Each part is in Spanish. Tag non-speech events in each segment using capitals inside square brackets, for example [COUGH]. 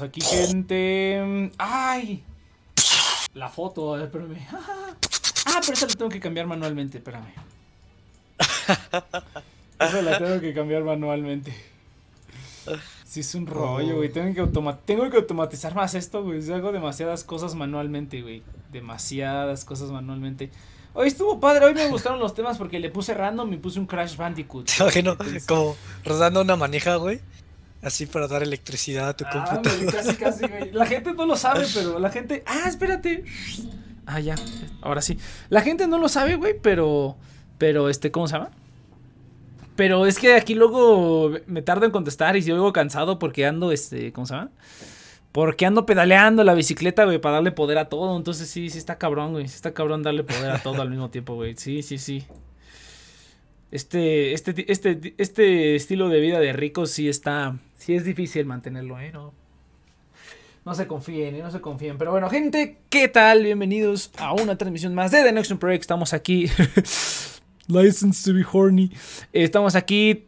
Aquí, gente. ¡Ay! La foto, espérame. [LAUGHS] Ah, pero esa la tengo que cambiar manualmente, espérame. Esa la tengo que cambiar manualmente. Sí, es un rollo, güey. Tengo que, tengo que automatizar más esto, güey. Hago demasiadas cosas manualmente, güey. Demasiadas cosas manualmente. Hoy estuvo padre, hoy me gustaron los temas porque le puse random y puse un Crash Bandicoot. [LAUGHS] como rodando una manija, güey. Así para dar electricidad a tu ah, computadora. Casi, casi, güey. La gente no lo sabe, [LAUGHS] pero la gente. Ah, espérate. Ah, ya. Ahora sí. La gente no lo sabe, güey, pero. Pero, este, ¿cómo se llama? Pero es que aquí luego me tardo en contestar y yo vengo cansado porque ando, este, ¿cómo se llama? Porque ando pedaleando la bicicleta, güey, para darle poder a todo. Entonces sí, sí está cabrón, güey. Sí está cabrón darle poder a todo al mismo tiempo, güey. Sí, sí, sí. Este, este, este, este estilo de vida de ricos sí está, sí es difícil mantenerlo, ¿eh? No, no se confíen, ¿eh? no se confíen. Pero bueno, gente, ¿qué tal? Bienvenidos a una transmisión más de The Next Project. Estamos aquí. [LAUGHS] License to be horny. Estamos aquí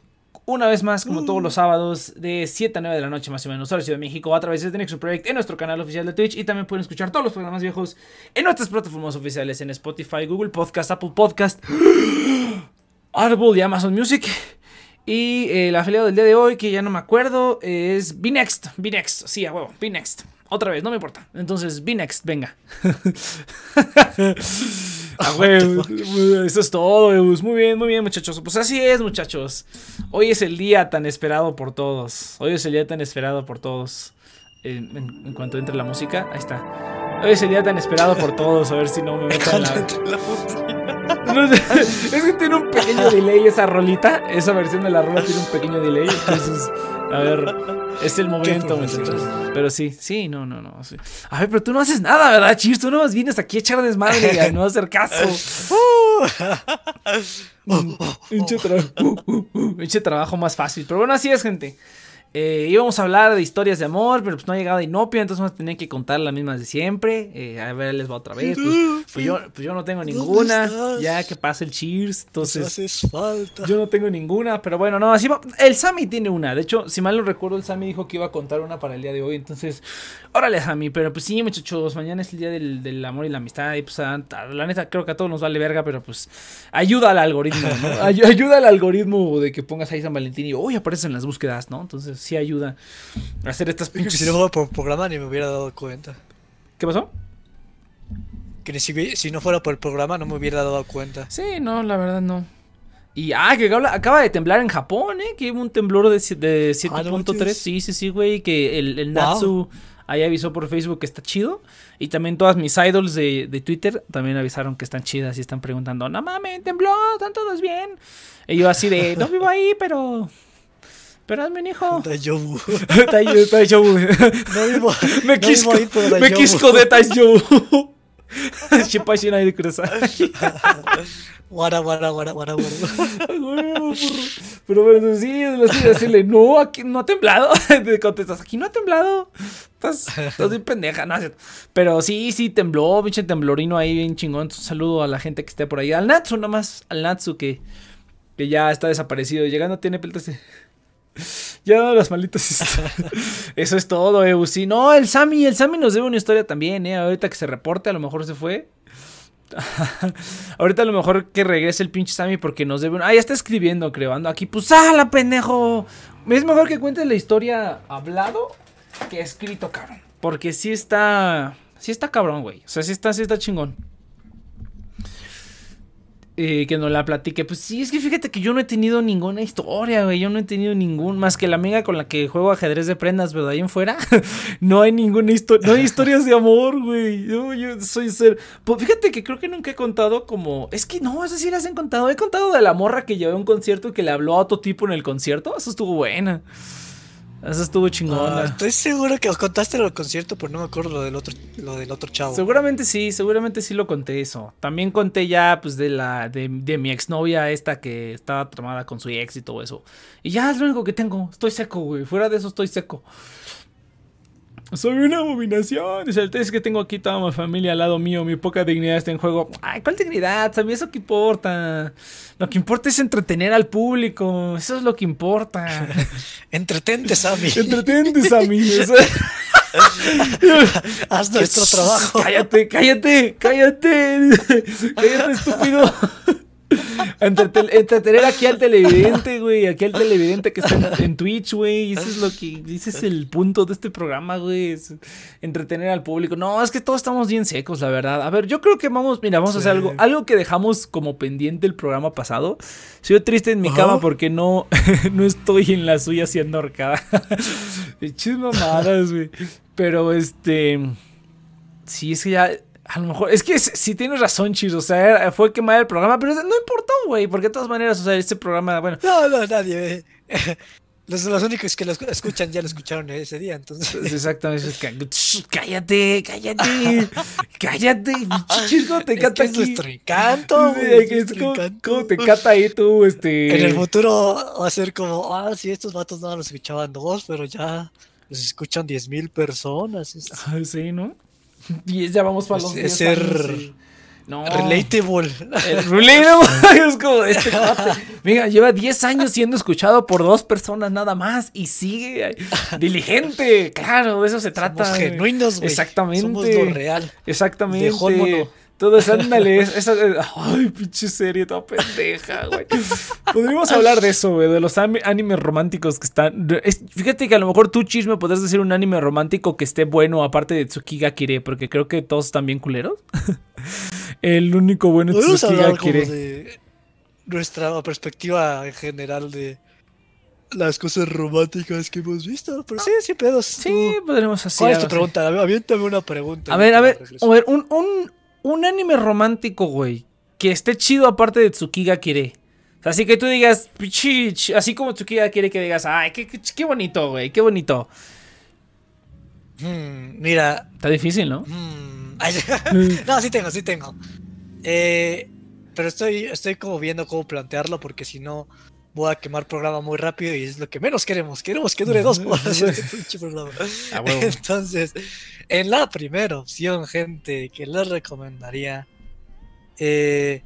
una vez más, como todos los sábados, de 7 a 9 de la noche más o menos, hora Ciudad de México, a través de The Next Project en nuestro canal oficial de Twitch. Y también pueden escuchar todos los programas viejos en nuestras plataformas oficiales en Spotify, Google Podcast, Apple Podcast, [GASPS] Audible y Amazon Music. Y eh, el afiliado del día de hoy, que ya no me acuerdo, es B-Next. B-Next, sí, a huevo, B-Next. Otra vez, no me importa. Entonces, B-Next, venga. [LAUGHS] A eso es todo, Muy bien, muy bien, muchachos. Pues así es, muchachos. Hoy es el día tan esperado por todos. Hoy es el día tan esperado por todos. En, cuanto entre la música, ahí está. Hoy es el día tan esperado por todos. A ver si no me meto en la. [LAUGHS] es que tiene un pequeño delay esa rolita. Esa versión de la rola tiene un pequeño delay. Entonces, a ver, es el momento. Pero sí, sí, no, no, no. A ver, pero tú no haces nada, ¿verdad, Chis? Tú no vienes aquí a echar desmadre y a no hacer caso. [LAUGHS] [LAUGHS] Pinche trabajo más fácil. Pero bueno, así es, gente. Eh, íbamos a hablar de historias de amor, pero pues no ha llegado Inopia, entonces vamos a tener que contar las mismas de siempre. Eh, a ver, les va otra vez. Pues, pues, yo, pues yo no tengo ninguna. Ya que pasa el cheers. Entonces. haces falta. Yo no tengo ninguna, pero bueno, no, así va. El Sammy tiene una. De hecho, si mal no recuerdo, el Sammy dijo que iba a contar una para el día de hoy. Entonces, órale, Sammy. Pero pues sí, muchachos, mañana es el día del, del amor y la amistad. Y pues, la neta, creo que a todos nos vale verga, pero pues ayuda al algoritmo, ¿no? [LAUGHS] ayuda al algoritmo de que pongas ahí San Valentín y hoy aparecen las búsquedas, ¿no? Entonces sí ayuda a hacer estas pinches. Si no fuera por programa ni me hubiera dado cuenta. ¿Qué pasó? Que si, si no fuera por el programa no me hubiera dado cuenta. Sí, no, la verdad no. Y ah, que acaba de temblar en Japón, ¿eh? Que hubo un temblor de, de 7.3. Ah, sí, sí, sí, güey. Que el, el Natsu ahí avisó por Facebook que está chido. Y también todas mis idols de, de Twitter también avisaron que están chidas y están preguntando, no mames, tembló, están todos bien. Y yo así de, no vivo ahí, pero pero es mi hijo. Taiyobu. Taiyobu. [LAUGHS] No vivo. [LAUGHS] Me quisco. Me quisco de Taiyobu. Shipashina [LAUGHS] de Kurosai. Guara, guara, guara, guara, guara. Pero bueno, sí, decirle, no, aquí no ha temblado. Te contestas, aquí no ha temblado. Estás, estás bien pendeja, ¿no? Pero sí, sí, tembló, pinche temblorino ahí, bien chingón. Un saludo a la gente que esté por ahí. Al Natsu, nomás, al Natsu que, que ya está desaparecido. Llegando tiene peltas. [LAUGHS] Ya las malditas [LAUGHS] Eso es todo, eh. Sí, no, el Sammy, el Sammy nos debe una historia también, eh. Ahorita que se reporte, a lo mejor se fue. [LAUGHS] Ahorita a lo mejor que regrese el pinche Sammy porque nos debe una. Ah, ya está escribiendo, creo. Ando aquí, pues, ¡ah, pendejo! Es mejor que cuentes la historia hablado que escrito, cabrón. Porque sí está. Sí está cabrón, güey. O sea, sí está, sí está chingón. Eh, que nos la platique. Pues sí, es que fíjate que yo no he tenido ninguna historia, güey. Yo no he tenido ningún, más que la amiga con la que juego ajedrez de prendas, pero de ahí en fuera, [LAUGHS] no hay ninguna historia, no hay [LAUGHS] historias de amor, güey. Yo, yo soy ser. Pues fíjate que creo que nunca he contado como. Es que no, esas sí las he contado. He contado de la morra que llevé a un concierto y que le habló a otro tipo en el concierto. Eso estuvo buena. Eso estuvo chingona. Ah, estoy seguro que os contaste lo del concierto, pero no me acuerdo lo del otro, lo del otro chavo. Seguramente sí, seguramente sí lo conté eso. También conté ya, pues, de la, de, de mi exnovia esta que estaba tramada con su ex y todo eso. Y ya es lo único que tengo. Estoy seco, güey. Fuera de eso estoy seco. Soy una abominación. Dice, el es que tengo aquí toda mi familia al lado mío. Mi poca dignidad está en juego. Ay, ¿cuál dignidad? ¿Sabes eso qué importa? Lo que importa es entretener al público. Eso es lo que importa. [LAUGHS] Entretente, Sammy. Entretente, Sammy. [LAUGHS] [LAUGHS] Haz nuestro trabajo. Cállate, cállate, cállate. Cállate, estúpido. Entretener aquí al televidente, güey. Aquí al televidente que está en, Twitch, güey. Ese es lo que. Ese es el punto de este programa, güey. entretener al público. No, es que todos estamos bien secos, la verdad. A ver, yo creo que vamos. Mira, vamos a hacer algo. Algo que dejamos como pendiente el programa pasado. Soy triste en mi cama porque no, [LAUGHS] no estoy en la suya siendo ahorcada. [LAUGHS] Chis mamadas, güey. Pero este. Sí, es que ya a lo mejor, es que si tienes razón, Chis, o sea, fue quemar el programa, pero no importó, güey, porque de todas maneras, o sea, este programa, bueno. No, no, nadie. [LAUGHS] Los, los únicos que lo escu- escuchan ya lo escucharon ese día, entonces. [LAUGHS] Exactamente. que, "Shh, Cállate, cállate. Cállate. Chisco, te Es que es aquí. nuestro encanto, güey, es que es nuestro como- encanto. ¿Cómo te cata ahí tú, este? En el futuro va a ser como, ah, sí, estos vatos no los escuchaban dos, pero ya los escuchan 10.000 personas. Es Ah, Sí, ¿no? [LAUGHS] Y ya vamos para los Es- 10 es años, ser sí. No. relatable. El [LAUGHS] relatable, [LAUGHS] es como este cuate. Mira, lleva 10 años siendo escuchado por dos personas nada más y sigue diligente. Claro, de eso se trata. Somos genuinos, güey. Exactamente. Somos lo real. Exactamente. Dejó Todo es, ándale, es- esa- ay, pinche serie toda pendeja, güey. Podríamos hablar de eso, güey, de los animes románticos que están. es- fíjate que a lo mejor tú, Chisme, podrías decir un anime romántico que esté bueno, aparte de Tsukiga Kire, porque creo que todos están bien culeros. [LAUGHS] El único bueno es Tsukiga Kire. de nuestra perspectiva en general de las cosas románticas que hemos visto. Pero sí, sí, pedos. Sí, podremos hacer. ¿Cuál es tu pregunta? Aviéntame una pregunta. A ver, a ver, a ver, un, un, un anime romántico, güey, que esté chido aparte de Tsukiga Kire. O sea, así que tú digas, "Pichi, ch-", así como Tsukiga quiere que digas, ay, qué, qué, qué bonito, güey, qué bonito. Hmm, mira. Está difícil, ¿no? hmm, ay, [LAUGHS] no, sí tengo, sí tengo. Eh, pero estoy, estoy como viendo cómo plantearlo porque si no voy a quemar programa muy rápido y es lo que menos queremos. Queremos que dure dos horas este [LAUGHS] programa. Entonces, en la primera opción, gente, que les recomendaría. eh,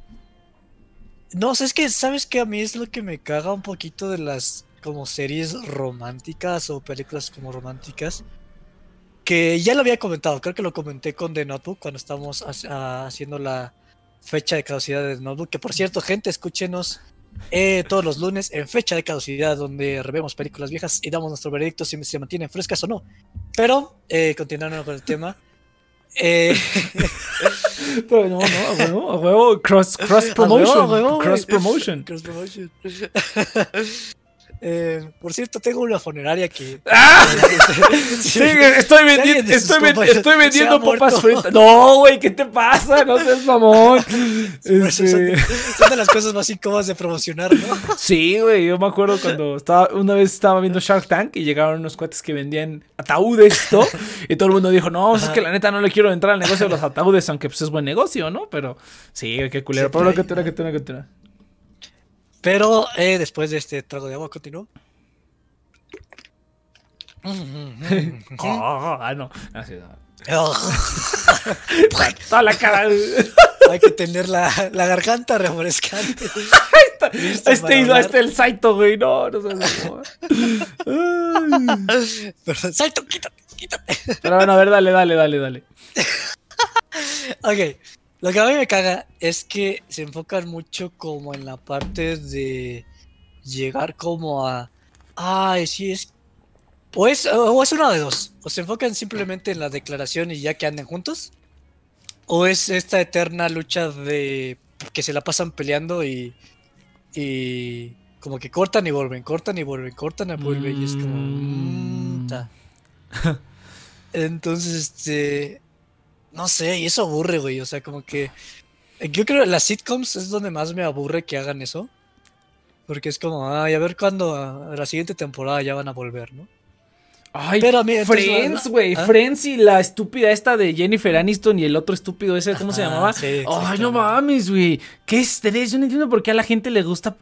no sé, es que, ¿sabes qué? A mí es lo que me caga un poquito de las como series románticas o películas como románticas. Que ya lo había comentado, creo que lo comenté con The Notebook cuando estábamos ha- ha- haciendo la fecha de caducidad de The Notebook. Que por cierto, gente, escúchenos eh, todos los lunes en fecha de caducidad, donde revemos películas viejas y damos nuestro veredicto si se mantienen frescas o no. Pero, eh, continuando con el tema. eh, [LAUGHS] No, no, a huevo, a huevo, cross, cross A promotion, huevo, a huevo, cross promotion. Cross promotion. [LAUGHS] Eh, por cierto, tengo una funeraria que. [LAUGHS] ¡Ah! [LAUGHS] Sí. Estoy vendiendo, estoy, ven- vendiendo papas fritas. No, güey, ¿qué te pasa? No seas mamón. [LAUGHS] Son, Este, son de las cosas más incómodas de promocionar, ¿no? Sí, güey, yo me acuerdo cuando estaba, una vez estaba viendo Shark Tank y llegaron unos cuates que vendían ataúdes, ¿no? Y todo el mundo dijo, no, pues es que la neta no le quiero entrar al negocio de los ataúdes, aunque pues es buen negocio, ¿no? Pero sí, qué culero. Sí, Pero no, trae- continúa, continúa, continúa. Pero eh, después de este trago de agua, continúo. [LAUGHS] Ah, no. Así, no. [LAUGHS] Toda la cara. [LAUGHS] Hay que tener la, la garganta refrescante. Listo Este hablar. hasta el Saito, güey. No, no mamón. Ay. Perdón, Saito, quítate, quítate. Pero bueno, a ver, dale, dale, dale, dale. Ok, lo que a mí me caga es que se enfocan mucho como en la parte de llegar como a... Ay, sí, es... O es, o es una de dos. O se enfocan simplemente en la declaración y ya que anden juntos. O es esta eterna lucha de que se la pasan peleando y... Y... Como que cortan y vuelven, cortan y vuelven, cortan y vuelven. Y es como... Mm. mm. [LAUGHS] Entonces, este... No sé, y eso aburre, güey. O sea, como que. Yo creo que las sitcoms es donde más me aburre que hagan eso. Porque es como, ay, a ver cuándo a la siguiente temporada ya van a volver, ¿no? Ay, Pero Friends, güey. ¿Ah? Friends y la estúpida esta de Jennifer Aniston y el otro estúpido ese, ¿cómo se llamaba? sí, Ay, no mames, güey. Qué estrés. Yo no entiendo por qué a la gente le gusta.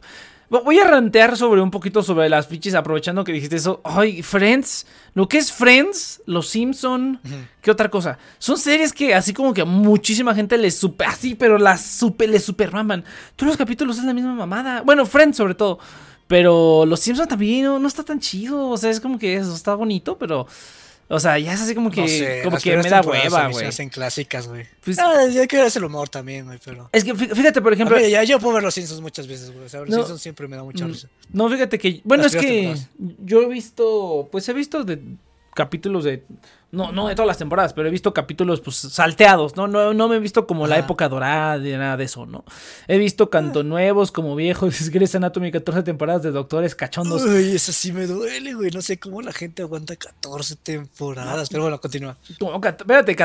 Vo- Voy a rantear sobre un poquito sobre las pinches, aprovechando que dijiste eso. Ay, Friends. Lo que es Friends, Los Simpson. ¿Qué otra cosa? Son series que así como que muchísima gente les super. Así, pero las super, les super maman. Todos los capítulos es la misma mamada. Bueno, Friends sobre todo. Pero Los Simpson también no, no está tan chido. O sea, es como que eso está bonito, pero. O sea, ya es así como que. No sé, como que me da hueva, mí se güey. hacen clásicas, güey. Pues- ah, ya quiero hacer el humor también, güey, pero. Es que fí- fíjate, por ejemplo. mí, ya, yo puedo ver los Simpsons muchas veces, güey. O sea, los No. Simpsons siempre me da mucha Mm, risa. No, fíjate que. Bueno, Las es que yo he visto. Pues he visto de capítulos de. No, no de todas las temporadas, pero he visto capítulos pues salteados, ¿no? No, no me he visto como la época dorada de nada de eso, ¿no? He visto canto nuevos como viejos, [LAUGHS] Grey's Anatomy, 14 temporadas de doctores cachondos. Uy, eso sí me duele, güey. No sé cómo la gente aguanta 14 temporadas. Pero bueno, continúa. Como espérate,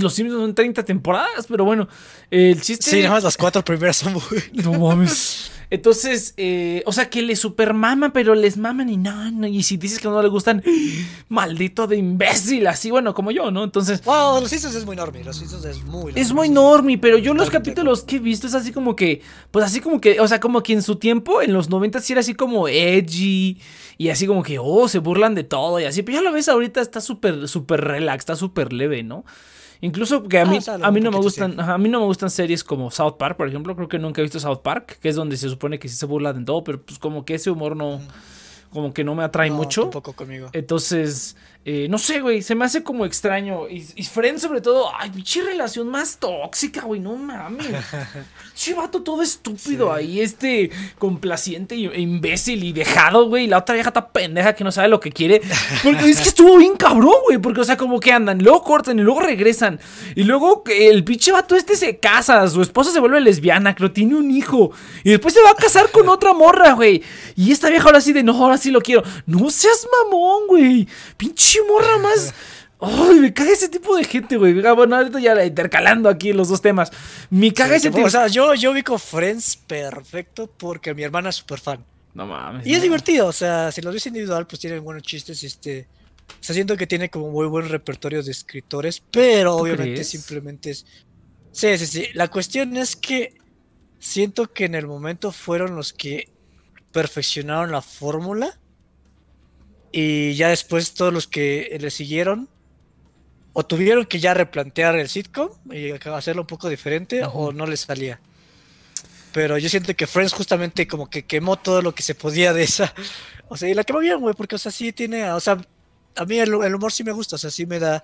los Simpsons son 30 temporadas, pero bueno, el chiste. Sí, nada más las cuatro primeras son buenas. No mames. Entonces, eh, o sea, que le super mama, pero les maman y no, no, y si dices que no le gustan, [GASPS] maldito de imbécil, así, bueno, como yo, ¿no? Entonces... Wow, los Simpsons es muy normie, los Simpsons es muy... Es muy normie, pero yo los capítulos que he visto es así como que, pues así como que, o sea, como que en su tiempo, en los 90 sí era así como edgy y así como que, oh, se burlan de todo y así, pero ya lo ves ahorita, está súper, súper relax, está súper leve, ¿no? Incluso que a mí, Ah, sale a mí no me gustan, ajá, a mí no me gustan series como South Park, por ejemplo, creo que nunca he visto South Park, que es donde se supone que sí se burla de todo, pero pues como que ese humor no, como que no me atrae No, mucho. Conmigo. Entonces, eh, no sé, güey, se me hace como extraño. Y, y Friends, sobre todo, ay, pinche relación más tóxica, güey, no mames. [LAUGHS] Che, vato todo estúpido Sí. ahí, este, complaciente e imbécil y dejado, güey. Y la otra vieja está pendeja que no sabe lo que quiere. Porque es que estuvo bien cabrón, güey. Porque, o sea, como que andan, luego cortan y luego regresan. Y luego el pinche vato este se casa, su esposa se vuelve lesbiana, creo, tiene un hijo. Y después se va a casar con otra morra, güey. Y esta vieja ahora sí de, no, ahora sí lo quiero. No seas mamón, güey. Pinche morra más. Ay, me caga ese tipo de gente, güey. Ah, Bueno, ahorita ya intercalando aquí los dos temas. Me caga ese tipo. o sea, yo, yo ubico Friends perfecto porque mi hermana es súper fan. no mames. Y es divertido, o sea, si lo ves individual, pues tienen buenos chistes este... O sea, siento que tiene como muy buen repertorio de escritores, pero ¿Tú obviamente crees? simplemente es... Sí, sí, sí. La cuestión es que siento que en el momento fueron los que perfeccionaron la fórmula y ya después todos los que le siguieron o tuvieron que ya replantear el sitcom y hacerlo un poco diferente o no les salía. Pero yo siento que Friends justamente como que quemó todo lo que se podía de esa. [LAUGHS] O sea, y la quemó bien, güey, porque, o sea, sí tiene. O sea, a mí el, el humor sí me gusta, o sea, sí me da.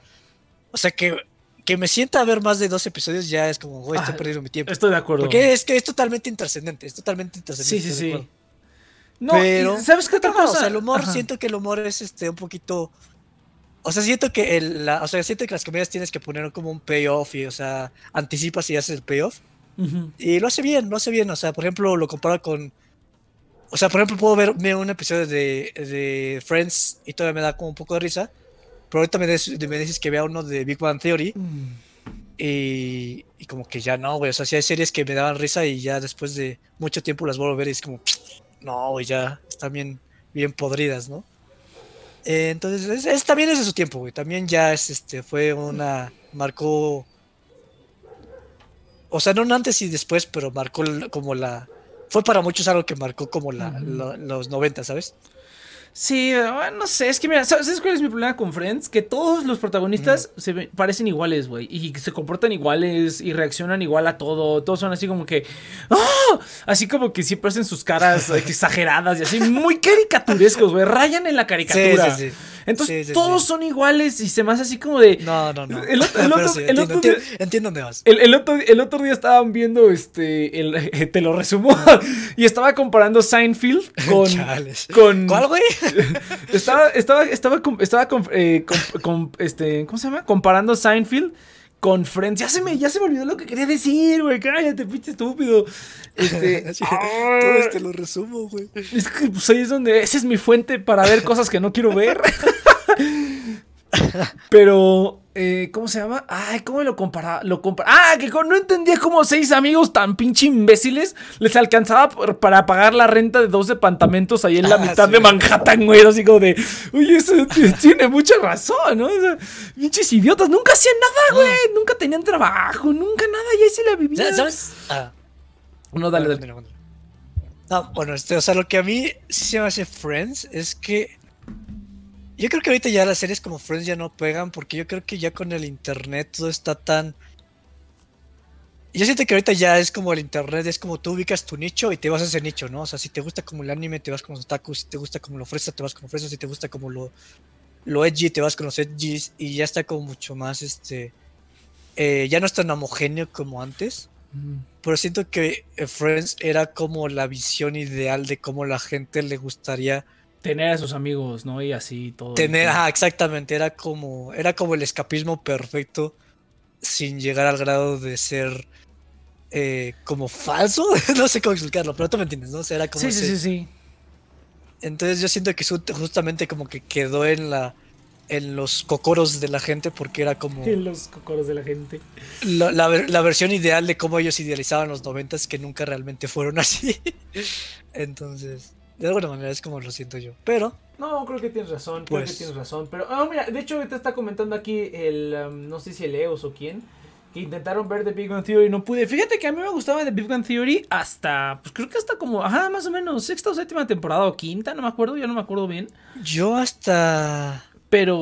O sea, que, que me sienta a ver más de dos episodios ya es como, güey, estoy Ah, perdiendo mi tiempo. Estoy de acuerdo. Porque es que es totalmente intrascendente, es totalmente intrascendente. Sí, sí, sí. No, pero- ¿sabes qué otra no, cosa? o sea, el humor, Ajá. siento que el humor es este un poquito. O sea, siento que el, la, o sea, siento que las comedias tienes que poner como un payoff y, o sea, anticipas y haces el payoff. Ujú. Y lo hace bien, lo hace bien. O sea, por ejemplo, lo comparo con. O sea, por ejemplo, puedo verme un episodio de, de Friends y todavía me da como un poco de risa. Pero ahorita me, des- me dices que vea uno de Big Bang Theory y, y como que ya no, güey. O sea, sí hay series que me daban risa y ya después de mucho tiempo las vuelvo a ver y es como, no, güey, ya están bien, bien podridas, ¿no? Eh, entonces, es, es- también es de su tiempo, güey. También ya es, este, fue una, marcó, o sea, no un antes y después, pero marcó como la, fue para muchos algo que marcó como la, los 90, ¿sabes? Sí, bueno, no sé, es que mira, ¿sabes cuál es mi problema con Friends? Que todos los protagonistas se ve- parecen iguales, güey, y se comportan iguales y reaccionan igual a todo, todos son así como que, ¡ah! Así como que siempre hacen sus caras [LAUGHS] exageradas y así, muy caricaturescos, güey, rayan en la caricatura. Sí, sí, sí. Entonces Sí, sí, todos sí. son iguales y se me hace así como de... No, no, no. [LAUGHS] El otro- el Pero otro- sí, el entiendo, otro entiendo, día- entiendo dónde vas. El, el otro, el otro día estaban viendo este. El, [LAUGHS] te lo resumo. y estaba comparando Seinfeld [LAUGHS] con. Chales. con ¿Cuál, güey? estaba, estaba, estaba, estaba eh, este, ¿cómo se llama? Comparando Seinfeld con Friends. Ya se me, ya se me olvidó lo que quería decir, güey. Cállate, pinche estúpido. Este. [LAUGHS] Sí, Todo este lo resumo, güey. es que pues, ahí es donde. Esa es mi fuente para ver cosas que no quiero ver. [LAUGHS] Pero, eh, ¿cómo se llama? Ay, ¿cómo lo compara? Lo compara ah, que con- no entendía cómo seis amigos tan pinche imbéciles les alcanzaba por- para pagar la renta de dos departamentos ahí en la Ah, mitad sí. de Manhattan, güey. Así como de, oye, eso [LAUGHS] tiene mucha razón, ¿no? O sea, pinches idiotas, nunca hacían nada, güey. Nunca tenían trabajo, nunca nada. Y ahí se la vivían. ¿Sabes? Ah, No, dale, dale. No, bueno, este, o sea, lo que a mí sí se me hace Friends es que yo creo que ahorita ya las series como Friends ya no pegan porque yo creo que ya con el internet todo está tan... Yo siento que ahorita ya es como el internet, es como tú ubicas tu nicho y te vas a ese nicho, ¿no? O sea, si te gusta como el anime, te vas con los otakus, si te gusta como lo fresa, te vas con lo fresa, si te gusta como lo, lo edgy, te vas con los edgys y ya está como mucho más, este... eh, ya no es tan homogéneo como antes. Mm. Pero siento que eh, Friends era como la visión ideal de cómo la gente le gustaría Tener a sus amigos, ¿no? Y así todo. tener. Ajá, exactamente. Era como, era como el escapismo perfecto sin llegar al grado de ser eh, como falso. [LAUGHS] no sé cómo explicarlo, pero tú me entiendes, ¿no? O sea, era como Sí, sí, ese- sí, sí. Entonces yo siento que justamente como que quedó en la en los cocoros de la gente porque era como [LAUGHS] En los cocoros de la gente. la, la la versión ideal de cómo ellos idealizaban los noventas que nunca realmente fueron así. [LAUGHS] Entonces, de alguna manera es como lo siento yo. Pero, No, creo que tienes razón, creo Pues- que tienes razón. Pero, ah, mira, de hecho ahorita está comentando aquí el, um, no sé si el Eos o quién, que intentaron ver The Big Bang Theory y no pude. Fíjate que a mí me gustaba The Big Bang Theory hasta, pues creo que hasta como, ajá, más o menos, sexta o séptima temporada o quinta, no me acuerdo, ya no me acuerdo bien. yo hasta... Pero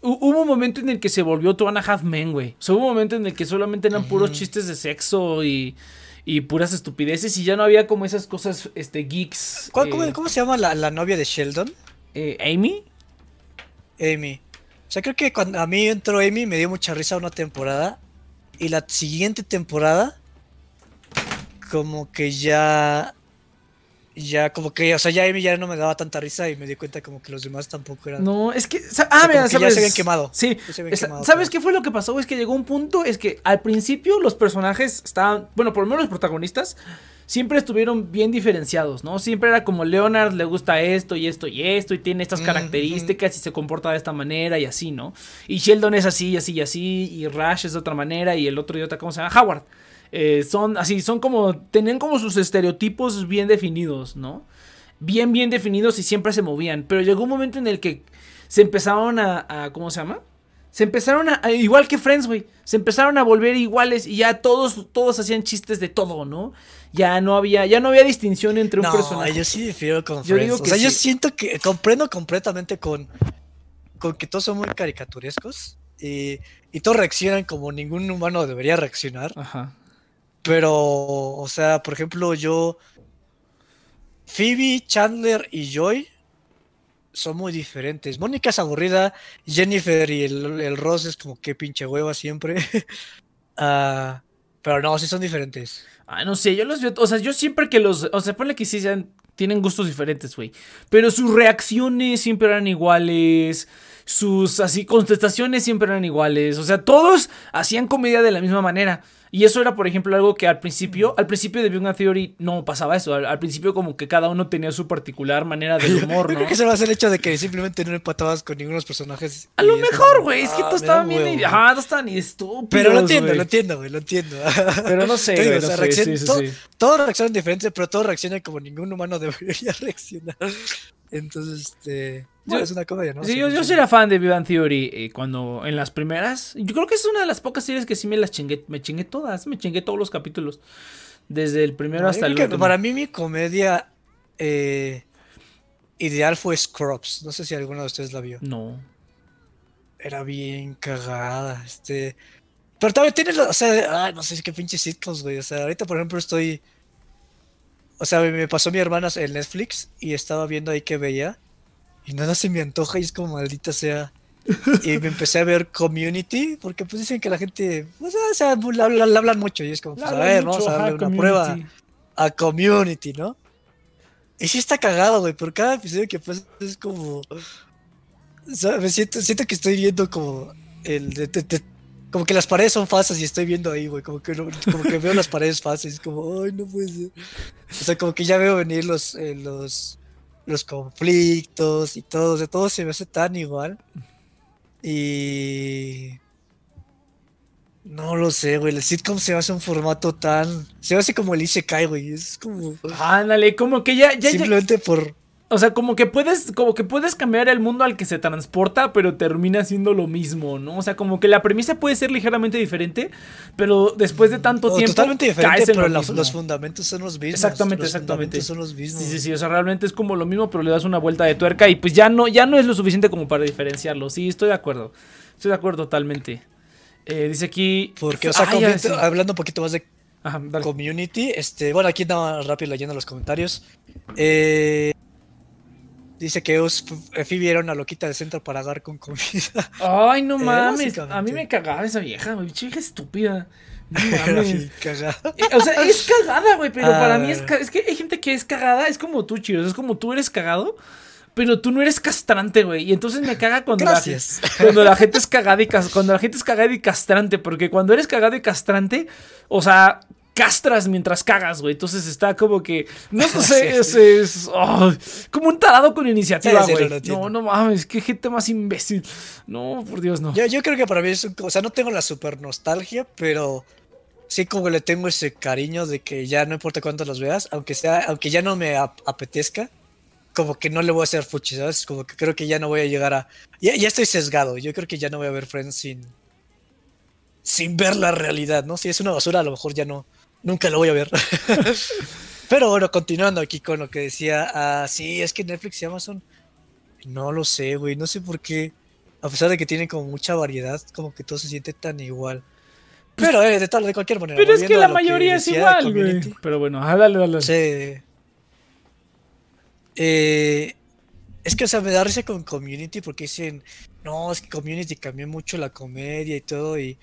hu- hubo un momento en el que se volvió Two and a Half Men, güey. O sea, hubo un momento en el que solamente eran puros chistes de sexo y, y puras estupideces y ya no había como esas cosas, este, geeks. ¿Cuál- eh, cómo, cómo se llama la, la novia de Sheldon? eh, Amy. Amy. O sea, creo que cuando a mí entró Amy me dio mucha risa una temporada. Y la siguiente temporada, como que ya. Ya, como que, o sea, ya Amy ya no me daba tanta risa y me di cuenta como que los demás tampoco eran. No, es que. sa- O Ah, sea, mira, como que ya ¿sabes? se habían quemado. Sí. Se habían esa- quemado, ¿Sabes pero- qué fue lo que pasó? Es que llegó un punto. Es que al principio los personajes estaban. Bueno, por lo menos los protagonistas. Siempre estuvieron bien diferenciados, ¿no? Siempre era como Leonard le gusta esto y esto y esto y tiene estas Mm, características y se comporta de esta manera y así, ¿no? Y Sheldon es así y así y así y Rash es de otra manera y el otro idiota, ¿cómo se llama? Howard. Eh, son así, son como, tenían como sus estereotipos bien definidos, ¿no? Bien, bien definidos y siempre se movían. Pero llegó un momento en el que se empezaron a, a- ¿cómo se llama? Se empezaron a, igual que Friends, güey. Se empezaron a volver iguales y ya todos, todos hacían chistes de todo, ¿no? Ya no había, ya no había distinción entre un no, personaje. yo sí difiero con Yo Friends. digo o sea, yo siento que comprendo completamente con, con que todos son muy caricaturescos y, y todos reaccionan como ningún humano debería reaccionar. Ajá. Pero, o sea, por ejemplo, yo. Phoebe, Chandler y Joy son muy diferentes. Mónica es aburrida, Jennifer y el, el Ross es como que pinche hueva siempre. [LAUGHS] Ah, pero no, sí son diferentes. Ah, no sé, yo los veo, o sea, yo siempre que los, o sea, ponle que sí sean, tienen gustos diferentes, güey. Pero sus reacciones siempre eran iguales, sus así contestaciones siempre eran iguales, o sea, todos hacían comedia de la misma manera. Y eso era, por ejemplo, algo que al principio, al principio de Big Bang Theory no pasaba eso. Al, al principio como que cada uno tenía su particular manera del humor, Yo ¿no? creo que se va a hacer el hecho de que simplemente no empatabas con ninguno de los personajes. A lo mejor, güey, es que ah, todos estaban bien, güey. ajá, todos estaban estúpidos, Pero lo entiendo, lo entiendo, güey, lo entiendo. [LAUGHS] Pero no sé, güey, no sé, sí, sí, sí. Todos reaccionan diferente, pero todos reaccionan como ningún humano [LAUGHS] debería reaccionar. Entonces, este. Yo- es una comedia, ¿no? Sí, Sí, yo, yo sí. era fan de Bang Theory eh, cuando en las primeras. Yo creo que es una de las pocas series que sí me las chingué. Me chingué todas, me chingué todos los capítulos. Desde el primero No, hasta el último. Para mí, mi comedia eh, ideal fue Scrubs. No sé si alguno de ustedes la vio. No. Era bien cagada. Este. Pero también tienes, o sea, ay, no sé qué pinches sitcoms, güey. O sea, ahorita, por ejemplo, estoy. O sea, me pasó mi hermana en Netflix y estaba viendo ahí que veía. Y nada se me antoja y es como maldita sea. Y me empecé a ver Community, porque pues dicen que la gente, pues, ah, o sea, la, la- la hablan mucho y es como, pues, a ver, mucho, vamos a ajá, darle una community. prueba a Community, ¿no? Y sí está cagado, güey, por cada episodio que pasa es como... o sea, me siento, siento que estoy viendo como el... de- de- de- como que las paredes son falsas y estoy viendo ahí, güey, como que, no- como que veo las paredes falsas como, ay, no puede ser. O sea, como que ya veo venir los, eh, los, los conflictos y todo, o sea, todo se me hace tan igual. Y... No lo sé, güey. El sitcom se hace un formato tan. Se hace como el Isekai, güey. Es como. Ándale, como que ya, ya, ya- simplemente por. O sea, como que puedes, como que puedes cambiar el mundo al que se transporta, pero termina siendo lo mismo, ¿no? O sea, como que la premisa puede ser ligeramente diferente, pero después de tanto o tiempo. totalmente diferente, caes en pero lo la- mismo. los fundamentos son los mismos. Exactamente, los exactamente. son los mismos. Sí, sí, sí, o sea, realmente es como lo mismo, pero le das una vuelta de tuerca y pues ya no, ya no es lo suficiente como para diferenciarlo. Sí, estoy de acuerdo. Estoy de acuerdo totalmente. Eh, dice aquí. Porque, o sea, Ah, sí. hablando un poquito más de Ajá, community, este, bueno, aquí nada más rápido leyendo los comentarios. Eh, dice que Eus- eh, era una loquita de centro para dar con comida. Ay, no [LAUGHS] Eh, mames. A mí me cagaba esa vieja, güey. Chica estúpida. No [LAUGHS] mames. Eh, O sea, es cagada, güey, pero Ah. para mí es, es que hay gente que es cagada, es como tú, Chiros, es como tú eres cagado, pero tú no eres castrante, güey. Y entonces me caga cuando la, cuando la gente es cagada y cuando la gente es cagada y castrante, porque cuando eres cagado y castrante, o sea, castras mientras cagas, güey. Entonces está como que. No [LAUGHS] sé, es, es oh, como un tarado con iniciativa, Sí, güey. no, no mames, qué gente más imbécil. No, por Dios, no. Yo, yo creo que para mí es un, o sea, no tengo la super nostalgia, pero sí como que le tengo ese cariño de que ya no importa cuánto los veas, aunque sea, aunque ya no me ap- apetezca, como que no le voy a hacer fuchi, ¿sabes? Como que creo que ya no voy a llegar a. Ya, ya estoy sesgado. Yo creo que ya no voy a ver Friends sin. Sin ver la realidad, ¿no? Si es una basura, a lo mejor ya no. Nunca lo voy a ver. [LAUGHS] Pero bueno, continuando aquí con lo que decía. ah, sí, es que Netflix y Amazon. No lo sé, güey. No sé por qué. A pesar de que tienen como mucha variedad, como que todo se siente tan igual. Pero eh, de tal, de cualquier manera. Pero es que la mayoría es igual, güey. Pero bueno, ah, dale, dale. Sí. Eh, es que, o sea, me da risa con Community porque dicen, no, es que Community cambió mucho la comedia y todo. Y,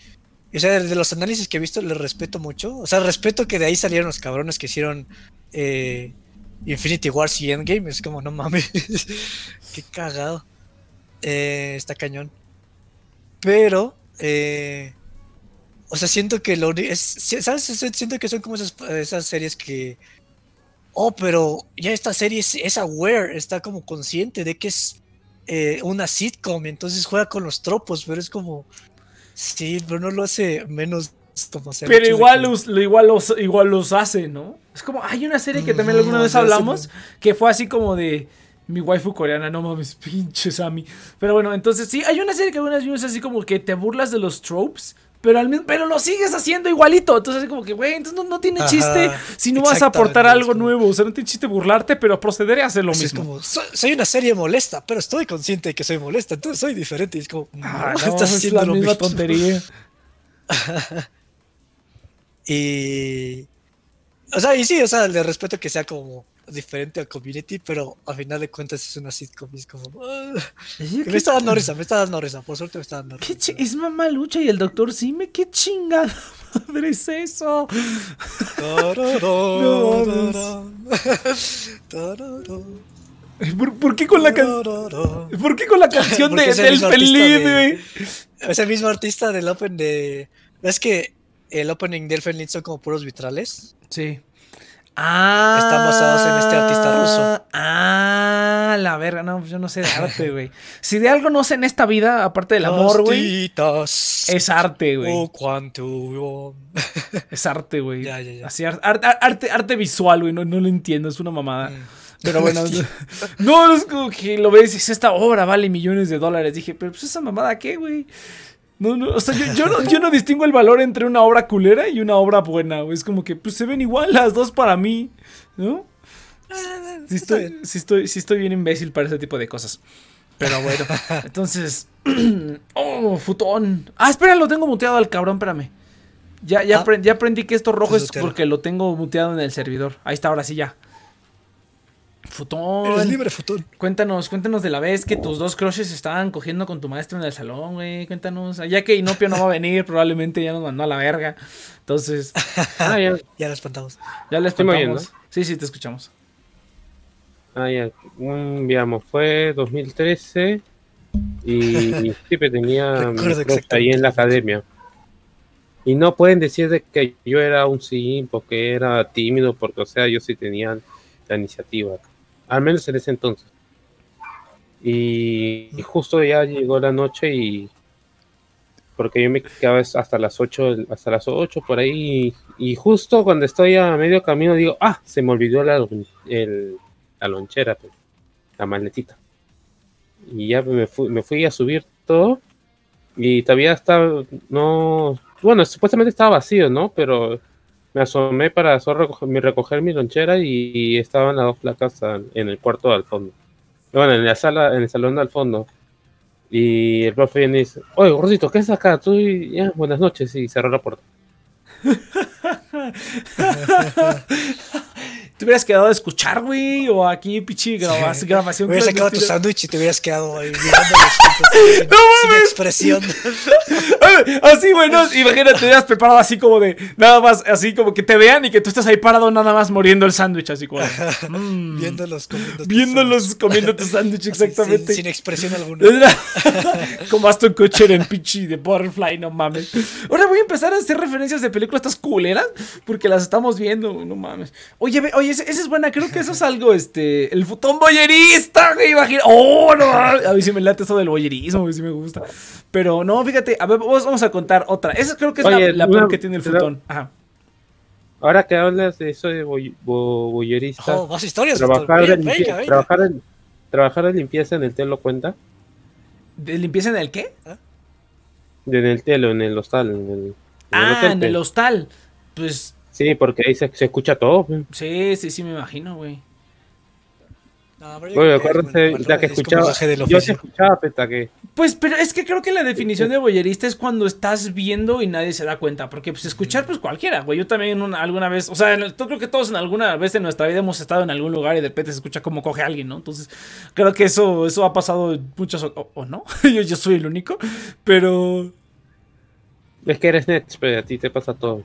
o sea, de los análisis que he visto, les respeto mucho. O sea, respeto que de ahí salieron los cabrones que hicieron eh, Infinity Wars y Endgame. Es como, no mames, [LAUGHS] qué cagado. Eh, está cañón. Pero, eh, o sea, siento que lo es, ¿sabes? Siento que son como esas, series que oh, pero ya esta serie es, es aware, está como consciente de que es eh, una sitcom, entonces juega con los tropos, pero es como, sí, pero no lo hace menos como ser. Pero igual los, lo- igual, los, igual los hace, ¿no? Es como, hay una serie que también alguna vez hablamos, que fue así como de mi waifu coreana, no mames, [LAUGHS] pinche Sammy. Pero bueno, entonces sí, hay una serie que algunas vimos así como que te burlas de los tropes, pero, al mismo, pero lo sigues haciendo igualito. Entonces, así como que, güey, entonces no, no tiene Ajá, chiste si no vas a aportar algo es nuevo. O sea, no tiene chiste burlarte, pero proceder a hacer lo Así es mismo. como, soy, soy una serie molesta, pero estoy consciente de que soy molesta, entonces soy diferente. Y es como, Ah, no, no, estás es haciendo la lo misma mismo. tontería. [LAUGHS] Y. O sea, y sí, o sea, le respeto que sea como diferente al community, pero a final de cuentas es una sitcom. y es como. ah, me está dando risa, me está dando risa. Por suerte me está dando ¿Qué risa. chi- es Mamá Lucha y el Doctor Sime? ¿Qué chingada [LAUGHS] madre es eso? [LAUGHS] ¿Por, por qué con la canción? ¿Por qué con la canción de, del feliz, de- güey? Es el mismo artista del open de. ¿Ves que el opening de Elfen Lied son como puros vitrales? Sí. Ah. Están basados en este artista ruso. Ah, la verga, no, yo no sé de arte, güey. Si de algo no sé en esta vida, aparte del amor, güey, es arte, güey. Oh, cuánto. [LAUGHS] Es arte, güey. Ya, ya, ya. Así, ar- ar- arte, arte visual, güey, no, no lo entiendo, es una mamada. Mm. Pero [LAUGHS] bueno, [LAUGHS] no, es como que lo ves y dices, esta obra vale millones de dólares. Dije, pero pues esa mamada, ¿qué, güey? No, no, o sea, yo, yo no, yo no distingo el valor entre una obra culera y una obra buena, güey. Es como que, pues se ven igual las dos para mí, ¿no? Sí Está estoy, bien. sí estoy, sí estoy bien imbécil para ese tipo de cosas. Pero bueno, [LAUGHS] entonces... [CLEARS THROAT] oh, futón. Ah, espera, lo tengo muteado al cabrón, espérame. Ya, ya, Ah. aprendí, ya aprendí que esto rojo es porque lo tengo muteado en el servidor. Ahí está, ahora sí ya. Futón. Eres libre, futón. Cuéntanos, cuéntanos de la vez que tus dos crushes estaban cogiendo con tu maestro en el salón, güey. Cuéntanos. Ya que Inopio no va a venir, probablemente ya nos mandó a la verga. Entonces, [LAUGHS] Ah, ya. Ya lo espantamos. ya les ¿Sí me oyen, contamos. Sí, sí, te escuchamos. Ah, ya. Un, digamos, fue 2013 y siempre [LAUGHS] tenía ahí en la academia. Y no pueden decir de que yo era un sim porque era tímido, porque, o sea, yo sí tenía la iniciativa. Al menos en ese entonces. Y, y justo ya llegó la noche y porque yo me quedaba hasta las 8, hasta las 8 por ahí y, y justo cuando estoy a medio camino digo, ah, se me olvidó la, el- la lonchera, pues, la maletita. Y ya me fui, me fui a subir todo y todavía estaba, no, bueno, supuestamente estaba vacío, ¿no? Pero me asomé para recoger recoger mi lonchera y, estaban las dos placas en el cuarto al fondo. Bueno, en la sala, en el salón al fondo. Y el profe viene y dice, oye, gordito, ¿qué haces acá? Tú y- ya, buenas noches, y cerró la puerta. [LAUGHS] te hubieras quedado a escuchar, güey, o aquí, pichi, grabas, grabación. Hubieras sacado tu sándwich y te hubieras quedado ahí [LAUGHS] mirando los tipos sin, sin expresión. [LAUGHS] Así, güey, no, imagínate, te hubieras preparado así como de, nada más, así como que te vean y que tú estás ahí parado nada más muriendo el sándwich, así como, mm, Viéndolos comiendo tu viéndolos comiendo tu sándwich. [LAUGHS] Sin- exactamente. Sin, expresión alguna. Como hasta un coche en pinche de Butterfly, no mames. Ahora voy a empezar a hacer referencias de películas estas culeras porque las estamos viendo, no mames. Oye, ve- oye, esa es buena, creo que eso es algo, este, el futón boyerista, güey, imagina. Oh, no, a mí sí me late eso del boyerismo, güey, sí me gusta. Pero no, fíjate, a ver, vamos, vamos a contar otra. Esa creo que es la- Oye, la, una- peor que tiene el futón. Ajá. Ahora que hablas de eso de boy- bo- boyerista, Oh, más historias. trabajar, de Venga, limpie- venga, venga. trabajar, en, trabajar de limpieza en el telo cuenta. ¿De limpieza en el qué? De- En el telo, en el hostal. En el, en el Ah, hotel, en pues. el hostal. Pues Sí, porque ahí se, se escucha todo. pues. sí, sí, sí, me imagino, güey. No, pero yo Oye, como- la que es como escuchaba. Yo oficio. escuchaba, peta, que. Pues, pero es que creo que la definición de boyerista es cuando estás viendo y nadie se da cuenta. Porque, pues, escuchar, pues cualquiera, güey. Yo también una- alguna vez, o sea, en el- yo creo que todos en alguna vez en nuestra vida hemos estado en algún lugar y de repente se escucha cómo coge alguien, ¿no? Entonces, creo que eso, eso ha pasado en muchas, o, o no. [LAUGHS] yo, yo soy el único, pero. Es que eres net, pero a ti te pasa todo.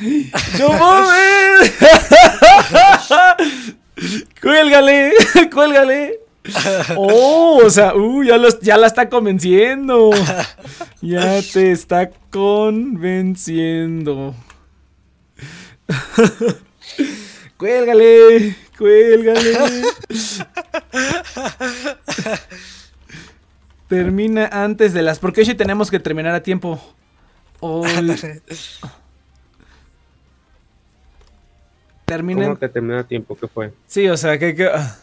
[LAUGHS] ¡No mames! [LAUGHS] ¡Cuélgale! [LAUGHS] ¡Cuélgale! Oh, o sea, uh, ya, los- ya la está convenciendo. Ya te está convenciendo. Cuélgale, cuélgale. Termina antes de las. Porque hoy tenemos que terminar a tiempo. Hoy termina. ¿Cómo que terminó a tiempo? ¿Qué fue? Sí, o sea, que... que- ah.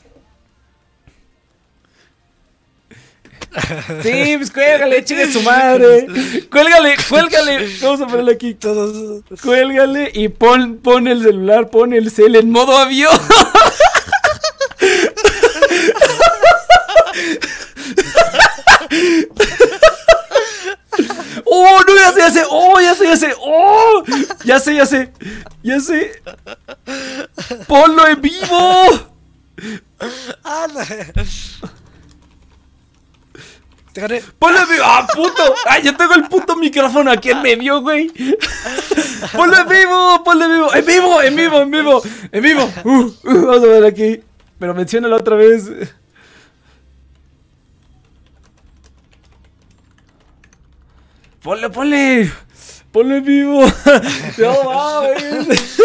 Sí, pues cuélgale, chingue su madre. Cuélgale, cuélgale. Vamos a ponerle aquí. Todos. Cuélgale y pon, pon el celular, pon el cel en modo avión. Oh, no, ya sé, ya sé. Oh, ya sé, ya sé. Oh, ya sé, ya sé. Ya sé. Ponlo en vivo. Te gané. Ponlo en vivo. ¡Ah, puto! ¡Ay, yo tengo el puto micrófono aquí en medio, güey! ¡Ponlo en vivo! ¡Ponlo en vivo! ¡En vivo! ¡En vivo! ¡En vivo! ¡En vivo! Uh, uh, vamos a ver aquí. Pero menciónalo otra vez. ¡Ponle, ponle! ¡Ponlo en vivo! [LAUGHS] ¡No mames!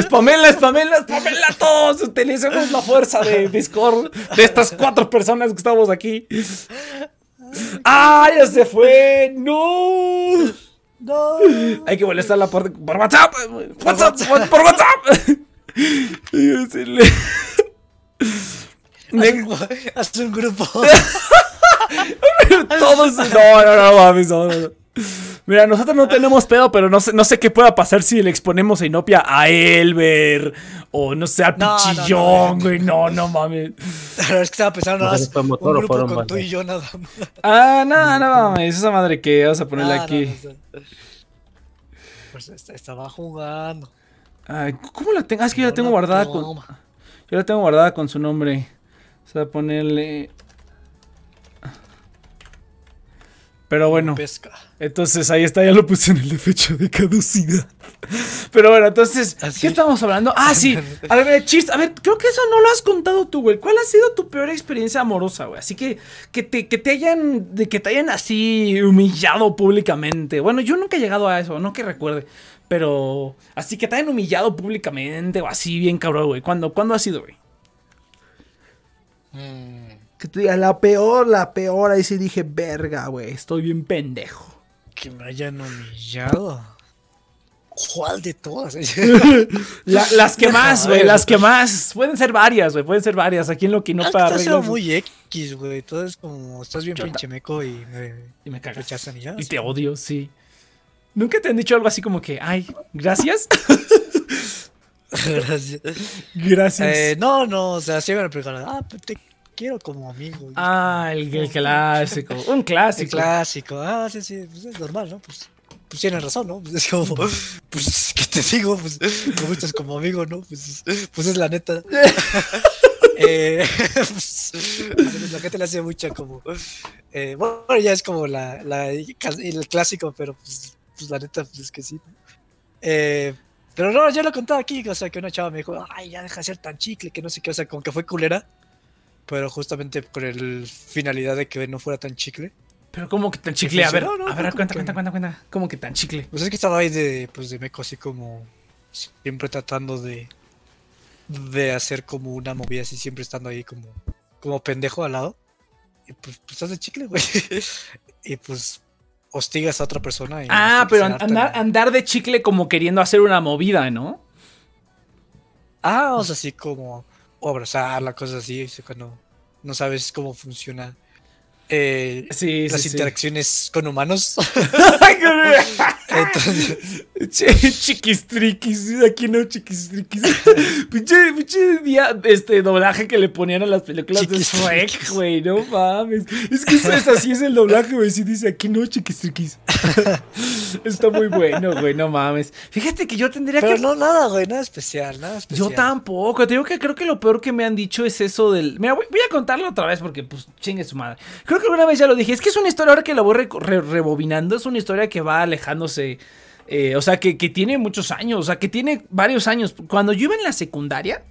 Spamela, spamela, spamela todos. Utilicemos la fuerza de Discord de estas cuatro personas que estamos aquí. ¡Ah, ya se fue! ¡No! No. Hay que molestarla por, por WhatsApp. WhatsApp, por, por WhatsApp. [LAUGHS] Haz un, grupo. [LAUGHS] Todos. [LAUGHS] No, no, no, mames, no, no, no. Mira, nosotros no tenemos pedo, pero no sé, no sé qué pueda pasar si le exponemos a Inopia a Elber. O no sé, al No, no, no, Pichillón, no. güey. No, no mames. Pero es que estaba pensando nada No más fue un grupo fueron con tú y yo nada más. Ah, no, no mames. Esa madre que vas a ponerle Ah, no, aquí. no. Pues est- estaba jugando. Ay, ¿Cómo la tengo? Ah, es que yo la tengo guardada con. Yo la tengo guardada con su nombre. O sea, ponerle. Pero bueno. Pesca. Entonces ahí está, ya lo puse en el de fecha de caducidad. Pero bueno, entonces, ¿Ah, ¿qué estamos hablando? Ah, sí. [LAUGHS] A ver, chist, a ver, creo que eso no lo has contado tú, güey. ¿Cuál ha sido tu peor experiencia amorosa, güey? Así que que te, que te hayan de que te hayan así humillado públicamente. Bueno, yo nunca he llegado a eso, no que recuerde, pero así que te hayan humillado públicamente o así bien cabrón, güey. ¿Cuándo cuándo ha sido, güey? Mm, Que tú digas la peor, la peor, ahí sí dije, "Verga, güey, estoy bien pendejo." que me hayan humillado. ¿Cuál de todas? [LAUGHS] La- las que [LAUGHS] más, güey, las que más. Pueden ser varias, güey, pueden ser varias. Aquí en lo que no para arreglos. muy X, güey. Todo es como, estás bien Yo pinche meco y me Y me cagas. rechazan y ya. Y te odio, sí. ¿Nunca te han dicho algo así como que, ay, gracias? [LAUGHS] Gracias. gracias. Eh, no, no, o sea, sí me preguntan, ah, pues te quiero como amigo. Ah, el, el clásico. Un el clásico. clásico. Ah, sí, sí, pues es normal, ¿no? Pues pues tienen razón, ¿no? Pues es como, pues, ¿qué te digo? Pues me gustas como amigo, ¿no? Pues, pues es la neta. [LAUGHS] eh, [LAUGHS] pues, la gente le hace mucha como, eh, bueno, ya es como la, la, el clásico, pero pues, pues la neta, pues es que sí. Eh, pero no, yo lo contaba aquí, o sea, que una chava me dijo, ay, ya deja de ser tan chicle, que no sé qué, o sea, como que fue culera, pero justamente por el finalidad de que no fuera tan chicle. Pero como que tan chicle, a ver, no, no, a ver, cuenta, cuenta, cuenta, cuenta, como que tan chicle. Pues es que estaba ahí de, pues de meco así como, siempre tratando de, de hacer como una movida así, siempre estando ahí como, como pendejo al lado. Y pues, pues estás de chicle, güey. [LAUGHS] y pues hostigas a otra persona. Y ah, pero andar, andar de chicle como queriendo hacer una movida, ¿no? Ah, o sea, así como o abrazar, la cosa así, cuando no sabes cómo funciona eh, las interacciones con humanos. [LAUGHS] [LAUGHS] chiquistriquis, aquí no chiquistriquis. pinche, pinche día, este doblaje que le ponían a las películas de Shrek, güey, no mames. Es que eso es así, es el doblaje, güey. Si dice aquí no chiquistriquis. Está muy bueno, güey, no mames. Fíjate que yo tendría que. Pero no, nada, güey, nada especial, nada especial. Yo tampoco. Te digo que creo que lo peor que me han dicho es eso del. Mira, voy, a contarlo otra vez porque, pues, chingue su madre. Creo que alguna vez ya lo dije. Es que es una historia, ahora que la voy rebobinando, es una historia que va alejándose. Eh, o sea, que, tiene muchos años, o sea, que tiene varios años. Cuando yo iba en la secundaria,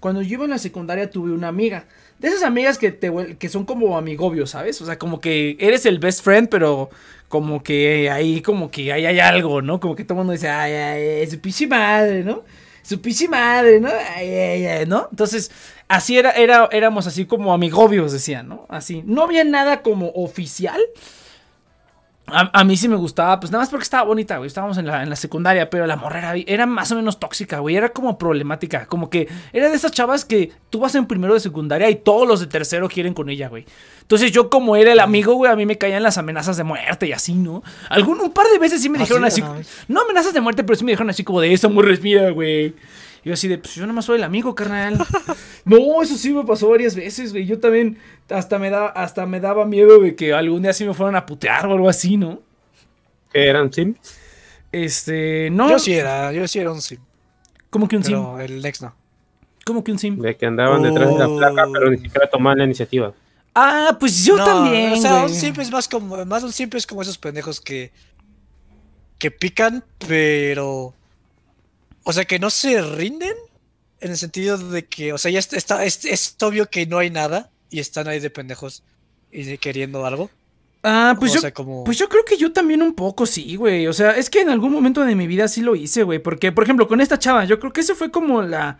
cuando yo iba en la secundaria tuve una amiga. De esas amigas que, te, que son como amigobios, ¿sabes? O sea, como que eres el best friend, pero como que ahí, como que ahí hay algo, ¿no? Como que todo el mundo dice, ay, ay, su pichi madre, ¿no? Su pichi madre, ¿no? Ay, ay, ay, ¿no? Entonces, así era, era, éramos así como amigobios, decían, ¿no? Así. No había nada como oficial, a, mí sí me gustaba, pues nada más porque estaba bonita, güey. Estábamos en la, en la secundaria, pero la morra era, más o menos tóxica, güey. Era como problemática. Como que era de esas chavas que tú vas en primero de secundaria y todos los de tercero quieren con ella, güey. Entonces yo, como era el amigo, güey, a mí me caían las amenazas de muerte y así, ¿no? Algún, un par de veces sí me dijeron así. No amenazas de muerte, pero sí me dijeron así como de eso, muy respira, güey. Yo así de, pues yo nada más soy el amigo, carnal. [LAUGHS] no, eso sí me pasó varias veces, güey. Yo también hasta me, da, hasta me daba miedo de que algún día sí me fueran a putear o algo así, ¿no? ¿Que eran sim? Este, no. Yo sí era, yo sí era un sim. ¿Cómo que un pero el next no. ¿Cómo que un sim? De que andaban detrás de la placa, pero ni siquiera tomaban la iniciativa. Ah, pues yo también. O sea, un simp es más como, más un simp es como esos pendejos que que pican, pero o sea, que no se rinden en el sentido de que, o sea, ya está, es, obvio que no hay nada y están ahí de pendejos y queriendo algo. Ah, pues yo, pues yo creo que yo también un poco sí, güey. O sea, es que en algún momento de mi vida sí lo hice, güey. Porque, por ejemplo, con esta chava, yo creo que eso fue como la,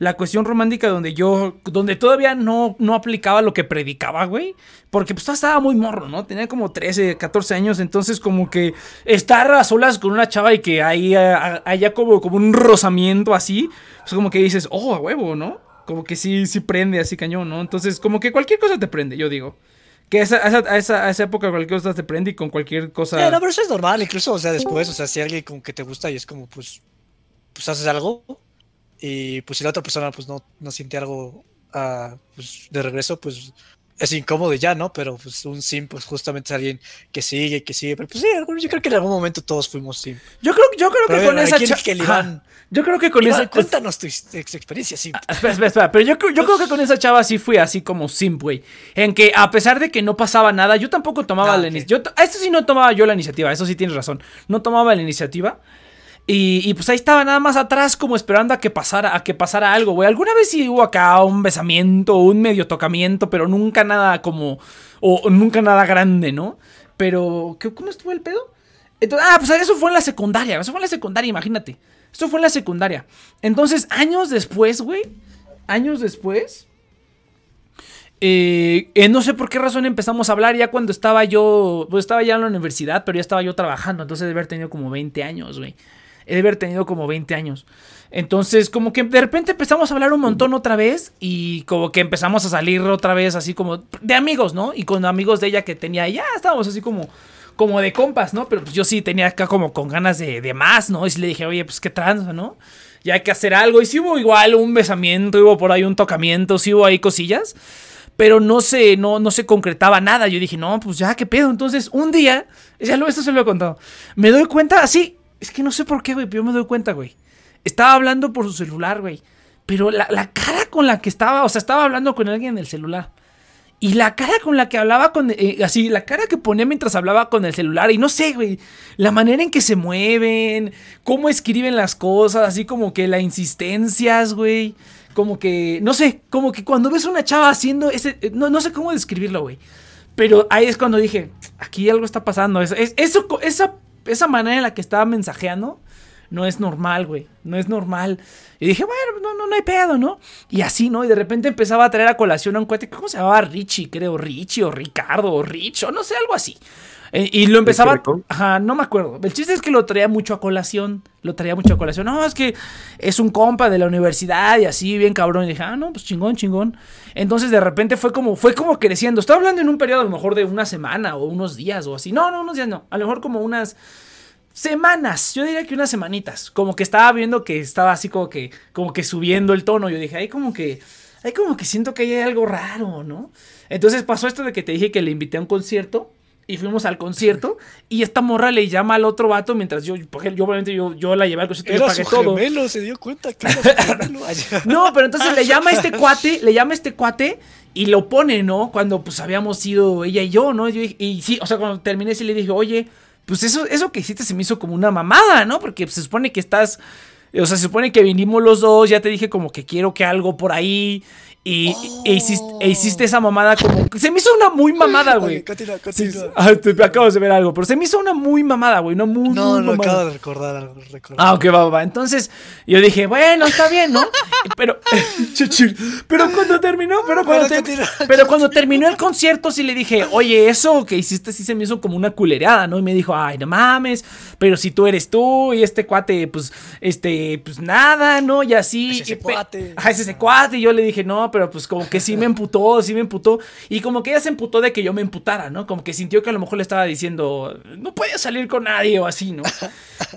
la cuestión romántica donde yo, donde todavía no, no aplicaba lo que predicaba, güey. Porque pues estaba muy morro, ¿no? Tenía como 13, 14 años, entonces como que estar a solas con una chava y que ahí haya como, como un rozamiento así, pues como que dices, oh, a huevo, ¿no? Como que sí, sí prende así cañón, ¿no? Entonces como que cualquier cosa te prende, yo digo. Que a esa, a, esa, a esa, época cualquier cosa te prende y con cualquier cosa... no, pero eso es normal, incluso, o sea, después, o sea, si alguien como que te gusta y es como, pues, pues haces algo, y pues si la otra persona pues no, no siente algo uh, pues, de regreso, pues es incómodo ya, ¿no? Pero pues un sim, pues justamente es alguien que sigue, que sigue. Pero pues sí, yo creo que en algún momento todos fuimos sim. Yo creo, yo creo que con esa chava. Yo creo que con esa. Cuéntanos tu, experiencia sim. Ah, espera, espera, espera. Pero yo, yo creo que con esa chava sí fui así como sim, güey. En que a pesar de que no pasaba nada, yo tampoco tomaba ah, la iniciativa. Esto sí no tomaba yo la iniciativa, eso sí tienes razón. No tomaba la iniciativa. Y, pues ahí estaba nada más atrás como esperando a que pasara, a que pasara algo, güey. Alguna vez sí hubo acá un besamiento, un medio tocamiento, pero nunca nada como, o, nunca nada grande, ¿no? Pero, ¿cómo estuvo el pedo? Entonces, ah, pues eso fue en la secundaria, eso fue en la secundaria, imagínate. Eso fue en la secundaria. Entonces, años después, güey, años después, eh, eh, no sé por qué razón empezamos a hablar ya cuando estaba yo, pues estaba ya en la universidad, pero ya estaba yo trabajando, entonces debe haber tenido como 20 años, güey. He de haber tenido como 20 años. Entonces, como que de repente empezamos a hablar un montón otra vez y como que empezamos a salir otra vez así como de amigos, ¿no? Y con amigos de ella que tenía, ya estábamos así como como de compas, ¿no? Pero pues yo sí tenía acá como con ganas de, de más, ¿no? Y le dije, oye, pues qué tranza, ¿no? Ya hay que hacer algo. Y si hubo igual un besamiento, hubo por ahí un tocamiento, sí hubo ahí cosillas. pero no se, no, no se concretaba nada. Yo dije, no, pues ya, qué pedo. Entonces, un día, ya lo, esto se lo he contado, me doy cuenta así, es que no sé por qué, güey, pero yo me doy cuenta, güey. Estaba hablando por su celular, güey. Pero la, la cara con la que estaba, o sea, estaba hablando con alguien en el celular. Y la cara con la que hablaba con. eh, así, la cara que ponía mientras hablaba con el celular. Y no sé, güey. La manera en que se mueven. Cómo escriben las cosas. Así como que la insistencias, güey. Como que. No sé. Como que cuando ves una chava haciendo ese. eh, No, no sé cómo describirlo, güey. Pero ahí es cuando dije. Aquí algo está pasando. Es- eso, esa, esa manera en la que estaba mensajeando. No es normal, güey. No es normal. Y dije, bueno, no, no, no hay pedo, ¿no? Y así, ¿no? Y de repente empezaba a traer a colación a un cuate, ¿cómo se llamaba? Richie, creo, Richie o Ricardo o Rich, o no sé, algo así. Eh, y lo empezaba. Ajá, no me acuerdo. El chiste es que lo traía mucho a colación. Lo traía mucho a colación. No, es que es un compa de la universidad y así, bien cabrón. Y dije, ah, no, pues chingón, chingón. Entonces de repente fue como, fue como creciendo. Estoy hablando en un periodo a lo mejor de una semana o unos días o así. No, no, unos días no. A lo mejor como unas semanas, yo diría que unas semanitas, como que estaba viendo que estaba así como que, como que subiendo el tono, yo dije, ahí como que, ahí como que siento que hay algo raro, ¿no? Entonces pasó esto de que te dije que le invité a un concierto y fuimos al concierto y esta morra le llama al otro vato mientras yo, porque yo obviamente yo, yo la llevé al concierto y yo Era pagué su todo. gemelo, se dio cuenta que era su [LAUGHS] No, pero entonces le [LAUGHS] llama a este cuate, le llama a este cuate y lo pone, ¿no? Cuando pues habíamos ido ella y yo, ¿no? Yo dije- y sí, o sea, cuando terminé sí le dije, oye, pues eso, eso que hiciste se me hizo como una mamada, ¿no? Porque pues, se supone que estás, o sea, se supone que vinimos los dos, ya te dije como que quiero que algo por ahí y e, hiciste, e hiciste esa mamada como, se me hizo una muy mamada, güey. Continúa, Sí, continúa. sí. Ah, te- acabas de ver algo, pero se me hizo una muy mamada, güey, no muy, No, muy no, mamada. acabo de recordar algo. recordar. Ah, ok, va, va, va. Entonces yo dije, bueno, está bien, ¿no? [LAUGHS] Pero, [LAUGHS] pero cuando terminó, pero cuando, Bueno, te- continúa. pero cuando terminó el concierto, sí le dije, oye, eso que hiciste sí se me hizo como una culereada, ¿no? Y me dijo, ay, no mames, pero si tú eres tú y este cuate, pues, este, pues nada, ¿no? Y así. Es ese cuate. Ajá, es ese cuate. Y yo le dije, no, pero pues como que sí me emputó, sí me emputó. Y como que ella se emputó de que yo me emputara, ¿no? Como que sintió que a lo mejor le estaba diciendo, no puedes salir con nadie o así, ¿no?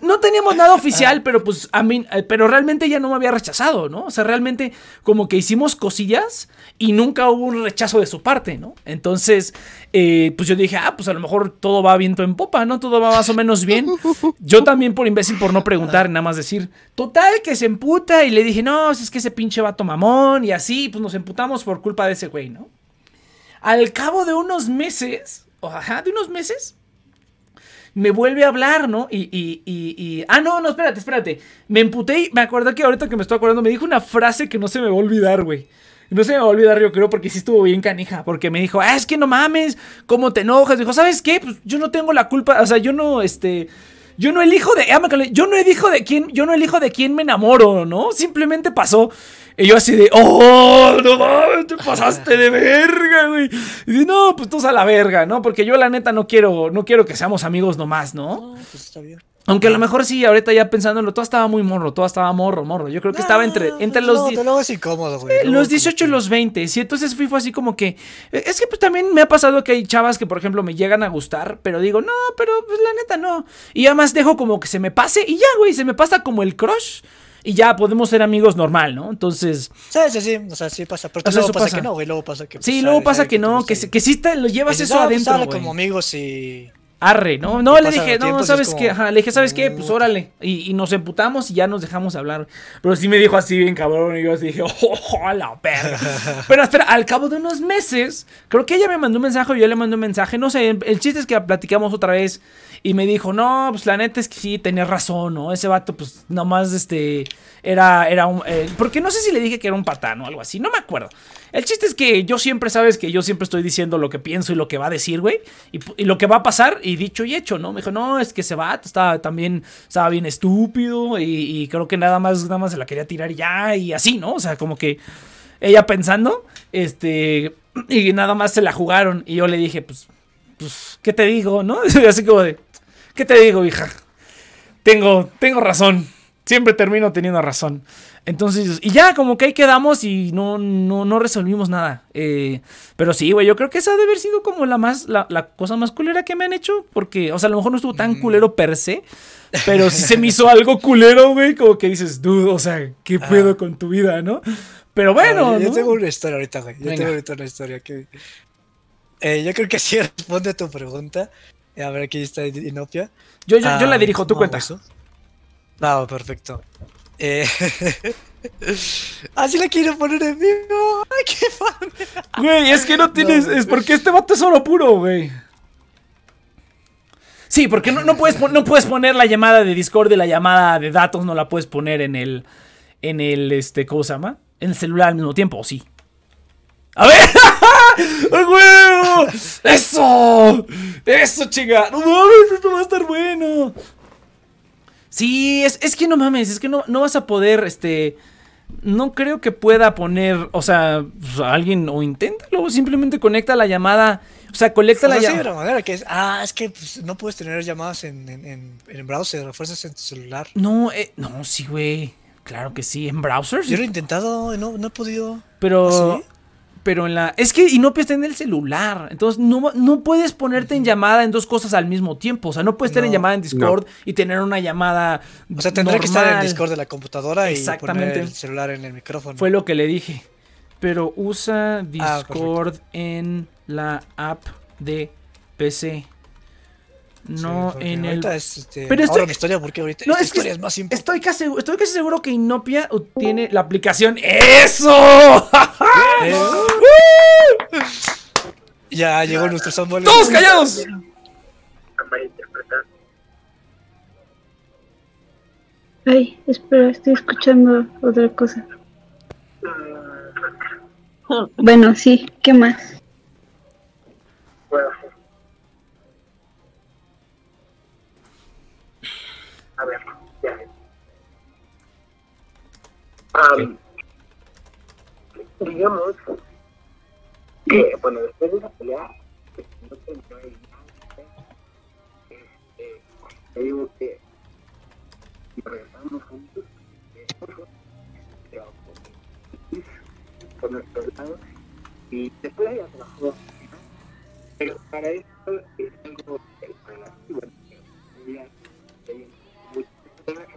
No teníamos nada oficial, pero pues a mí, eh, pero realmente ella no me había rechazado, ¿no? O sea, realmente como que hicimos cosillas y nunca hubo un rechazo de su parte, ¿no? Entonces, eh, pues yo dije, ah, pues a lo mejor todo va viento en popa, ¿no? Todo va más o menos bien. Yo también por imbécil por no preguntar, nada más decir, total que se emputa y le dije, no, si es que ese pinche vato mamón y así, pues nos emputamos por culpa de ese güey, ¿no? Al cabo de unos meses, o ajá, de unos meses, me vuelve a hablar, ¿no? Y, y, y, y- Ah, no, no, espérate, espérate. Me emputé y me acuerdo que ahorita que me estoy acordando, me dijo una frase que no se me va a olvidar, güey. No se me va a olvidar, yo creo, porque sí estuvo bien canija. Porque me dijo, ah, es que no mames, ¿cómo te enojas? Dijo, ¿sabes qué? Pues yo no tengo la culpa, o sea, yo no, este. Yo no elijo de. ah, Yo no elijo de quién. Yo no elijo de quién me enamoro, ¿no? Simplemente pasó. Y yo así de. ¡Oh! No mames, te pasaste de verga, güey. Y dice, no, pues tú a la verga, ¿no? Porque yo la neta no quiero. No quiero que seamos amigos nomás, ¿no? No, pues está bien. Aunque a lo mejor sí, ahorita ya pensándolo, todo estaba muy morro, todo estaba morro, morro. Yo creo que estaba entre, No, entre pues los. no, es incómodo, güey. eh, los como 18 y los 20. Sí, entonces fui fue así como que. eh, Es que pues también me ha pasado que hay chavas que, por ejemplo, me llegan a gustar, pero digo, no, pero pues la neta no. Y además dejo como que se me pase y ya, güey, se me pasa como el crush. Y ya podemos ser amigos normal, ¿no? Entonces. Sí, sí, sí. O sea, sí pasa. Pero O sea, luego pasa, pasa. que no, güey. Luego pasa que. Sí, pues, luego pasa que no, que, y- se- que sí te lo llevas eso "Ah, adentro, sale güey. como amigos y. Arre, ¿no? No, le dije, no, tiempos ¿sabes es qué? como, Ajá, le dije, ¿sabes qué? Pues órale. Y, y nos emputamos y ya nos dejamos hablar. Pero sí me dijo así bien cabrón y yo así dije, ¡oh, a la perra! [LAUGHS] Pero espera, al cabo de unos meses, creo que ella me mandó un mensaje o yo le mandé un mensaje, no sé, el chiste es que platicamos otra vez y me dijo, no, pues la neta es que sí, tenías razón, ¿no? Ese vato, pues nomás, este, era, era un... eh, porque no sé si le dije que era un patán o algo así, no me acuerdo. El chiste es que yo siempre, sabes que yo siempre estoy diciendo lo que pienso y lo que va a decir, güey. Y, lo que va a pasar, y dicho y hecho, ¿no? Me dijo, no, es que ese vato estaba también, estaba bien estúpido y, creo que nada más, nada más se la quería tirar ya y así, ¿no? O sea, como que ella pensando, este, y nada más se la jugaron. Y yo le dije, pues, pues, ¿qué te digo, no? [LAUGHS] Así como de, ¿qué te digo, hija? Tengo, tengo razón. Siempre termino teniendo razón. Entonces, y ya, como que ahí quedamos y no, no, no resolvimos nada. Eh, pero sí, güey, yo creo que esa debe haber sido como la más, la, la cosa más culera que me han hecho. Porque, o sea, a lo mejor no estuvo tan Mm. culero per se. Pero sí se me hizo algo culero, güey. Como que dices, dude, o sea, ¿qué Ah. pedo con tu vida, no? Pero bueno, Ah, yo, yo ¿no? tengo una historia ahorita, güey. Yo Venga. tengo ahorita una historia que. Eh, yo creo que sí [LAUGHS] responde a tu pregunta. A ver, aquí está Inopia. yo, yo, yo la Ah, dirijo, tú ¿cómo cuenta. eso? Ah, perfecto. Eh, [LAUGHS] Así la quiero poner en vivo. Ay, qué fan. Güey, es que no [LAUGHS] tienes. No. es porque este vato es oro puro, güey. Sí, porque no, no, puedes, no puedes poner la llamada de Discord y la llamada de datos, no la puedes poner en el. En el. Este, ¿Cómo se llama? En el celular al mismo tiempo, ¿o sí? ¡A ver! [LAUGHS] ¡A huevo! ¡Eso! ¡Eso, chica! ¡No mames! Esto va a estar bueno. Sí, es, es que no mames, es que no, no vas a poder, este... No creo que pueda poner, o sea, pues, alguien o inténtalo, simplemente conecta la llamada, o sea, conecta O la sí, de llamada. una manera que es. Ah, es que pues, no puedes tener llamadas en, en, en, en browser, fuerzas en tu celular. No, eh, no, sí, güey. Claro que sí, en browsers. Yo lo he intentado no, no he podido. Pero, ¿Ah, sí? Pero en la. Es que Inopia está en el celular. Entonces no, no puedes ponerte en llamada en dos cosas al mismo tiempo. O sea, no puedes estar en llamada en Discord y tener una llamada. O sea, tendré que estar en normal. Discord de la computadora y Exactamente. poner el celular en el micrófono. Fue lo que le dije. Pero usa Ah, Discord en la app de PC. Sí, No porque en el. es, este, Pero esto- ahora mi historia porque ahorita No, esta es que historia es más simple. Estoy casi, estoy casi seguro que Inopia tiene la aplicación. ¡Eso! Eh, [LAUGHS] ya llegó nuestro Samuel. ¡Todos callados! Ay, espera, estoy escuchando otra cosa. Bueno, sí, ¿qué más? Am, digamos que, bueno, después de la pelea, que no tendrá el este, te digo que si regresamos juntos, con- por nuestros lados, y después ella se bajó pero para esto es algo relativo. Ella, ella, muchas personas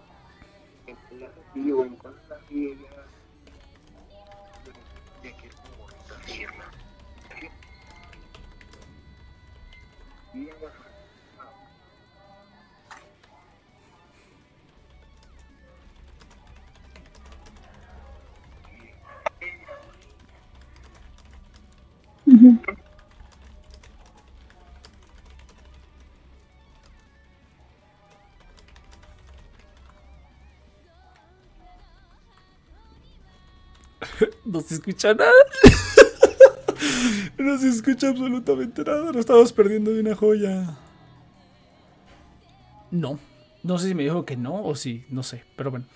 en la así o en cosas así, ella, ya que es muy bonito seguirla. Y No se escucha nada. [LAUGHS] No se escucha absolutamente nada. Nos estamos perdiendo de una joya. No. No sé si me dijo que no o si, no sé, pero bueno.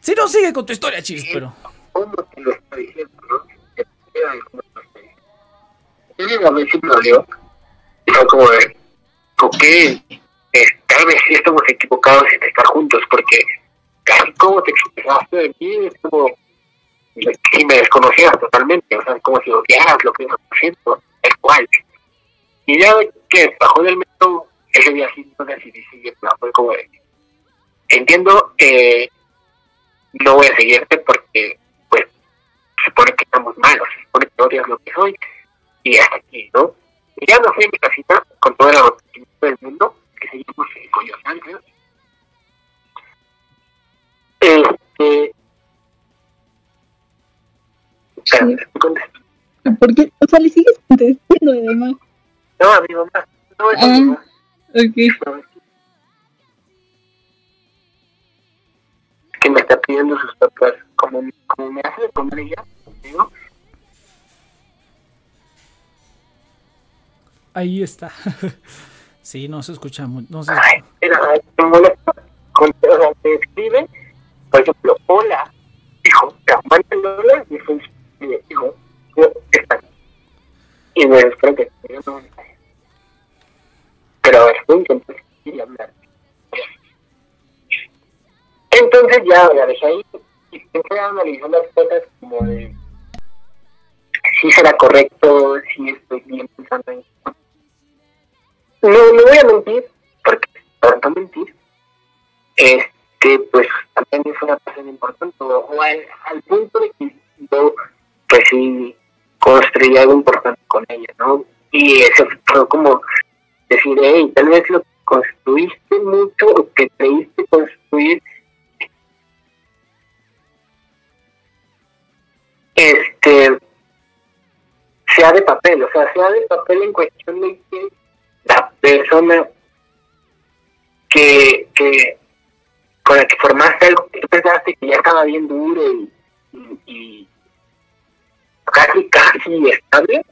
Si no, sigue con tu historia, Chis, pero. ¿cómo te lo está diciendo, no? A veces me dolió. Fue como de, ok, eh, tal vez sí estamos equivocados en estar juntos, porque casi como te expresaste de mí, es como si me desconocieras totalmente, o sea, como si odiaras lo que estás haciendo, es cual. Y ya que bajó del metro, ese día sí no decidí seguir, no, fue como entiendo que no voy a seguirte porque, pues, se supone que estamos malos, se supone que odias lo que soy, y hasta aquí, ¿no? Y ya me fui a mi casita con toda la optimismo del mundo, que seguimos en Coyoacán, creo. Este... Espérame, Sí. estoy contestando. ¿Por qué? O sea, le sigues contestando además. No, a mi mamá. No, es a mi Ah. mamá. Ok. No, que- me está pidiendo sus papás, como, como me hace de comer ella, digo, Ahí está. [LAUGHS] Sí, no se escucha muy. No se Ay, molesta. Con, o sea, me escribe, por ejemplo, hola, hijo, o sea, mándale y fue y digo, yo. Y me espero que. Pero a ver, voy a intentar y hablar. ya la dejé ahí y empecé a analizar las cosas como de si será correcto, si estoy bien pensando en no, no voy a mentir, porque para no mentir, este, pues también es una cosa importante, o al, al punto de que yo, pues sí, construí algo importante con ella, ¿no? Y eso fue como decir, hey, tal vez lo construiste mucho o que creíste construir este sea de papel, o sea, sea de papel en cuestión de que la persona que, que con la que formaste algo que tú pensaste que ya estaba bien duro y, y casi casi estable,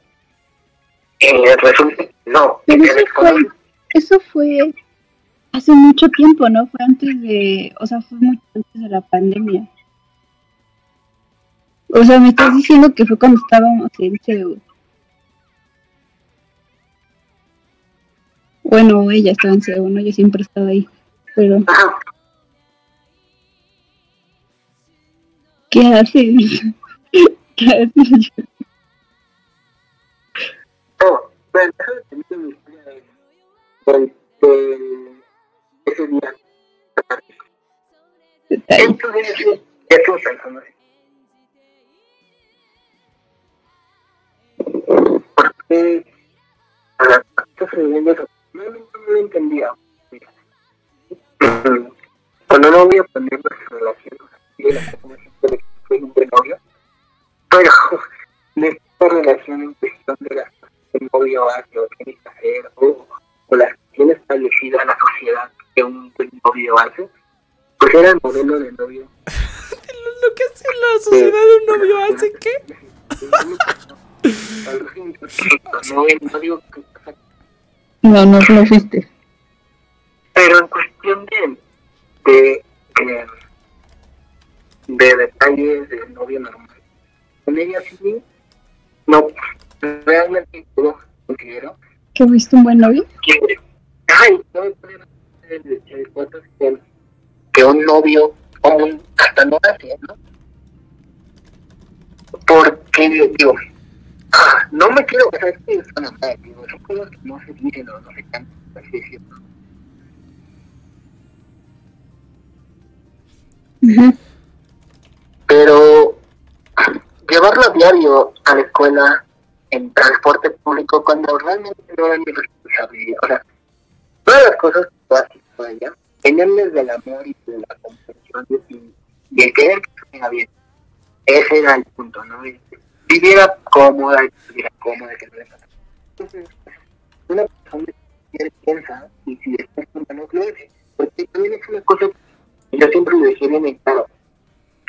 eh, resulta no. Pero eso fue, un- eso fue hace mucho tiempo, ¿no? Fue antes de, o sea, fue mucho antes de la pandemia. O sea, me estás diciendo que fue cuando estábamos en CEU. Bueno, ella estaba en CEU, ¿no? Yo siempre estaba ahí. Pero. ¿qué haces? No, bueno, de de, de, de ese día. Entonces, ya estuve pensando. Porque eso, realmente no lo entendía. Cuando no voy a poner nuestra relación, y la persona siempre que pero de [LAUGHS] esta relación en cuestión de las el novio hace o tiene que hacer, o, o las que tiene establecida la sociedad que un buen novio hace, pues era el modelo de novio [LAUGHS] Lo que hace la sociedad de un novio hace que. no, no digo que No, no lo fuiste. pero en cuestión de de, de, de detalles de novio normal con ella sí no realmente yo considero ¿Que fuiste un buen novio? ay no me hacer el, el cuento que, un novio común hasta no hace ¿no? porque digo ah, no me quiero o sea es que suena mal digo son cosas que no se dicen o no se cantan así decirlo Ujú. pero llevarlo a diario a la escuela en transporte público cuando realmente no era mi responsabilidad. Todas las cosas que haces con ella, tenerles del amor y de la comprensión y, y el querer que estuviera bien. Ese era el punto, ¿no? Y Viviera cómoda, viviera cómoda, que no le. Entonces, una persona que piensa y si con no lo hace. Porque también es una cosa que yo siempre le dejé bien en claro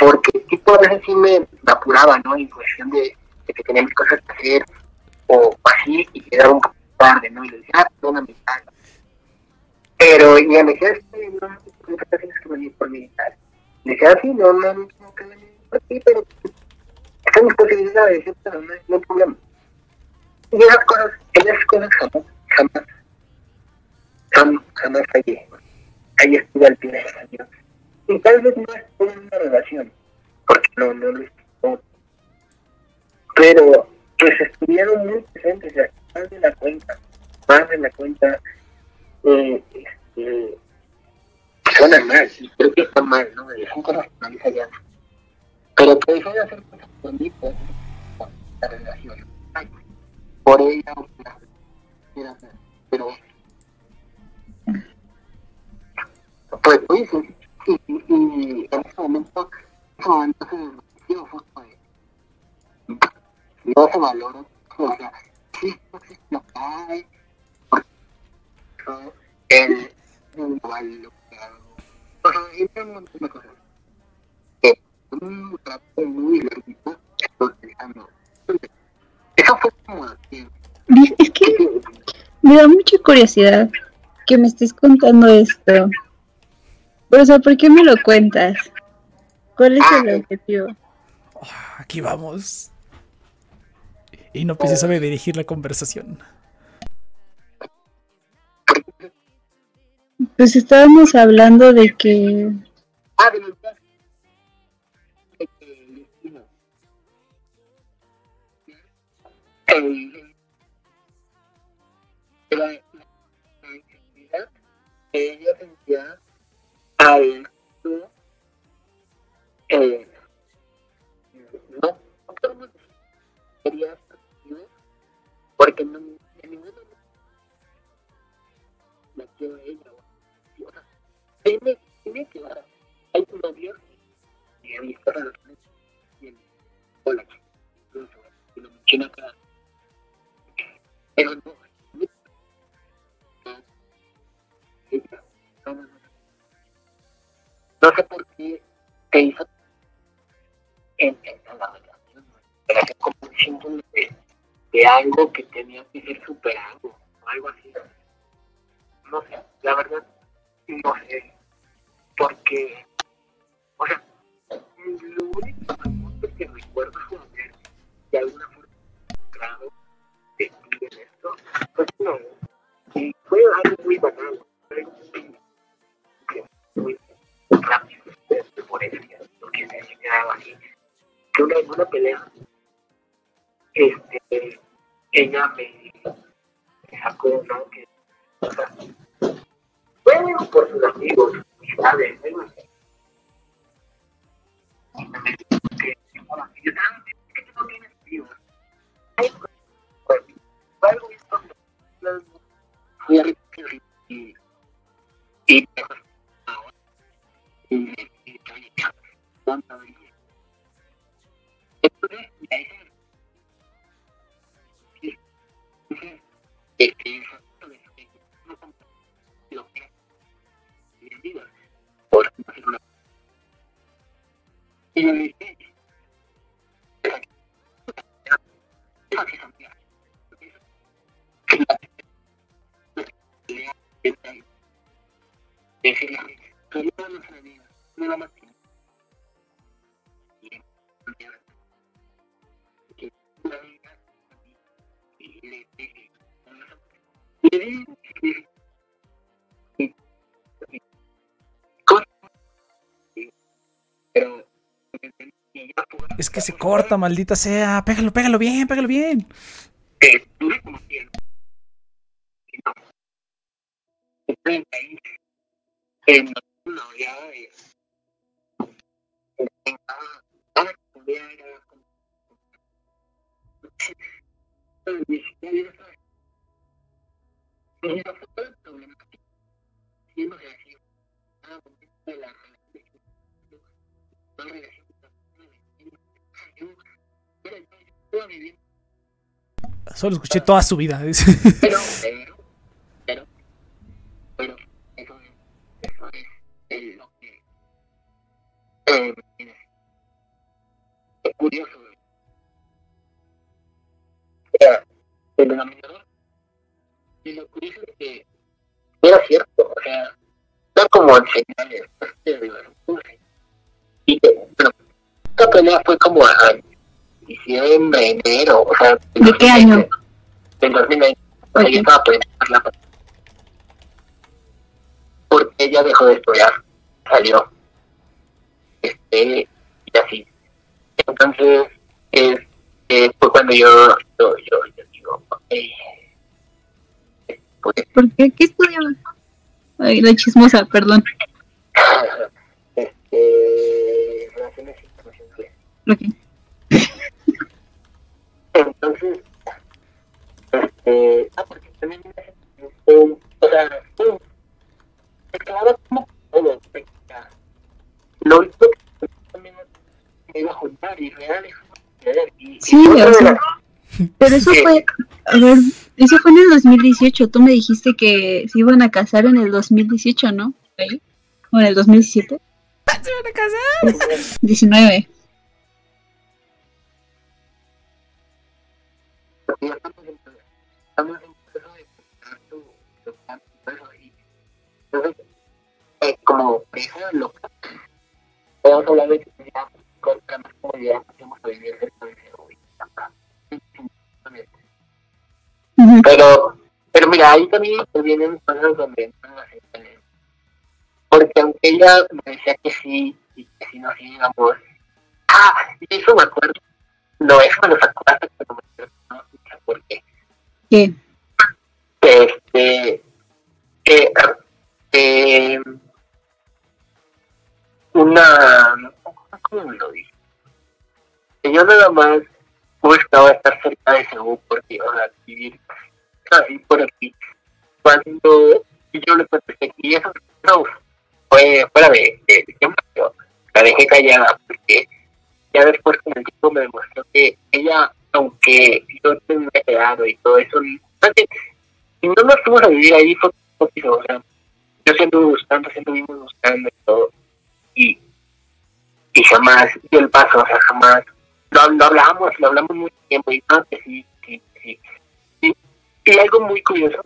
porque tipo a veces sí me apuraba, ¿no? En cuestión de, de que tenía mis cosas que hacer o así y quedaba un poco tarde, ¿no? Y le decía, ah, perdóname, tal. Pero ya me decía, es que no, no que venir por y tal. Le decía, sí, no, no, no por ti, pero están mis posibilidades, pero no, no hay problema. Y esas cosas, esas cosas jamás, jamás, jamás, jamás fallé. Ahí estuve al pie del cañón y tal vez no es toda una relación, porque no, no lo es todo. Pero pues estuvieron muy presentes, más de la cuenta, más de la cuenta, eh, este, suena mal, creo que está mal, ¿no? Son cosas ya. Pero que dejé de hacer cosas bonitas con la relación. Por ella, o por pero pues tú dices, y, y, en ese momento, en ese momento se justo de, no se valora, o sea, sí, pues hay, porque el, o sea, y un montón de cosas, que un trato muy estoy utilizando, eso fue como Es que me da mucha curiosidad que me estés contando esto. Pero, o sea, ¿por qué me lo cuentas? ¿Cuál es el objetivo? Ah, Aquí vamos. Y no se sabe dirigir la conversación. Pues estábamos hablando de que... ah, la, al no, porque no, de ninguna manera la quiero ella. O sea, tiene, tiene que ver, hay novios y he visto relaciones bien hola, incluso, y lo menciona acá. Pero no, No sé por qué te hizo entender la relación. Pero que como un símbolo de, algo que tenía que ser superado, o algo así. No sé, la verdad, no sé. Porque, o sea, lo único que recuerdo haber de alguna forma grado de en esto, pues no. Y fue algo muy banal, algo muy, muy rápido, este, por eso ya, lo que se señalaba así. Que una, una pelea, este, ella me, me ¿no? Que, o bueno, por sus amigos, amistades, algo que, bueno, no tienes pues, y, y, y, por y la pero Es que se corta, maldita sea. Pégalo, pégalo bien, pégalo bien. Solo escuché toda su vida. Pero, pero, pero, eso es, lo que, eh, es curioso. Era el denominador. Y lo curioso es que era cierto, o sea, era como en señales, de y bueno, esta pelea fue como a diciembre, enero, o sea, ¿De qué año? Del 2020. O sea, Ok. yo estaba la. Porque ella dejó de estudiar, salió. Este, y así. Entonces, este, fue cuando yo, yo, yo, yo digo, ok. Pues, ¿Por qué? ¿Qué estudiaba? Ay, la chismosa, perdón. [LAUGHS] este, relaciones internacionales. Ok. Entonces, este, ah, porque también un, o sea, se quedaba como todo, lo único que me iba a juntar y real y, Sí, o sea, Pero eso Sí. fue, a ver, eso fue en el 2018. Tú me dijiste que se iban a casar en el 2018, ¿no? ¿Ahí? ¿O en el 2017? ¿Se van a casar? 19. porque ya estamos en, estamos en proceso de buscar tu, tu plan, todo eso, y entonces, eh, como pareja loca, podemos hablar de la. Pero, pero mira, ahí también vienen cosas donde entran las. Porque aunque ella me decía que sí, y que si nos íbamos, eso me acuerdo. No, eso me hasta cuando me no sé por qué. ¿Qué? Este, que, eh, una, ¿cómo me? Que yo nada más buscaba estar cerca de Seúl porque, o sea, vivir así por aquí. Cuando yo le contesté, y eso no, fue fuera de, de, de la dejé callada porque ya después con el tiempo me demostró que ella, aunque yo me había quedado y todo eso, si no nos fuimos a vivir ahí fue o sea, yo siempre buscando, siempre vimos buscando y todo, y, y jamás dio el paso, o sea, jamás, lo, lo hablamos, lo hablamos mucho tiempo, y sí, sí, sí, y, y algo muy curioso,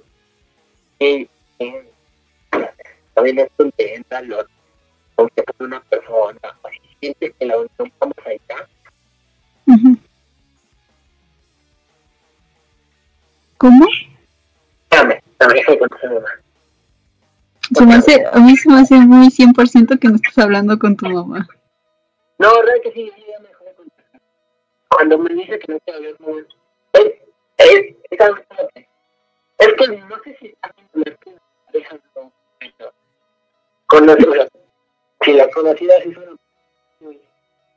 eh, eh, también es donde entra lo aunque por una persona, así sientes que la unión vamos allá, Ujú. ¿Cómo? dame, dame, deja de conocer una. Se me hace, a mí se me hace muy 100% que no estás hablando con tu mamá. No, verdad que sí, sí, ya me dejó de contestar. Cuando me dice que no te había muy... Es, es, es, algo que- es que no sé si está viendo la pareja o no. Conoce, o sea, si la conocida sí suena muy,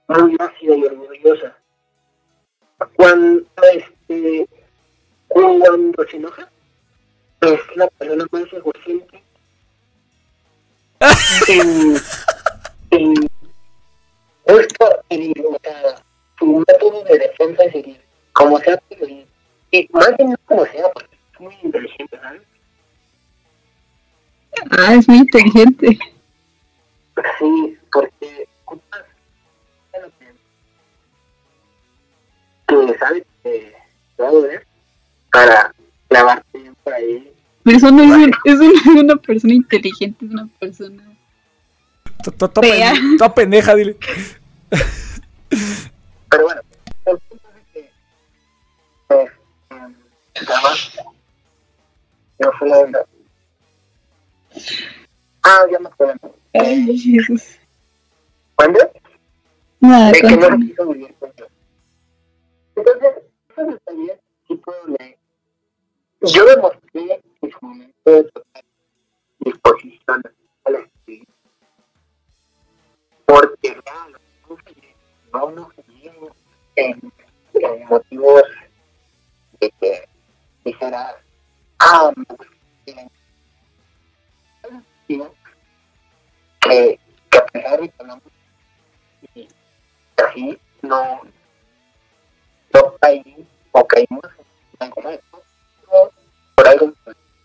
muy ácida y orgullosa. Cuando, este, cuando se enoja, es la persona más egocéntrica [LAUGHS] en, en o sea, su método de defensa es seguir como sea y, más bien no como sea porque es muy inteligente ¿sabes? Ah, es muy inteligente. sí porque que, que sabe que va a doler para clavarte bien por ahí Pero eso no es, un- eso no es una persona inteligente, es una persona. Toda pendeja, dile. Pero bueno, el punto es que pues, em, además, yo fui la verdad. Ah, ya me acuerdo. Ay, Jesús. ¿Cuándo? Nada, De que no continúa. se quiso vivir con yo. Entonces, sí puedo leer. Yo demostré en su momento de total disposición. Porque ya nos fallé en, en motivos de que dijera, ah, me gusta sino que, que a pesar de que hablamos y así no no caí o caímos en ¿no? por algo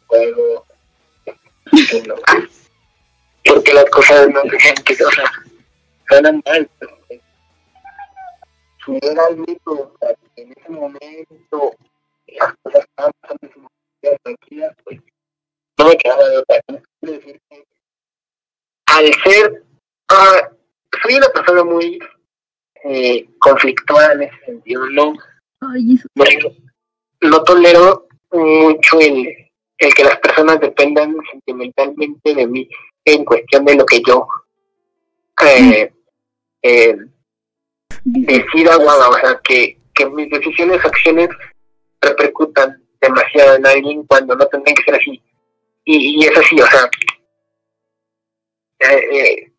juego no. [LAUGHS] porque las cosas no dejan que o suenan mal pero si era el para que en ese momento las cosas estaban momento tranquilas pues no me quedaba de otra decir que al ser ah, soy una persona muy eh, conflictual en ese sentido no Ay, eso. no, no tolero mucho el, el que las personas dependan sentimentalmente de mí en cuestión de lo que yo eh, eh, decida o haga, o sea, que, que mis decisiones, acciones repercutan demasiado en alguien cuando no tendrían que ser así. Y, y es así, o sea, eh, eh,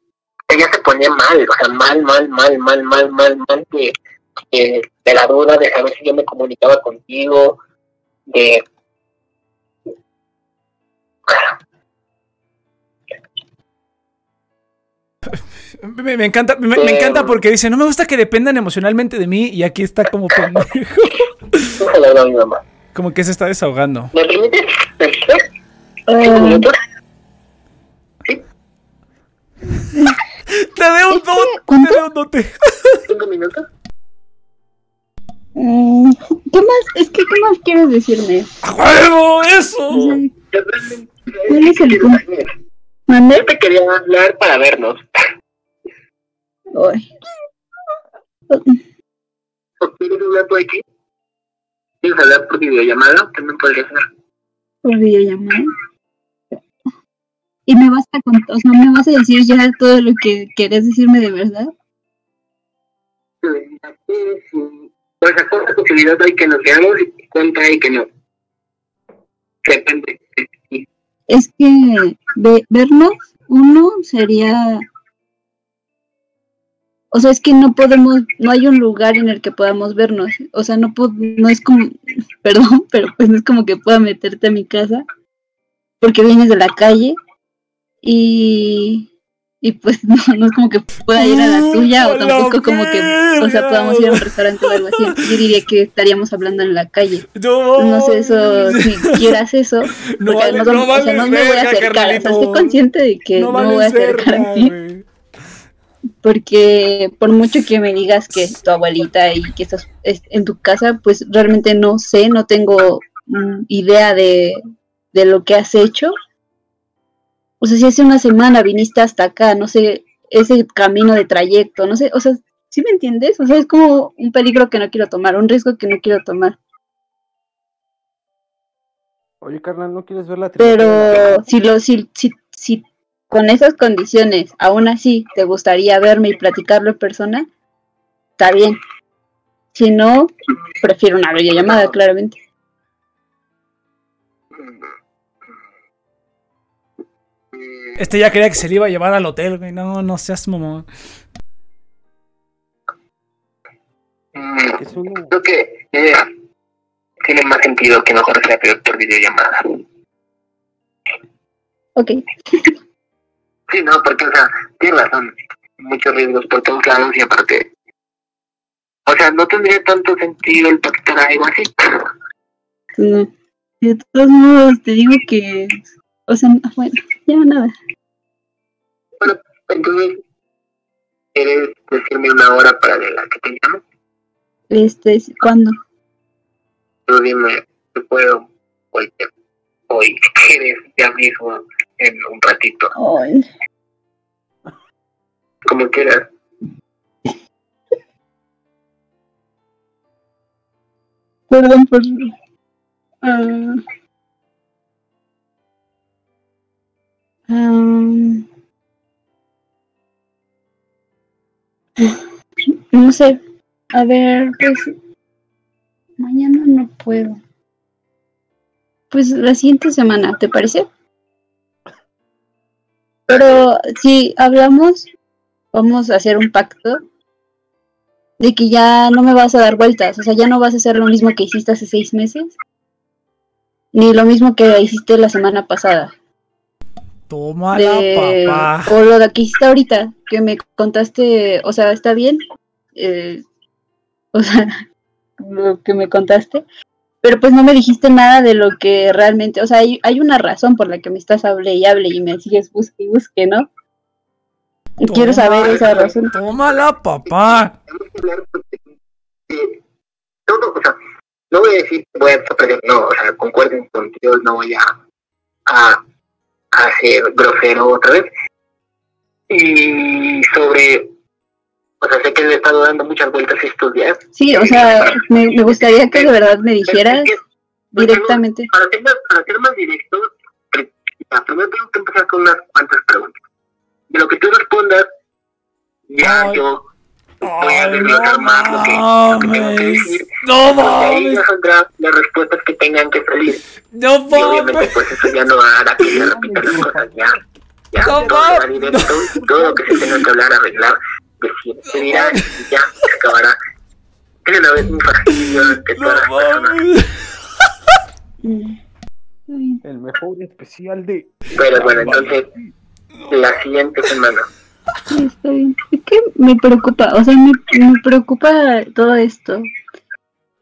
ella se ponía mal, o sea, mal, mal, mal, mal, mal, mal, mal, de, de, de la duda de saber si yo me comunicaba contigo, de... Me, me encanta, me, me encanta porque dice, no me gusta que dependan emocionalmente de mí y aquí está como pendejo. Mi mamá. Como que se está desahogando. ¿Me permites? Ah, ¿Cinco minutos? [LAUGHS] Te dé un dote, ¿cuánto? te dé un dote. [LAUGHS] ¿Cinco minutos? mm, ¿Qué más? Es que, ¿qué más quieres decirme? ¡A huevo! ¡Eso! ¿Cuál es el punto? ¿Mande? Yo te quería hablar para vernos. ¿O quieres hablar por aquí? ¿Quieres hablar por videollamada? También podría ser. Por videollamada. Y me vas a contar, o sea, me vas a decir ya todo lo que querés decirme de verdad. Sí. O sea, ¿cuánta posibilidad hay que nos veamos y cuánta hay que no? Depende. Es que ve- vernos, uno sería... O sea, es que no podemos, no hay un lugar en el que podamos vernos. O sea, no, no es como, [LAUGHS] perdón, pero pues no es como que pueda meterte a mi casa porque vienes de la calle y, y pues [LAUGHS] no, no es como que pueda ir a la tuya o ¡A la tampoco como que, o sea, podamos ir a un restaurante o algo así. [LAUGHS] Yo diría que estaríamos hablando en la calle. No, No sé eso, [LAUGHS] si quieras eso, No porque vale- no o sea, vales no me voy a acercar, o sea, estoy consciente de que no, me voy a acercar verga, a ti, porque por mucho que me digas que es tu abuelita y que estás es- en tu casa, pues realmente no sé, no tengo mm, idea de, de lo que has hecho. O sea, si hace una semana viniste hasta acá, no sé, ese camino de trayecto, no sé, o sea, ¿sí me entiendes? O sea, es como un peligro que no quiero tomar, un riesgo que no quiero tomar. Oye, carnal, ¿no quieres ver la Pero si lo, si, si, si con esas condiciones aún así te gustaría verme y platicarlo en persona, está bien. Si no, prefiero una videollamada, claramente. Este ya creía que se le iba a llevar al hotel, güey. No, no seas mamón. Mm, Creo que eh, tiene más sentido que mejor sea peor por videollamada. Ok. Sí, no, porque, o sea, tienes razón. Muchos riesgos por todos lados y aparte. O sea, no tendría tanto sentido el pactar algo así. No. De todos modos, te digo que. O sea, no- bueno, ya nada. Entonces, ¿quieres decirme una hora para de la que te llamo? Este, ¿cuándo? Tú dime, te puedo hoy, si quieres, ya mismo, en un ratito, Ay, como quieras. perdón por. ah, am, no sé. A ver, pues. Mañana no puedo. Pues la siguiente semana, ¿te parece? Pero si hablamos, vamos a hacer un pacto de que ya no me vas a dar vueltas, o sea, ya no vas a hacer lo mismo que hiciste hace seis meses, ni lo mismo que hiciste la semana pasada. Tómala, de- papá. o lo de que hiciste ahorita, que me contaste, o sea, está bien, eh, o sea, [LAUGHS] lo que me contaste, pero pues no me dijiste nada de lo que realmente, o sea, hay, hay una razón por la que me estás hable y hable y me sigues busque y busque, ¿no? Quiero saber esa razón. Tómala, papá. Tenemos que hablar porque eh, todo, o sea, no voy a decir voy a desaparecer, no, o sea, concuerden contigo, no voy a, a, a ser grosero otra vez. Y sobre, o sea, sé que le he estado dando muchas vueltas estos días. Sí, o sea, me, me gustaría que de verdad me dijeras directamente. Para ser más, para ser más directo, primero tengo que empezar con unas cuantas preguntas. De lo que tú respondas, ya Ay. yo voy a desglosar no más lo que, lo que tengo que decir. No mames. saldrán las respuestas que tengan que salir. No Y obviamente, mames. pues eso ya no hará que se repitan las cosas. Ya, ya, No todo se va directo. Todo lo que se tenga que hablar, arreglar, decir, se dirá y ya se acabará. Es una vez un fastidio No todas las personas. El mejor especial de. Pero bueno, entonces, la siguiente semana. Está bien. Es que me preocupa, o sea, me, me preocupa todo esto.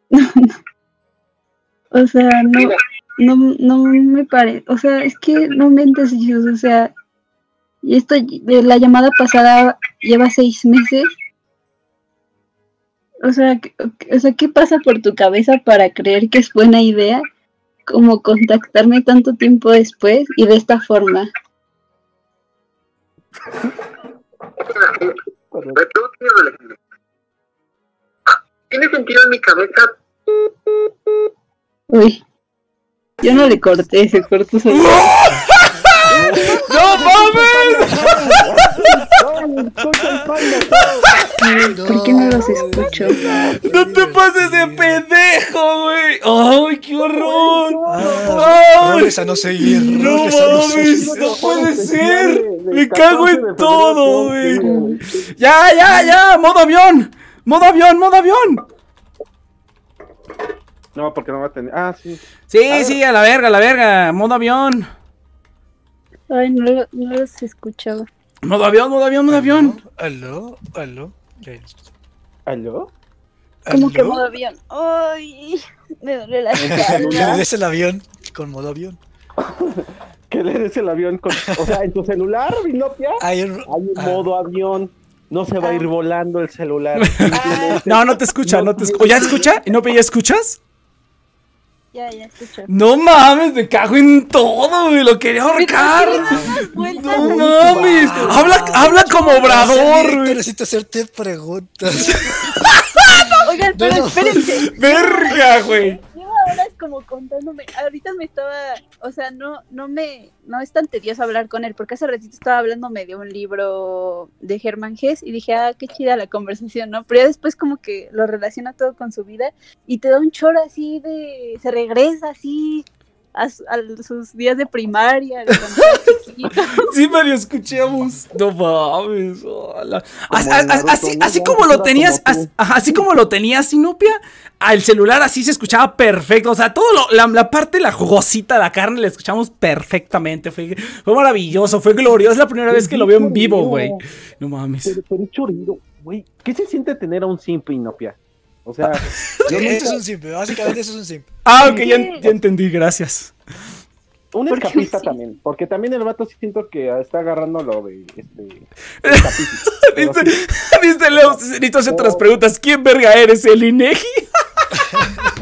[LAUGHS] o sea, no, no, no me parece, o sea, es que no mentes, Jesús, o sea, y esto de la llamada pasada lleva seis meses. O sea, o sea, ¿qué pasa por tu cabeza para creer que es buena idea como contactarme tanto tiempo después y de esta forma? [LAUGHS] Tiene sentido en mi cabeza. Uy, yo no le corté, se cortó solo. [LAUGHS] ¡No mames! ¿Por qué no los escucho? ¡No te pases de pendejo, güey! ¡Ay, qué horror! A no seguir. ¡No a no seguir. mames! ¡No puede ser! ¡Me cago en todo, güey! ¡Ya, ya, ya! ¡Modo avión! ¡Modo avión, modo avión! No, porque no va a tener. Ah, sí. Sí, sí, a la verga, a la verga. Modo avión. Ay, no, lo- no los escuchaba. Modo avión, modo avión, modo avión. Aló, aló. ¿Aló? ¿Cómo que modo avión? Ay, me duele la Que le des el avión con modo avión. [LAUGHS] Que le des el avión con. O sea, en tu celular, Binopia, [LAUGHS] Hay un, hay un ah, modo avión. No se va a ir volando el celular. [LAUGHS] No, no te escucha, no te escucha. ¿Ya escucha? ¿Y no, ya escuchas? Ya, ya escucho. No mames, me cago en todo, güey. Lo quería ahorcar. No mames. Habla, habla como obrador, güey. necesito hacerte preguntas. Oigan, pero No. espérense. Verga, güey. Horas como contándome. Ahorita me estaba, o sea, no, no me, no es tan tedioso hablar con él, porque hace ratito estaba hablándome de un libro de Germán Gess y dije, ah, qué chida la conversación, ¿no? Pero ya después como que lo relaciona todo con su vida y te da un choro así de, se regresa así a, a sus días de primaria. [LAUGHS] Sí, medio escuchamos. No mames. hola. Así, así Ya como lo tenías, así como lo tenías Sinopia, al celular así se escuchaba perfecto. O sea, todo lo- la, la parte, la jugosita, la carne, la escuchamos perfectamente. Fue, fue maravilloso, fue glorioso. Es la primera vez que lo veo en vivo, güey. No mames. Pero, pero chorizo, güey. ¿Qué se siente tener a un simp, Inopia? O sea, [LAUGHS] yo Esto es nunca- un simple, básicamente eso es un simple. Ah, ok, ya, ya entendí, gracias. Un Porque escapista sí. también. Porque también el vato sí siento que está agarrando lo de este. [LAUGHS] escapista. Pero Dice, sí, [LAUGHS] dice Leo, necesito hacer otras preguntas. ¿Quién verga eres, el Inegi? [LAUGHS]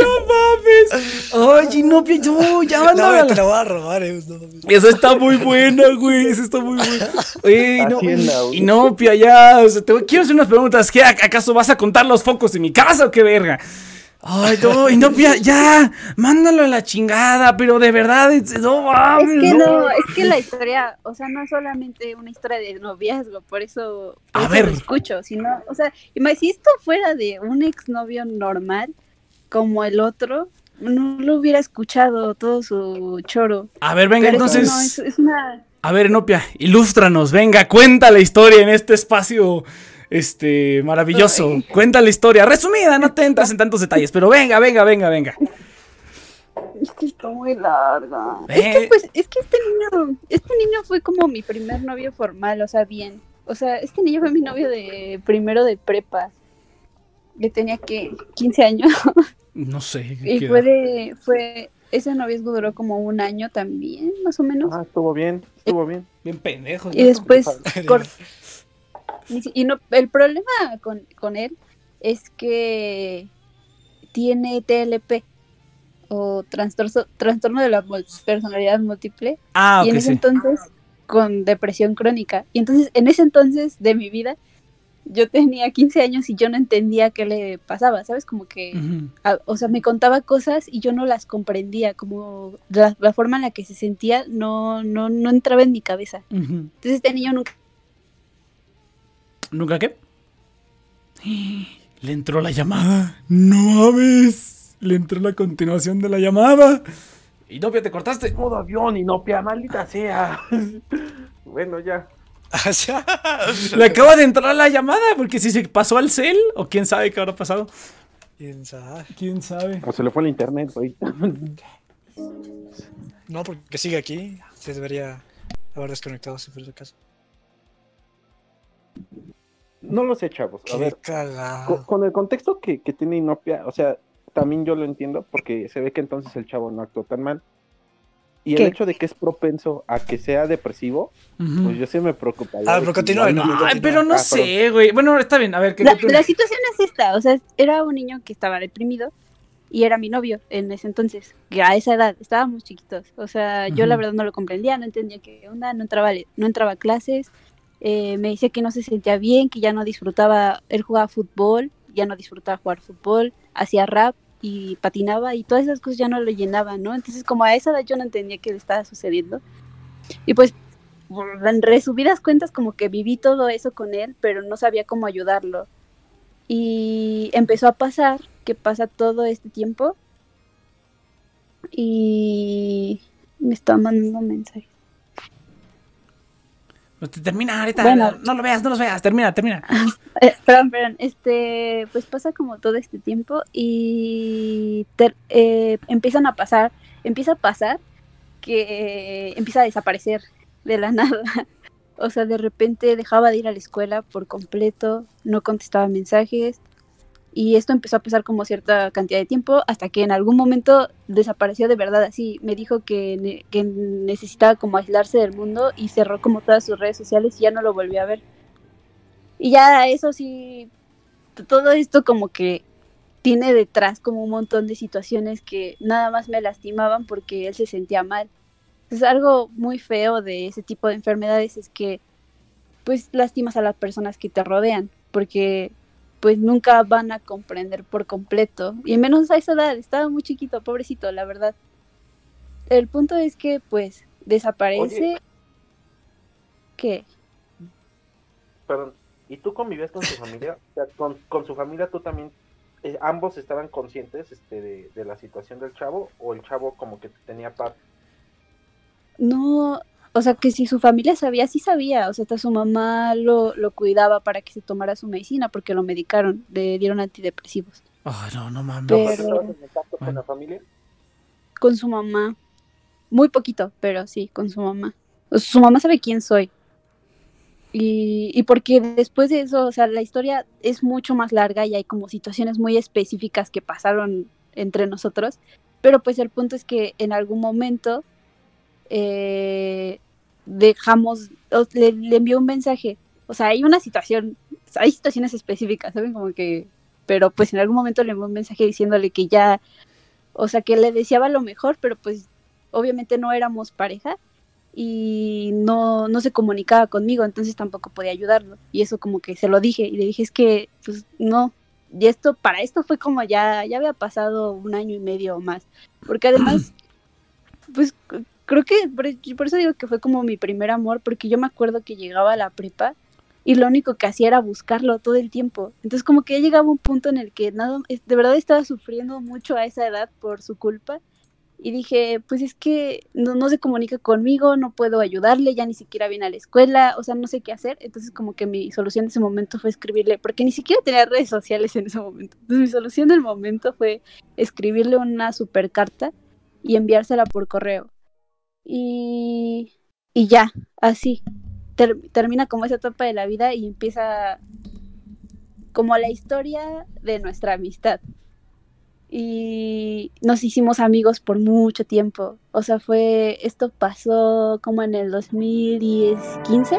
no mames. Oye, no, no, ya No, mándala. me te la voy a robar, eh. no. Esa está muy buena, güey. Esa está muy buena. Oye, no, y no, Pia, ya. o sea, te voy- quiero hacer unas preguntas. ¿Qué, ¿Acaso vas a contar los focos de mi casa o qué verga? Ay, no, y no, ya. Mándalo a la chingada, pero de verdad, es- no Es mames. que no. no, es que la historia, o sea, no es solamente una historia de noviazgo, por eso, por A eso ver. lo escucho, sino, o sea, si esto fuera de un exnovio normal, como el otro, no lo hubiera escuchado todo su choro. A ver, venga, Pero entonces. no, es, es una... A ver, Enopia, ilústranos, venga, cuenta la historia en este espacio este maravilloso. Ay. Cuenta la historia, resumida, no te entras en tantos detalles, pero venga, venga, venga, venga. Es que está muy larga. Es Eh. que, pues, es que este niño, este niño fue como mi primer novio formal, o sea, bien. O sea, este niño fue mi novio de primero de prepa. Que tenía que 15 años. No sé. Y fue de, fue, ese noviazgo duró como un año también, más o menos. Ah, estuvo bien, estuvo bien. Bien pendejo. y después, cor- y no, el problema con, con él es que tiene TLP o trastorno, trastorno de la personalidad múltiple Ah, y en ese sí. entonces con depresión crónica. Y entonces en ese entonces de mi vida yo tenía 15 años y yo no entendía qué le pasaba, ¿sabes? Como que a- o sea, me contaba cosas y yo no las comprendía, como la, la forma en la que se sentía no, no, no entraba en mi cabeza. Entonces este niño nunca... ¿Nunca qué? [GASPS] Le entró la llamada. No mames. Le entró la continuación de la llamada. Y Nopia, te cortaste. Modo avión, Inopia, maldita sea. [LAUGHS] bueno, ya. Ah, ya. Le acaba de entrar la llamada porque si se pasó al cel o quién sabe qué habrá pasado. ¿Quién sabe? ¿Quién sabe? O se le fue el internet ahorita. No, porque sigue aquí. Se debería haber desconectado si fuera el caso. No lo sé, chavos. A Qué ver, co- cagado. con el contexto que, que tiene Inopia, o sea, también yo lo entiendo porque se ve que entonces el chavo no actuó tan mal. Y el hecho de que es propenso a que sea depresivo, pues yo sí me preocuparía. Ah, pero continúa, no, no- Ay, pero no Ah, sé, güey. Bueno, está bien. A ver, ¿qué La, qué- la situación es esta, o sea, era un niño que estaba deprimido y era mi novio en ese entonces, que a esa edad estábamos chiquitos, o sea, yo la verdad no lo comprendía, no entendía qué onda, no entraba, no entraba a clases, eh, me decía que no se sentía bien, que ya no disfrutaba, él jugaba fútbol, ya no disfrutaba jugar fútbol, hacía rap y patinaba y todas esas cosas ya no lo llenaban, ¿no? Entonces como a esa edad yo no entendía qué le estaba sucediendo y pues en resumidas cuentas como que viví todo eso con él, pero no sabía cómo ayudarlo. Y empezó a pasar, que pasa todo este tiempo. Y me está mandando mensajes. Te termina ahorita. Bueno. No lo veas, no los veas. Termina, termina. Eh, perdón, perdón. Este, pues pasa como todo este tiempo y ter- eh, empiezan a pasar, empieza a pasar que eh, empieza a desaparecer de la [LAUGHS] nada. O sea, de repente dejaba de ir a la escuela por completo, no contestaba mensajes y esto empezó a pasar como cierta cantidad de tiempo hasta que en algún momento desapareció de verdad así. Me dijo que, que necesitaba como aislarse del mundo y cerró como todas sus redes sociales y ya no lo volví a ver. Y ya eso sí, todo esto como que tiene detrás como un montón de situaciones que nada más me lastimaban porque él se sentía mal. Es algo muy feo de ese tipo de enfermedades es que pues lastimas a las personas que te rodean porque pues nunca van a comprender por completo y menos a esa edad, estaba muy chiquito, pobrecito, la verdad. El punto es que pues desaparece que Perdón. ¿Y tú convivías con su familia? O sea, con, con su familia tú también, eh, ambos estaban conscientes este, de, de la situación del chavo o el chavo como que tenía paz. No, o sea, que si su familia sabía, sí sabía, o sea, hasta su mamá lo, lo cuidaba para que se tomara su medicina porque lo medicaron, le dieron antidepresivos. Oh, no, no mames. Pero- ¿Estabas en contacto con la familia? Con su mamá, muy poquito, pero sí, con su mamá. O sea, su mamá sabe quién soy. Y, y porque después de eso, o sea, la historia es mucho más larga y hay como situaciones muy específicas que pasaron entre nosotros, pero pues el punto es que en algún momento eh, dejamos, le, envió un mensaje, o sea, hay una situación, hay situaciones específicas, ¿saben? Como que, pero pues en algún momento le envió un mensaje diciéndole que ya, o sea, que le deseaba lo mejor, pero pues obviamente no éramos pareja y no, no se comunicaba conmigo, entonces tampoco podía ayudarlo. Y eso como que se lo dije y le dije, es que, pues no, y esto, para esto fue como ya, ya había pasado un año y medio o más, porque además, [CLEARS THROAT] pues creo que, por, eso digo que fue como mi primer amor, porque yo me acuerdo que llegaba a la prepa y lo único que hacía era buscarlo todo el tiempo. Entonces como que ya llegaba un punto en el que nada, de verdad estaba sufriendo mucho a esa edad por su culpa. Y dije, pues es que no, se comunica conmigo, no puedo ayudarle, ya ni siquiera viene a la escuela, o sea, no sé qué hacer. Entonces como que mi solución en ese momento fue escribirle, porque ni siquiera tenía redes sociales en ese momento. Entonces mi solución del momento fue escribirle una super carta y enviársela por correo. Y, y ya, así. Ter- termina como esa etapa de la vida y empieza como la historia de nuestra amistad. Y nos hicimos amigos por mucho tiempo. O sea, fue, esto pasó como en el 2015.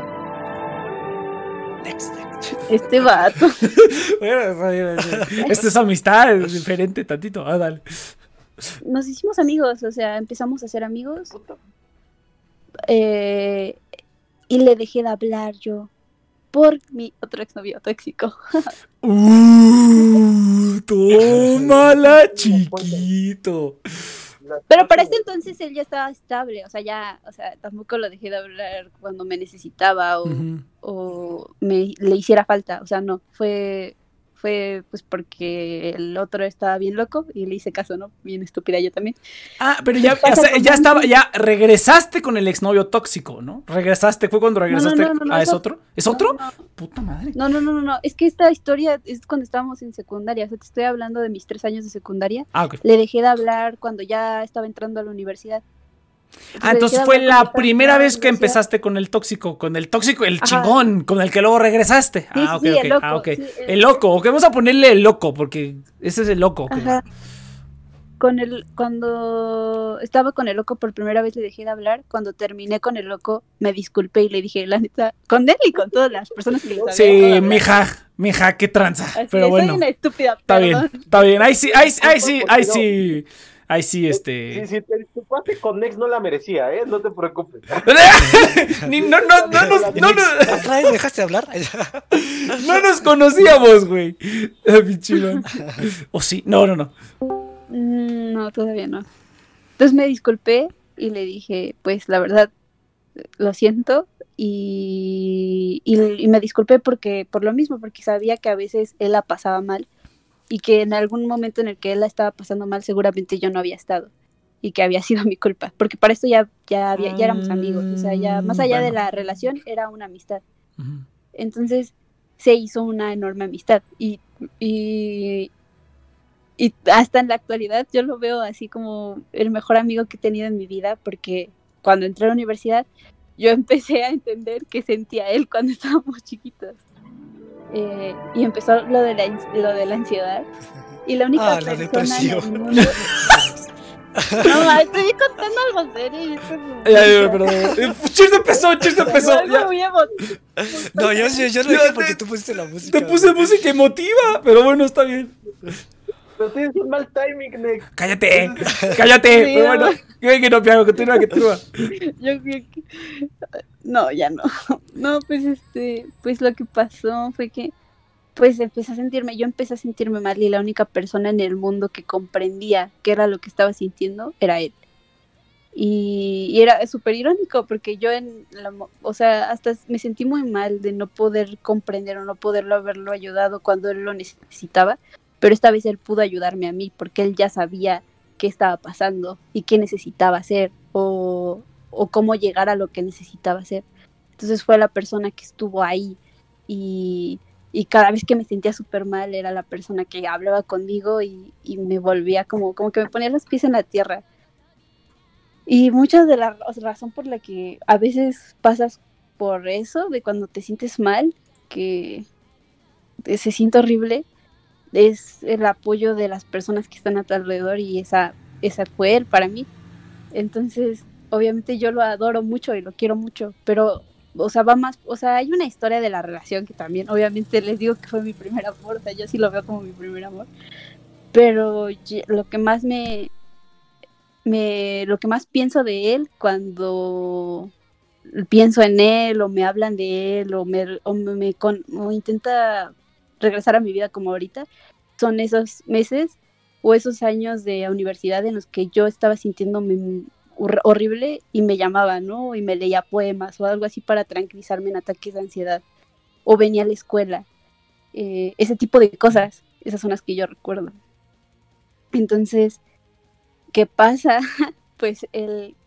Next, next. Este vato. [LAUGHS] Bueno, bueno, sí. Esto es amistad, es diferente tantito. Ah, dale. Nos hicimos amigos, o sea, empezamos a ser amigos. Eh, y le dejé de hablar yo por mi otro exnovio tóxico. Uh, tómala, [LAUGHS] chiquito. Pero para este entonces él ya estaba estable, o sea, ya, o sea, tampoco lo dejé de hablar cuando me necesitaba o, o me le hiciera falta, o sea, no, fue fue pues porque el otro estaba bien loco y le hice caso, ¿no? Bien estúpida yo también. Ah, pero ya, o sea, ya estaba, ya regresaste con el exnovio tóxico, ¿no? Regresaste, fue cuando regresaste. no, no, no, ah, ¿es otro? ¿Es otro? Puta madre. No, no, no, no, no, es que esta historia es cuando estábamos en secundaria, o sea, te estoy hablando de mis tres años de secundaria. Ah, ok. Le dejé de hablar cuando ya estaba entrando a la universidad. Ah, le entonces fue la primera vez que empezaste con el tóxico, con el tóxico, el Ajá. chingón, con el que luego regresaste. Sí, ah, ok, sí, ok. el loco, ah, ok. sí, el- el loco, ok, vamos a ponerle el loco, porque ese es el loco. Con el, cuando estaba con el loco por primera vez le dejé de hablar. Cuando terminé con el loco, me disculpé y le dije, la neta, con él y con todas las personas que de Sí, mija, mija, qué tranza. Así Pero bueno, Soy una estúpida, está perdón. bien, está bien. Ahí sí, ahí, ahí sí, ahí sí, ahí sí, este. Sí, sí, te disculpaste con Nex no la merecía, ¿eh? No te preocupes. [LAUGHS] Ni- no, no, no, nos, no, vez dejaste de hablar. [LAUGHS] no nos conocíamos, güey. Ah. [LAUGHS] O sí, no, no, no. Mm, No, todavía no. Entonces me disculpé y le dije, pues la verdad, lo siento y, y, y me disculpé porque por lo mismo, porque sabía que a veces él la pasaba mal y que en algún momento en el que él la estaba pasando mal seguramente yo no había estado y que había [LAUGHS] sido mi culpa, porque para esto ya ya, había- ya éramos amigos, o sea, ya más Mm, allá de la relación era una amistad. Entonces se hizo una enorme amistad y, y, y hasta en la actualidad yo lo veo así como el mejor amigo que he tenido en mi vida porque cuando entré a la universidad yo [LAUGHS] empecé a entender qué sentía él cuando [LAUGHS] estábamos chiquitos. Eh, y empezó lo de, la, lo de la ansiedad. Y la única Ah, la persona en el depresión. mundo... [LAUGHS] No, estoy contando algo serio. Ya, ya, perdón. Cheers empezó, Cheers empezó. Algo Ya. No, yo, yo, yo lo dije porque tú pusiste la música. Te puse música emotiva, pero bueno, está bien. Pero tienes un mal timing, Nick. Cállate, [LAUGHS] cállate. Sí, pero bueno, que que no, Piago, continúa, continúa. [LAUGHS] Yo creo que... No, ya no. [LAUGHS] No, pues este, pues lo que pasó fue que pues empecé a sentirme, yo empecé a sentirme mal y la única persona en el mundo que comprendía qué era lo que estaba sintiendo era él. Y, y era súper irónico porque yo en la, mo- o sea, hasta me sentí muy mal de no poder comprender o no poderlo haberlo ayudado cuando él lo necesitaba, pero esta vez él pudo ayudarme a mí porque él ya sabía qué estaba pasando y qué necesitaba hacer o, o cómo llegar a lo que necesitaba hacer. Entonces fue la persona que estuvo ahí y, y cada vez que me sentía súper mal era la persona que hablaba conmigo y, y me volvía como, como que me ponía los pies en la tierra. Y mucha de la raz- razón por la que a veces pasas por eso, de cuando te sientes mal, que se siente horrible, es el apoyo de las personas que están a tu alrededor y esa, esa fue él para mí. Entonces, obviamente yo lo adoro mucho y lo quiero mucho, pero, o sea, va más, o sea, hay una historia de la relación que también, obviamente les digo que fue mi primer amor, o sea, yo sí lo veo como mi primer amor, pero lo que más me, me, lo que más pienso de él cuando pienso en él o me hablan de él o me, o me con- o intenta regresar a mi vida como ahorita, son esos meses o esos años de universidad en los que yo estaba sintiéndome hor- horrible y me llamaba, ¿no? Y me leía poemas o algo así para tranquilizarme en ataques de ansiedad. O venía a la escuela. Eh, ese tipo de cosas, esas son las que yo recuerdo. Entonces, ¿qué pasa? [LAUGHS] Pues él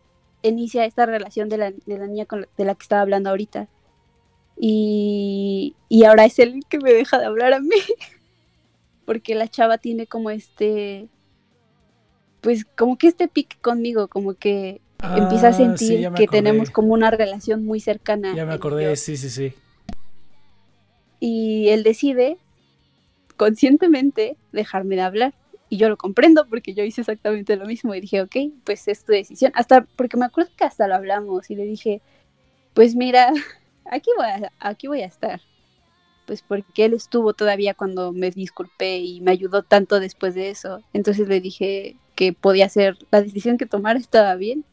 inicia esta relación de la, de la niña con la- de la que estaba hablando ahorita. Y, y ahora es él el que me deja de hablar a mí. [LAUGHS] Porque la chava tiene como este, pues como que este pique conmigo, como que empieza a Ah, sí, sentir que acordé. tenemos como una relación muy cercana. Ya me acordé, sí, sí, sí. Y él decide conscientemente dejarme de hablar. Y yo lo comprendo porque yo hice exactamente lo mismo y dije, ok, pues es tu decisión. Hasta, porque me acuerdo que hasta lo hablamos y le dije, pues mira, [LAUGHS] aquí voy a, aquí voy a estar. Pues porque él estuvo todavía cuando me disculpé y me ayudó tanto después de eso. Entonces le dije que podía ser, la decisión que tomara estaba bien,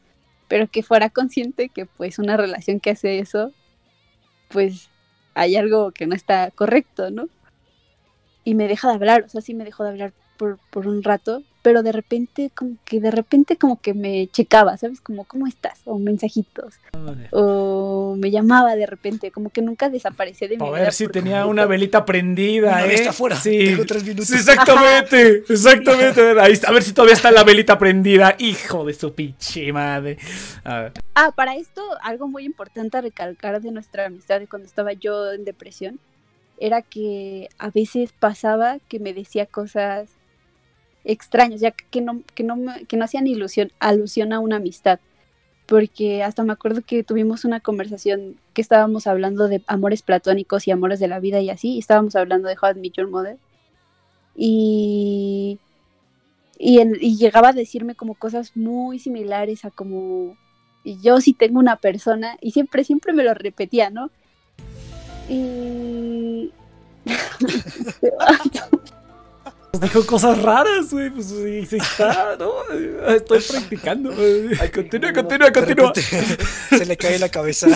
pero que fuera consciente que pues una relación que hace eso, pues hay algo que no está correcto, ¿no? Y me deja de hablar, o sea, sí me dejó de hablar por, por un rato, pero de repente, como que de repente como que me checaba, ¿sabes? Como, ¿cómo estás? O mensajitos, o me llamaba de repente, como que nunca desaparecía de mi A vida. ver si tenía una velita prendida, Una ¿eh? está afuera, Sí. tengo tres minutos. Sí, exactamente, [LAUGHS] exactamente. A ver, ahí está, a ver si todavía está la velita prendida. Hijo de su pinche madre. A ver. Ah, para esto, algo muy importante a recalcar de nuestra amistad de cuando estaba yo en depresión, era que a veces pasaba que me decía cosas extrañas, ya que no, que no, que no hacían ilusión, alusión a una amistad. Porque hasta me acuerdo que tuvimos una conversación que estábamos hablando de amores platónicos y amores de la vida y así, y estábamos hablando de How I Met Your. Y, y, en- y llegaba a decirme como cosas muy similares a como yo sí tengo una persona y siempre, siempre me lo repetía, ¿no? Y... [LAUGHS] Nos dijo cosas raras, güey. Pues sí, sí está, ¿no? Estoy practicando. Ay, Continúa, continúa, continúa. se le cae la cabeza.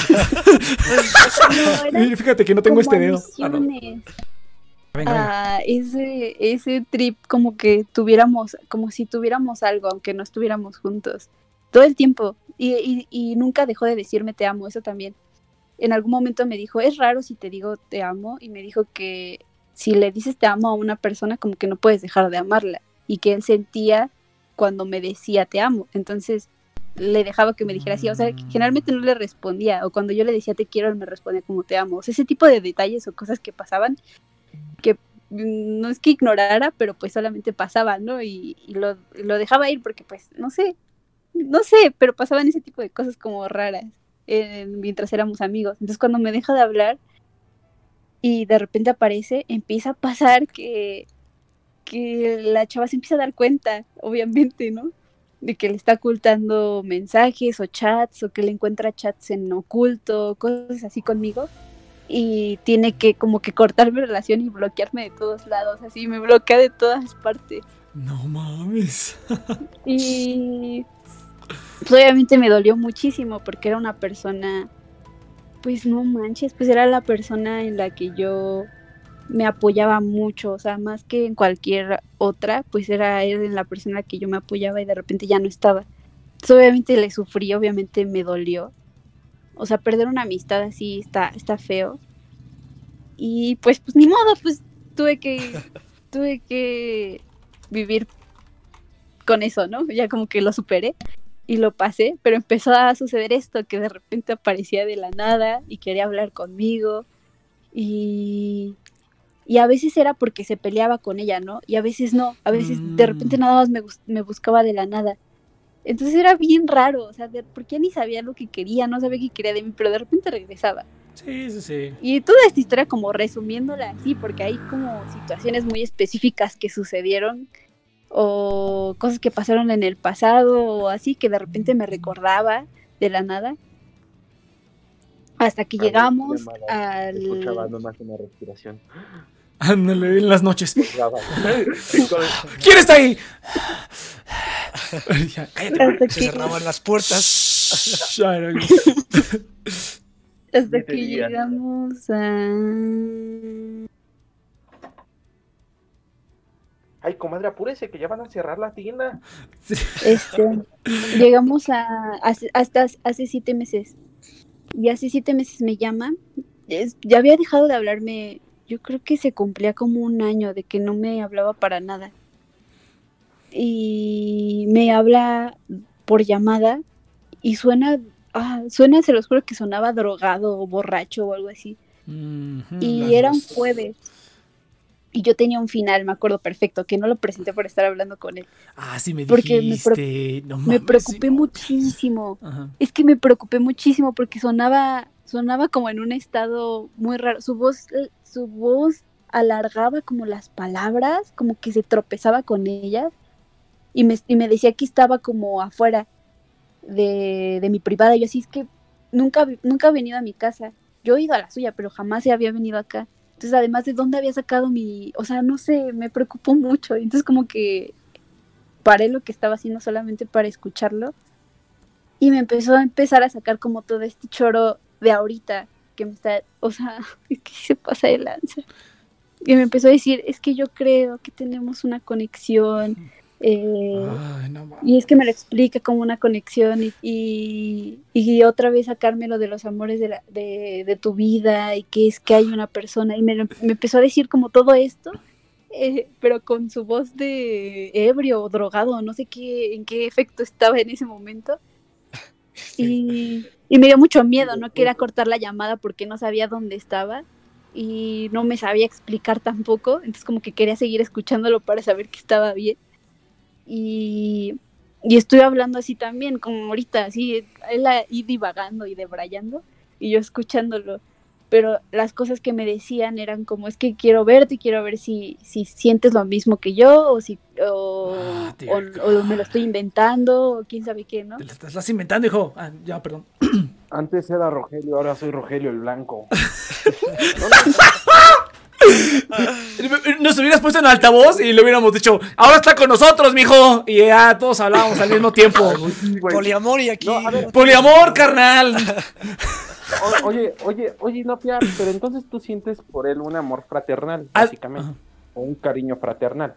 no, Fíjate que no tengo este dedo. Ah, no. Venga, venga. a ese, ese trip como que tuviéramos, como si tuviéramos algo, aunque no estuviéramos juntos. Todo el tiempo. Y, y, y nunca dejó de decirme te amo, eso también. en algún momento me dijo, es raro si te digo te amo, y me dijo que si le dices te amo a una persona, como que no puedes dejar de amarla, y que él sentía cuando me decía te amo, entonces le dejaba que me dijera así, o sea, que generalmente no le respondía, o cuando yo le decía te quiero, él me respondía como te amo, o sea, ese tipo de detalles o cosas que pasaban, que mm, no es que ignorara, pero pues solamente pasaban, ¿no? Y, y lo, lo dejaba ir porque pues, no sé, no sé, pero pasaban ese tipo de cosas como raras eh, mientras éramos amigos. Entonces cuando me deja de hablar y de repente aparece, empieza a pasar que, que la chava se empieza a dar cuenta, obviamente, ¿no? De que le está ocultando mensajes o chats o que le encuentra chats en oculto, cosas así conmigo. Y tiene que como que cortar mi relación y bloquearme de todos lados, así me bloquea de todas partes. No mames. Y pues obviamente me dolió muchísimo porque era una persona, pues no manches, pues era la persona en la que yo me apoyaba mucho, o sea, más que en cualquier otra, pues era él en la persona en la que yo me apoyaba y de repente ya no estaba. Entonces obviamente le sufrí, obviamente me dolió. O sea, perder una amistad así está, está feo. Y pues, pues ni modo, pues tuve que, tuve que vivir con eso, ¿no? Ya como que lo superé y lo pasé, pero empezó a suceder esto, que de repente aparecía de la nada y quería hablar conmigo y, y a veces era porque se peleaba con ella, ¿no? Y a veces no, a veces de repente Mm. nada más me, me buscaba de la nada. Entonces era bien raro, o sea, de, porque ni sabía lo que quería, no sabía qué quería de mí, pero de repente regresaba. Sí, sí, sí. Y toda esta historia como resumiéndola así, porque hay como situaciones muy específicas que sucedieron o cosas que pasaron en el pasado o así que de repente me recordaba de la nada. Hasta que A llegamos al... Escuchaba nomás una respiración. Ándale, en las noches. [LAUGHS] [LAUGHS] ¿Quién está ahí? [LAUGHS] Ya, cállate. Hasta Se que, cerraban las puertas. Hasta que llegamos a... Ay, comadre, apúrese, que ya van a cerrar la tienda. [LAUGHS] Este, llegamos a, hace- hasta hace siete meses. Y hace siete meses me llama. Es- ya había dejado de hablarme. Yo creo que se cumplía como un año de que no me hablaba para nada. Y me habla por llamada y suena, ah, suena, se los juro que sonaba drogado o borracho o algo así. Y era un jueves. Y yo tenía un final, me acuerdo perfecto, que no lo presenté por estar hablando con él. Ah, sí me Porque me dijiste. no Me mames, preocupé muchísimo. Ajá. Es que me preocupé muchísimo porque sonaba, sonaba como en un estado muy raro. Su voz, su voz alargaba como las palabras, como que se tropezaba con ellas. Y me, y me decía que estaba como afuera de, de mi privada. Yo así es que nunca, nunca he venido a mi casa. Yo he ido a la suya, pero jamás se había venido acá. Entonces, además de dónde había sacado mi, o sea, no sé, me preocupó mucho. Entonces, como que paré lo que estaba haciendo solamente para escucharlo y me empezó a empezar a sacar como todo este choro de ahorita que me está, o sea, [LAUGHS] es que se pasa de lanza. Y me empezó a decir, es que yo creo que tenemos una conexión. Eh, Ay, no y es que me lo explica como una conexión y, y, y otra vez sacármelo de los amores de, la, de, de tu vida y que es que hay una persona y me, me empezó a decir como todo esto, eh, pero con su voz de ebrio o drogado, no sé qué, en qué efecto estaba en ese momento. [LAUGHS] Y, y me dio mucho miedo, no quería cortar la llamada porque no sabía dónde estaba y no me sabía explicar tampoco, entonces como que quería seguir escuchándolo para saber que estaba bien. Y, y estoy hablando así también, como ahorita, así, él ahí divagando y debrayando y yo escuchándolo. Pero las cosas que me decían eran como, es que quiero verte y quiero ver si, si sientes lo mismo que yo o si o, Ah, tío. o- o me lo estoy inventando o quién sabe qué, ¿no? Te estás inventando, hijo. Ah, ya, perdón. Antes era Rogelio, ahora soy Rogelio el Blanco. [LAUGHS] [LAUGHS] [LAUGHS] [LAUGHS] Nos hubieras puesto en altavoz y le hubiéramos dicho, ahora está con nosotros, mijo. Y ya todos hablábamos al mismo tiempo. [LAUGHS] Poliamor y aquí. No, a ver. Poliamor, carnal. O- oye, oye, oye, no, Pia, pero entonces tú sientes por él un amor fraternal, básicamente. O un cariño fraternal.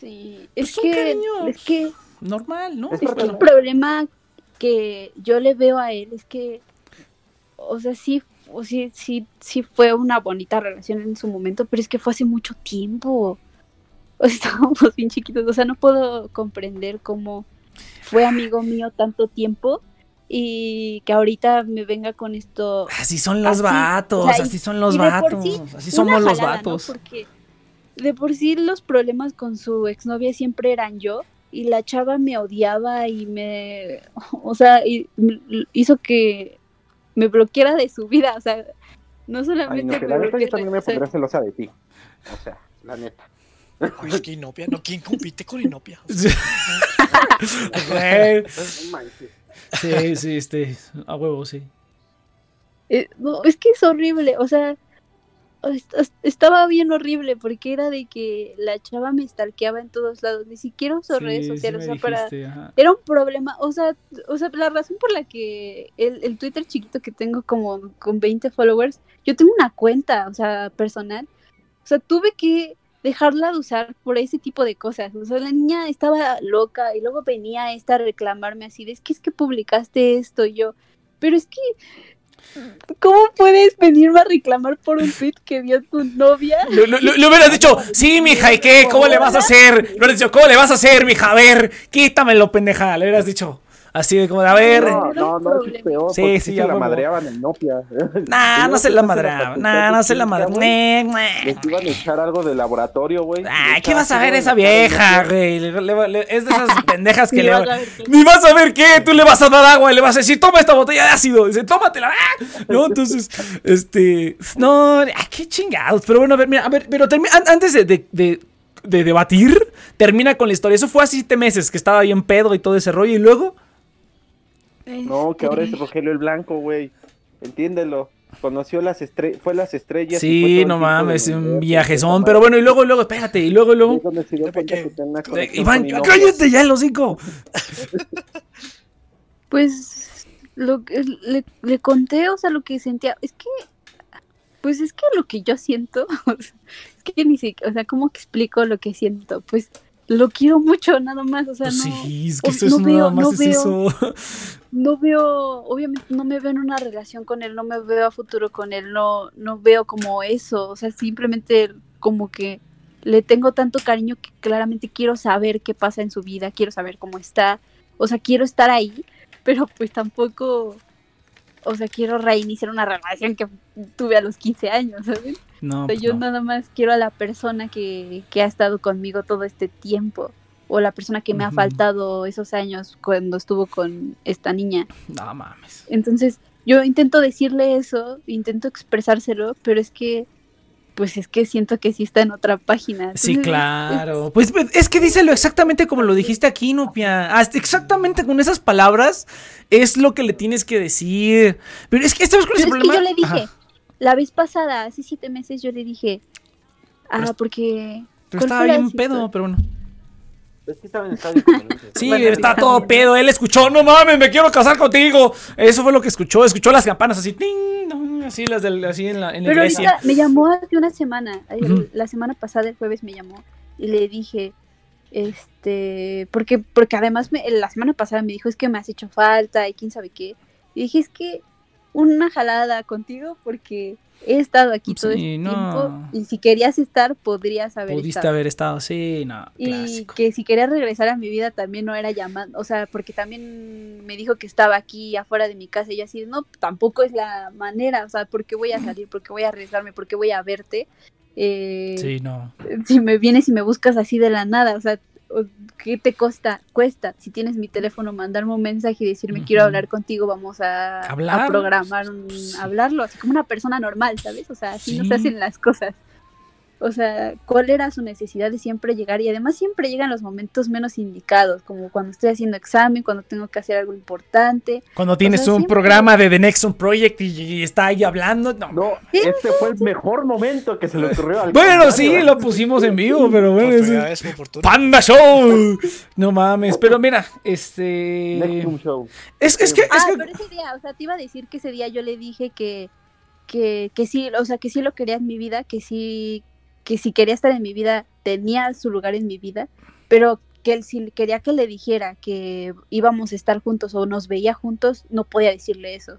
Sí, es Pues un que, es que Normal, ¿no? Es Es que el problema que yo le veo a él es que, o sea, sí, o sí, sí, sí fue una bonita relación en su momento, pero es que fue hace mucho tiempo. O [LAUGHS] sea, estábamos bien chiquitos, o sea, no puedo comprender cómo fue amigo mío tanto tiempo y que ahorita me venga con esto. Así son los Así, vatos, o sea, y- así son los vatos. sí, así somos los vatos. Porque de por sí los problemas con su exnovia siempre eran yo y la chava me odiaba y me, [LAUGHS] o sea, y hizo que me bloqueara de su vida, o sea, no Ay, solamente no, que me la neta yo también me pondría celosa de ti. O sea, la neta. Uy, que Inopia, no, ¿quién compite con Inopia? [LAUGHS] Sí, sí, este, a huevo, sí. Eh, no, es que es horrible, o sea, estaba bien horrible porque era de que la chava me stalkeaba en todos lados, ni siquiera usó Sí, redes sociales, o sea, para, ajá. era un problema, o sea, o sea, la razón por la que el, el Twitter chiquito que tengo como con 20 followers, yo tengo una cuenta, o sea, personal, o sea, tuve que dejarla de usar por ese tipo de cosas, o sea, la niña estaba loca y luego venía esta a reclamarme así, de, es que es que publicaste esto y yo, pero es que, ¿cómo puedes venirme a reclamar por un tweet que dio tu novia? Le, le- hubieras dicho, sí, mija, ¿y qué? ¿Cómo le vas a hacer? Le hubieras dicho, ¿cómo le vas a hacer, mija? A ver, quítamelo, pendeja. Le hubieras dicho, así de como, de, a ver. No, no, no, es peor. Sí, sí, se a la madreaban en Nopia. [LAUGHS] Nah, no se la madreaba. Nah, no se la madreaba. madre. Nah, nah. Les iban a echar algo de laboratorio, güey. Les ¿qué vas a ver esa vieja, Nokia. güey? Es de esas [LAUGHS] pendejas que Ni le vas va- a ver qué. Ni vas a ver qué, tú le vas a dar agua y le vas a decir, toma esta botella de ácido. Dice, tómatela. [LAUGHS] ¡ah! No, entonces, este. No, ay, qué chingados. Pero bueno, a ver, mira, a ver, pero antes de, de, de- de debatir, termina con la historia. Eso fue hace siete meses que estaba bien pedo y todo ese rollo. Y luego. No, que ahora es Este, Rogelio el Blanco, güey. Entiéndelo. Conoció las estrellas, fue las estrellas. Sí, el no mames, del un viajezón. Pero bueno, y luego, y luego, espérate. Y luego, y luego. es donde se dio ¿De cuenta qué? que tenía una Eh, conexión Iván, cállate ya, los cinco. [LAUGHS] Pues lo que le, le conté, o sea, lo que sentía, es que, pues es que lo que yo siento, [LAUGHS] o sea, es que ni siquiera, o sea, ¿cómo que explico lo que siento? Pues lo quiero mucho, nada más, o sea, Pues no, sí, es que eso es no nada veo- más no es veo- eso. [LAUGHS] no veo, obviamente no me veo en una relación con él, no me veo a futuro con él, no, no veo como eso, o sea, simplemente como que le tengo tanto cariño que claramente quiero saber qué pasa en su vida, quiero saber cómo está, o sea, quiero estar ahí, pero pues tampoco, o sea, quiero reiniciar una relación que tuve a los 15 años, ¿sabes? No, pues yo no. nada más quiero a la persona que, que ha estado conmigo todo este tiempo. O la persona que me ha faltado esos años cuando estuvo con esta niña. No mames. Entonces, yo intento decirle eso, intento expresárselo, pero es que, pues es que siento que sí está en otra página. Sí, claro. Pues pues, es que díselo exactamente como lo dijiste aquí, Nupia. Hasta exactamente con esas palabras es lo que le tienes que decir. Pero es que ¿sabes cuál es Pero el es que yo le dije, Ajá. La vez pasada, hace siete meses, yo le dije, ah, Pero porque... Pero ¿cuál estaba bien pedo, pero bueno. Es que estaba en estado. Sí, Bueno, está todo pedo. Él escuchó, no mames, me quiero casar contigo. Eso fue lo que escuchó. Escuchó las campanas así, ting, así las del, así en la, en la Pero iglesia. ahorita me llamó hace una semana, la semana pasada, el jueves me llamó y le dije, este, porque, porque además me- la semana pasada me dijo, es que me has hecho falta y quién sabe qué. Y dije, es que una jalada contigo porque he estado aquí todo este no. tiempo y si querías estar, podrías haber Pudiste estado. haber estado, sí, no, Y clásico. que si quería regresar a mi vida también no era llamando, o sea, porque también me dijo que estaba aquí afuera de mi casa y yo así, no, tampoco es la manera, o sea, ¿por qué voy a [LAUGHS] salir? ¿Por qué voy a arriesgarme? ¿Por qué voy a verte? Eh, Sí, no. Si me vienes y me buscas así de la nada, o sea, ¿qué te costa? Cuesta, si tienes mi teléfono, mandarme un mensaje y decirme quiero hablar contigo, vamos a, programar un, Sí. hablarlo, así como una persona normal, ¿sabes? O sea, así no Sí. se hacen las cosas. O sea, ¿cuál era su necesidad de siempre llegar? Y además siempre llegan los momentos menos indicados, como cuando estoy haciendo examen, cuando tengo que hacer algo importante. Cuando tienes sea, un siempre- programa de The Nexon Project y, y está ahí hablando, no. No, este fue el mejor momento que se le ocurrió al Bueno, sí, lo pusimos en vivo, pero bueno. Es-. Panda Show. No mames, pero mira, este. Nexum Show. Es, es que. Es Ah, que pero ese día, o sea, te iba a decir que ese día yo le dije que, que, que sí, o sea, que sí lo quería en mi vida, que sí, que si quería estar en mi vida, tenía su lugar en mi vida, pero que él, si quería que le dijera que íbamos a estar juntos o nos veía juntos, no podía decirle eso.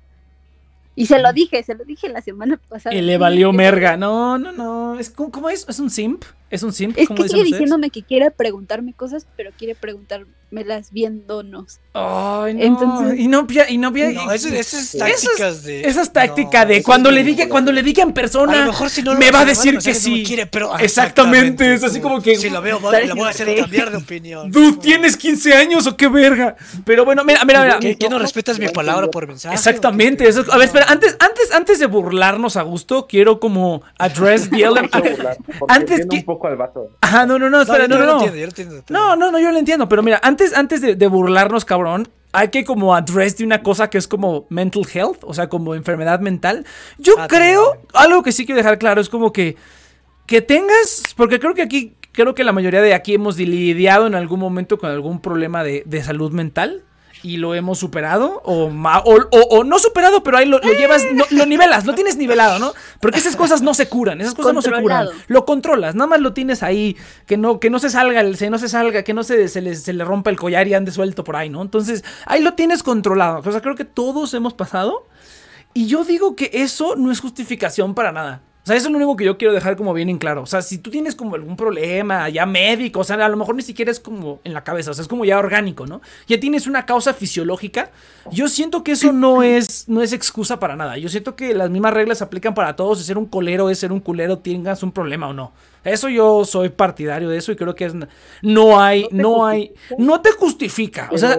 Y se lo dije, se lo dije la semana pasada. Y le valió [LAUGHS] merga. No, no, no. Es, ¿cómo, cómo es? ¿Es un simp? ¿Es un simp? Es ¿Cómo que sigue ustedes? diciéndome que quiere preguntarme cosas, pero quiere preguntármelas viéndonos. Ay, no. Entonces- y no, pia- y no, pia- No, eso, eso es Eso es- tácticas de. Esa es táctica No, de cuando le diga, cuando le diga en A persona. lo mejor si no lo- me va a decir que sí. quiere, pero- ah, Exactamente, es así como que- Si lo veo, ¿Sabes le voy a hacer cambiar de opinión. Dude, ¿tienes 15 años o qué verga? Pero bueno, mira, mira, mira. ¿Qué, qué no respetas mi palabra por mensaje? Exactamente. Eso, a ver, espera, antes, antes, antes de burlarnos a gusto, quiero como address [LAUGHS] the Antes que- al vato. Ajá, no, no, no, No, espera, yo no, no, lo no. entiendo, yo lo entiendo. No, no, no, yo lo entiendo, pero mira, antes, antes de, de burlarnos, cabrón, hay que como address de una cosa que es como mental health, o sea, como enfermedad mental. Yo Ah, creo, también. algo que sí quiero dejar claro es como que, que tengas, porque creo que aquí, creo que la mayoría de aquí hemos lidiado en algún momento con algún problema de, de salud mental. Y lo hemos superado, o, ma- o, o- o no superado, pero ahí lo, lo llevas, no- lo nivelas, lo tienes nivelado, ¿no? Porque esas cosas no se curan, esas cosas no se curan. Lo controlas, nada más lo tienes ahí, que no, que no se salga, el- se, no se salga, que no se, se, le, se le rompa el collar y ande suelto por ahí, ¿no? Entonces, ahí lo tienes controlado. O sea, creo que todos hemos pasado. Y yo digo que eso no es justificación para nada. O sea, eso es lo único que yo quiero dejar como bien en claro. O sea, si tú tienes como algún problema ya médico, o sea, a lo mejor ni siquiera es como en la cabeza, o sea, es como ya orgánico, ¿no? Ya tienes una causa fisiológica. Yo siento que eso no es, no es excusa para nada. Yo siento que las mismas reglas se aplican para todos. Y ser un colero es ser un culero, tengas un problema o no. Eso yo soy partidario de eso y creo que es, no hay, No hay, no te justifica. O sea,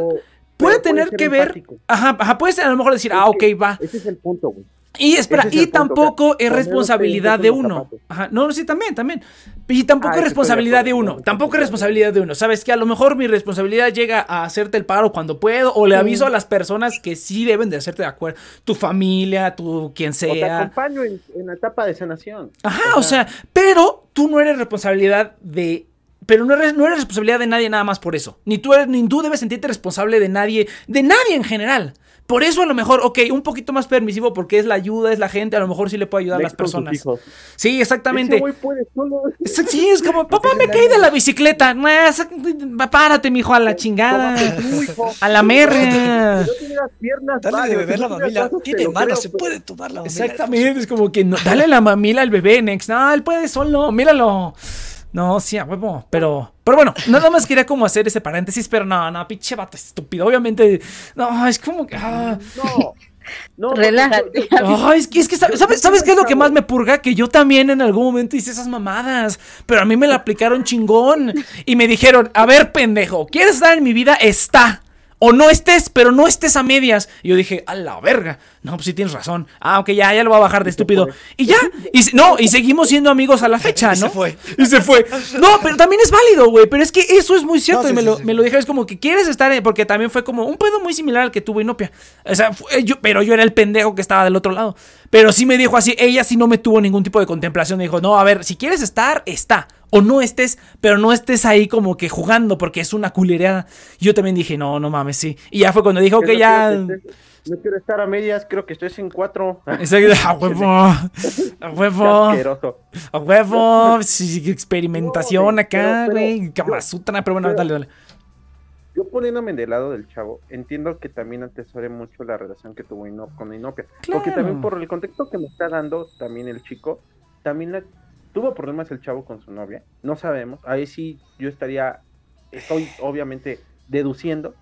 puede tener que ver, empático. ajá, ajá, puedes a lo mejor decir, Es ah, ok, que va. Ese es el punto, güey. Y espera, es y tampoco sea, es responsabilidad de uno. Ajá, no, sí, también, también. Y tampoco Ah, es responsabilidad de uno. no, Tampoco es responsabilidad de uno. ¿Sabes que A lo mejor mi responsabilidad llega a hacerte el paro cuando puedo o le aviso a las personas que sí deben de hacerte de acuerdo. Tu familia, tu quien O te sea. acompaño en, en la etapa de sanación. Ajá, o sea, pero tú no eres responsabilidad de. Pero no eres, no eres responsabilidad de nadie nada más por eso. Ni tú, eres, ni tú debes sentirte responsable de nadie, de nadie en general. Por eso a lo mejor, ok, un poquito más permisivo porque es la ayuda, es la gente, a lo mejor sí le puede ayudar a las personas. Sí, exactamente. Ese güey puede solo. Sí, es como, [LAUGHS] papá, me caí de la bicicleta. Párate, mijo, a la chingada. A la [LAUGHS] piernas, Dale de beber la mamila. Tiene creo, se pero- puede tomar la mamila. Exactamente, es como que no, dale la mamila al bebé, Nex. No, él puede solo, míralo. No, sí, a huevo. Pero, pero bueno, nada más quería como hacer ese paréntesis, pero no, no, pinche vato estúpido. Obviamente, no, es como que. ah. No. No, Relájate. Ay, es que, es que ¿sabes, sabes, sabes qué es lo que más me purga? Que yo también en algún momento hice esas mamadas, pero a mí me la aplicaron chingón y me dijeron, a ver, pendejo, ¿quieres estar en mi vida? Está. O no estés, pero no estés a medias. Y yo dije, a la verga. No, pues sí tienes razón. Ah, ok, ya, ya lo voy a bajar de estúpido. Y ya, y no, y seguimos siendo amigos a la [LAUGHS] fecha, Y ¿no? se fue. Y se fue. No, pero también es válido, güey. Pero es que eso es muy cierto. No, sí, y me sí, lo, sí. me lo dijeron, es como que quieres estar, en- porque también fue como un pedo muy similar al que tuvo Inopia. O sea, fue- yo, pero yo era el pendejo que estaba del otro lado. Pero sí me dijo así, ella sí no me tuvo ningún tipo de contemplación. Me dijo, no, a ver, si quieres estar, está. O no estés, pero no estés ahí como que jugando porque es una culereada. Yo también dije, no, no mames, sí. Y ya fue cuando dijo no ya... No quiero estar a medias, creo que estoy en cuatro. Exacto, a [LAUGHS] huevo, a huevo, a huevo, sí, experimentación No, acá, güey, pero- Kama Sutra, pero bueno, pero- dale, dale. Yo poniéndome del lado del chavo, entiendo que también atesore mucho la relación que tuvo Ino- con Inopia. Porque también por el contexto que me está dando también el chico, también la- tuvo problemas el chavo con su novia. No sabemos. Ahí sí yo estaría, estoy obviamente deduciendo.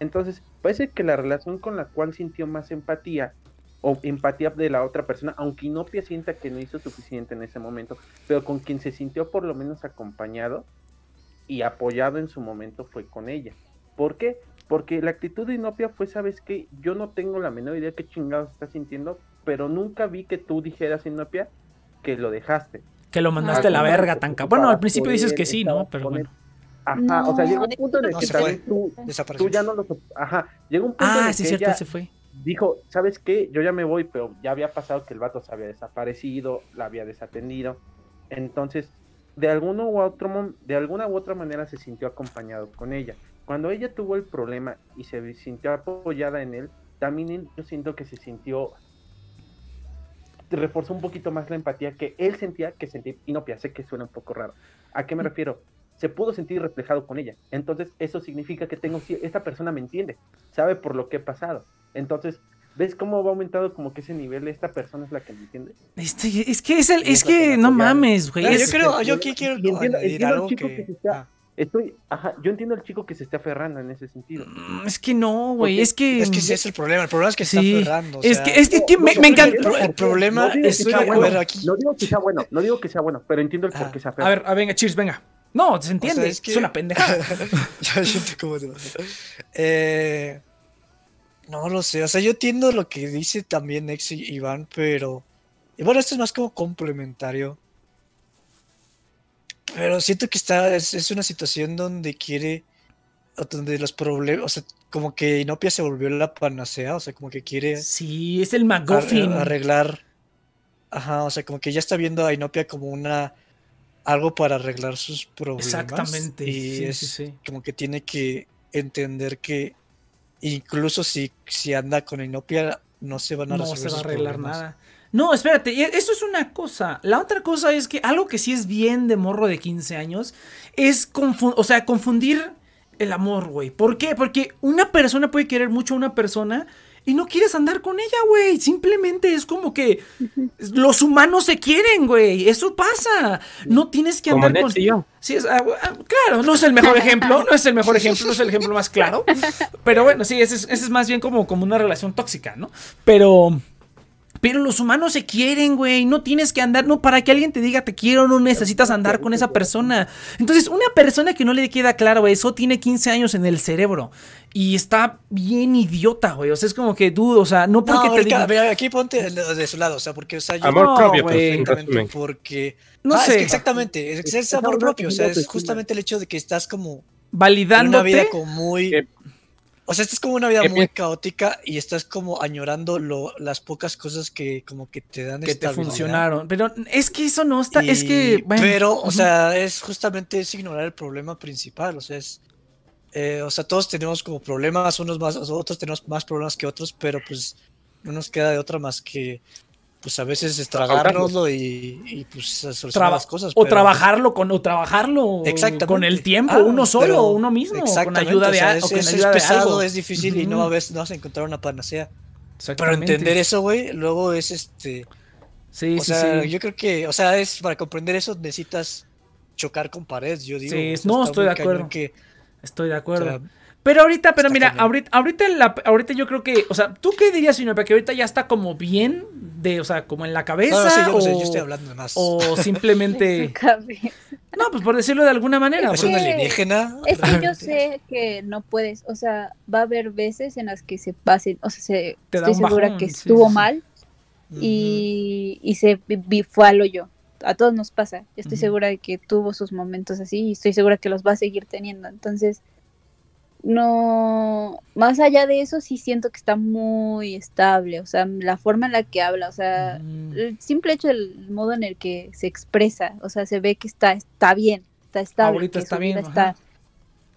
Entonces, parece que la relación con la cual sintió más empatía o empatía de la otra persona, aunque Inopia sienta que no hizo suficiente en ese momento, pero con quien se sintió por lo menos acompañado y apoyado en su momento fue con ella. ¿Por qué? Porque la actitud de Inopia fue, ¿sabes qué? Yo no tengo la menor idea qué chingados estás sintiendo, pero nunca vi que tú dijeras, Inopia, que lo dejaste. Que lo mandaste a la Ah, verga te tan cabrón. Bueno, al principio dices que sí, ¿no? Pero bueno. Ajá, o sea, llegó un punto en el No, que también tú, ya no lo... sop- Ajá, llegó un punto en Ah, el sí, que cierto, ella se fue. dijo, ¿sabes qué? Yo ya me voy, pero ya había pasado que el vato se había desaparecido, la había desatendido. Entonces, de alguno u otro de alguna u otra manera se sintió acompañado con ella. Cuando ella tuvo el problema y se sintió apoyada en él, también yo siento que se sintió reforzó un poquito más la empatía que él sentía que sentía Inopia, sé que suena un poco raro. ¿A qué me refiero? Se pudo sentir reflejado con ella. Entonces, eso significa que tengo esta persona me entiende, sabe por lo que he pasado. Entonces, ¿Ves cómo va aumentando como que ese nivel? Esta persona es la que me entiende. Este, es que es el, es es que no mames, güey. Es- yo creo, yo aquí quiero entiendo- entiendo al algo chico que... que se está- ah, Estoy, ajá, yo entiendo al chico que se está aferrando en ese sentido. Mm, Es que no, güey. Es que. Es que ese es el problema, el problema es que Sí, está aferrando. o es sea, que, es que, que me, No, me no, encanta. el el problema no digo es que sea bueno, ver aquí. No digo que sea bueno, no digo que sea bueno, pero entiendo el por Ah, qué se A aferra. ver, a venga, cheers, venga. No, se entiende. es que- Es una pendejada. [LAUGHS] Ya siento vas. Eh, no lo sé, o sea, yo entiendo lo que dice también Nex y Iván, pero. Y bueno, esto es más como complementario. Pero siento que está. Es, es una situación donde quiere. o Donde los problemas. O sea, como que Inopia se volvió la panacea, o sea, como que quiere Sí, es el McGuffin. arreglar. Ajá, o sea, como que ya está viendo a Inopia como una. Algo para arreglar sus problemas. Exactamente. Y sí, es sí, sí. como que tiene que entender que incluso si, si anda con Inopia, no se van a No resolver se va a arreglar problemas. nada. No, espérate, y eso es una cosa. La otra cosa es que algo que sí es bien de morro de 15 años es o sea, confundir el amor, güey. ¿Por qué? Porque una persona puede querer mucho a una persona y no quieres andar con ella, güey. Simplemente es como que los humanos se quieren, güey. Eso pasa. No tienes que Como andar con... Nets y yo. Sí, es- ah, ah, claro, no es el mejor ejemplo, no es el mejor [LAUGHS] ejemplo, no es el ejemplo más claro. Pero bueno, sí, ese es, ese es más bien como, como una relación tóxica, ¿no? Pero. Pero los humanos se quieren, güey. No tienes que andar, no, para que alguien te diga te quiero, no necesitas andar con esa persona. Entonces, una persona que no le queda claro, güey, eso tiene 15 años en el cerebro. Y está bien idiota, güey. O sea, es como que dudo, o sea, no No, porque te porque, diga. a ver, aquí ponte de, de su lado, o sea, porque, o sea, yo Amor No, propio, pues, güey. resumen. porque No Ah, es que exactamente, es, es Es amor propio, o sea, es justamente el hecho de que estás como en una Validándote. vida como muy Que- o sea, estás como una vida muy caótica y estás como añorando lo, las pocas cosas que como que te dan que te funcionaron. Pero es que eso no está. es que. bueno, pero, o sea, es justamente es ignorar el problema principal. O sea, es. eh, o sea, todos tenemos como problemas, unos más, otros tenemos más problemas que otros, pero pues no nos queda de otra más que, pues a veces estragárnoslo y, y pues Traba- las cosas. o pero- trabajarlo con o trabajarlo con el tiempo, Ah, uno solo, pero- uno mismo, con ayuda o de, sea, es, o con es- es ayuda de pesado, algo. es difícil y no, a veces no vas a encontrar una panacea. Pero entender eso, güey, luego es este. Sí, o sí, sea, sí. yo creo que, o sea, es para comprender eso necesitas chocar con pared, yo digo. Sí, o no, estoy de acuerdo. que, Estoy de o acuerdo. sea, pero ahorita, pero está mira, cañón. ahorita, ahorita, en la- ahorita yo creo que, o sea, ¿tú qué dirías, señor? Que ahorita ya está como bien, de, o sea, como en la cabeza, no, no, sí, yo no o, sé, yo estoy hablando de más. o [LAUGHS] simplemente, [LAUGHS] no, pues por decirlo de alguna manera. ¿Es porque- un que- alienígena? Es que yo [LAUGHS] sé que no puedes, o sea, va a haber veces en las que se pasen, o sea, se, Te da estoy segura bajón, que estuvo sí, sí. mal y, y se fue al hoyo. A todos nos pasa. Estoy Ujú. segura de que tuvo sus momentos así y estoy segura que los va a seguir teniendo. Entonces, no, más allá de eso, sí siento que está muy estable. O sea, la forma en la que habla, o sea, Mm. el simple hecho del modo en el que se expresa, o sea, se ve que está, está bien, está estable, Ahorita que está su bien, vida ajá. está,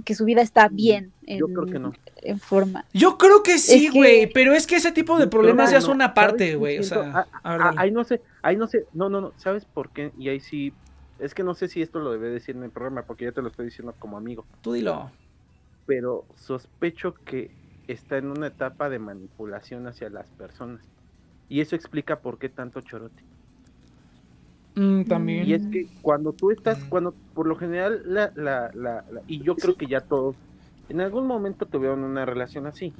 que su vida está bien en, Yo creo que no. en forma. Yo creo que sí, que- güey, pero es que ese tipo de problemas ya No, son ¿sabes aparte, qué güey, o sea, Ah, a ah, ahí no sé, ahí no sé, no, no, no, ¿sabes por qué? Y ahí sí, es que no sé si esto lo debe decir en el programa, porque ya te lo estoy diciendo como amigo, tú dilo. Pero sospecho que está en una etapa de manipulación hacia las personas. Y eso explica por qué tanto chorote. Mm, también. Y es que cuando tú estás, Mm. cuando por lo general, la, la, la, la- y yo creo que ya todos, en algún momento tuvieron una relación así.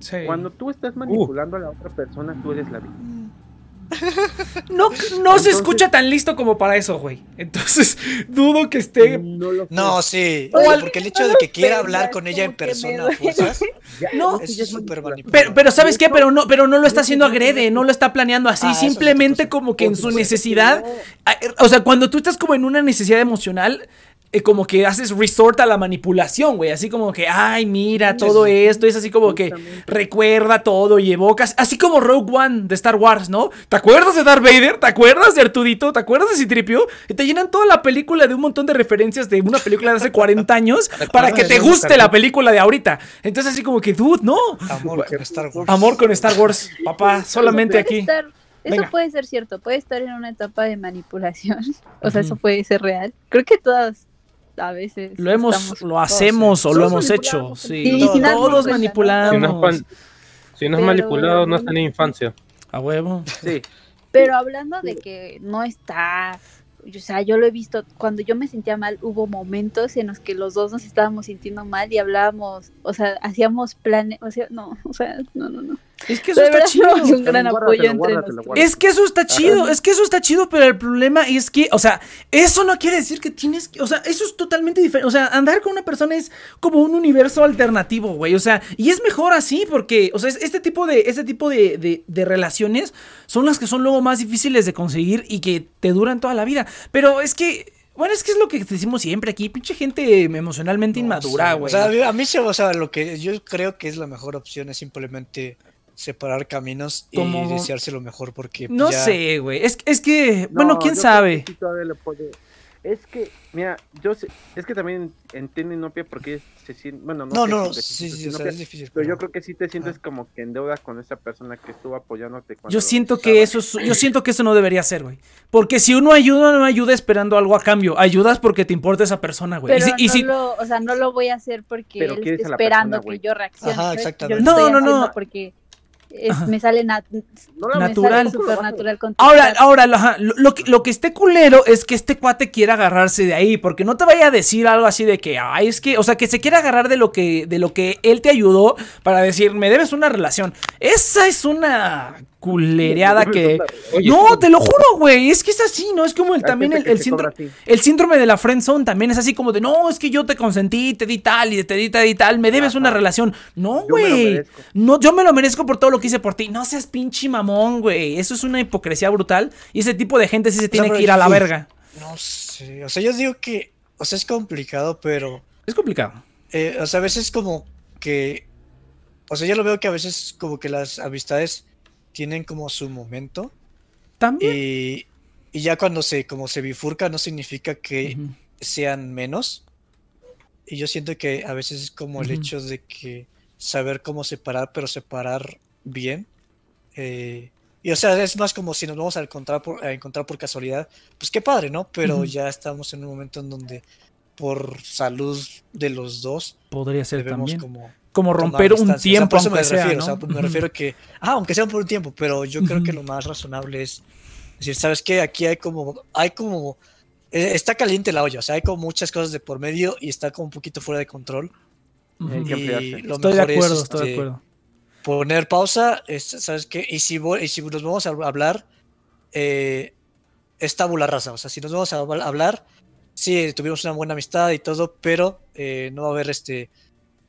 Sí. Cuando tú estás manipulando a la otra persona, tú eres la víctima. No, no se escucha tan listo como para eso, güey. Entonces, [LAUGHS] dudo que esté. No lo No, sí, O al- porque el hecho de que quiera hablar con ella en persona [LAUGHS] No. es súper. Pero, pero ¿sabes qué? Pero no, pero no lo está haciendo agrede, no. lo está planeando así, Ah, simplemente como que en su necesidad. eh, O sea, cuando tú estás como en una necesidad emocional, eh, como que haces resort a la manipulación, güey. Así como que, ay, mira, todo sí. esto. Es así como que recuerda todo y evocas. Así como Rogue One de Star Wars, ¿no? ¿Te acuerdas de Darth Vader? ¿Te acuerdas de Artudito? ¿Te acuerdas de Citripio? Y te llenan toda la película de un montón de referencias de una película de hace 40 años [LAUGHS] para que te guste la película de ahorita. Entonces, así como que, dude, no. Amor con Star Wars. Amor con Star Wars, papá, solamente aquí. eso Venga. puede ser cierto, puede estar en una etapa de manipulación. [LAUGHS] O sea, eso puede ser real. Creo que todas a veces Lo hemos, lo hacemos o lo hemos hecho. Sí, Sí, todos, manipulamos. Si no, cuan- Si no es Pero- manipulado, no está en la infancia. A huevo. Sí, Pero hablando de que no está, o sea, yo lo he visto, cuando yo me sentía mal, hubo momentos en los que los dos nos estábamos sintiendo mal y hablábamos, o sea, hacíamos planes, o sea, no, [LAUGHS] o sea, no, no, no. Es que eso De está chido. [LAUGHS] somos un gran Guárdatelo, apoyo entre nosotros. Es que eso está chido, es que eso está chido, pero el problema es que, o sea, eso no quiere decir que tienes que, o sea, eso es totalmente diferente, o sea, andar con una persona es como un universo alternativo, güey, o sea, y es mejor así porque, o sea, es- este tipo de, este tipo de, de- de relaciones son las que son luego más difíciles de conseguir y que te duran toda la vida, pero es que... Bueno, es que es lo que decimos siempre aquí, pinche gente emocionalmente inmadura, Sí, güey. O sea, a mí- a mí se, o sea, lo que yo creo que es la mejor opción es simplemente separar caminos y desearse lo mejor porque no ya- sé, güey, es, es que, bueno, No, quién sabe. que sí puede- Es que, mira, yo sé, es que también entiendo Inopia porque se siente, bueno, no, No, sé sí, sí, o sea, Inopia, es difícil. pero yo creo que sí te sientes como que en deuda con esa persona que estuvo apoyándote cuando Yo siento que eso es- yo siento que eso no debería ser, güey. Porque si uno ayuda, no ayuda esperando algo a cambio. Ayudas porque te importa esa persona, güey. Y Pero si- y no si- lo, o sea, no lo voy a hacer porque él está esperando persona, que yo reaccione. Ajá, exactamente. Yo No, no, no. porque es- me sale nat- No la- me Natural. sale súper natural Ahora, ahora, lo, lo que, lo que esté culero es que este cuate quiera agarrarse de ahí, porque no te vaya a decir algo así de que, ay, es que, o sea, que se quiera agarrar de lo que, de lo que él te ayudó para decir, me debes una relación. Esa es una culereada [LAUGHS] que... Oye, No, te lo juro, güey, es que es así, ¿no? Es como el, también el, el síndrome... así. El síndrome de la friend zone también es así como de, no, es que yo te consentí, te di tal y te di tal y tal, me debes una relación. No, güey. No, yo me lo merezco por todo lo que hice por ti. No seas pinche mamón, güey. Eso es una hipocresía brutal y ese tipo de gente sí se tiene que ir a la verga. No sé, o sea, yo digo que, o sea, es complicado, pero, Es complicado. eh, o sea, a veces como que, o sea, yo lo veo que a veces como que las amistades tienen como su momento También. y, y ya cuando se, como se bifurca no significa que sean menos. Y yo siento que a veces es como el hecho de que saber cómo separar, pero separar bien. eh, y o sea, es más como si nos vamos a encontrar por, a encontrar por casualidad, pues qué padre, ¿no? Pero ya estamos en un momento en donde por salud de los dos Podría ser también. como romper un distancia. O sea, tiempo, por eso aunque me sea, refiero, ¿no? o sea, me Ujú. refiero que, ah, aunque sea por un tiempo, pero yo creo que lo más razonable es decir, ¿sabes qué? Aquí hay como, hay como, eh, está caliente la olla, o sea, hay como muchas cosas de por medio y está como un poquito fuera de control. Y lo Estoy de acuerdo, es estoy de este, acuerdo. Poner pausa, es- ¿sabes qué? Y si, y si nos vamos a hablar, eh, es tabula o sea, si nos vamos a habl- hablar, sí, tuvimos una buena amistad y todo, pero eh, no va a haber este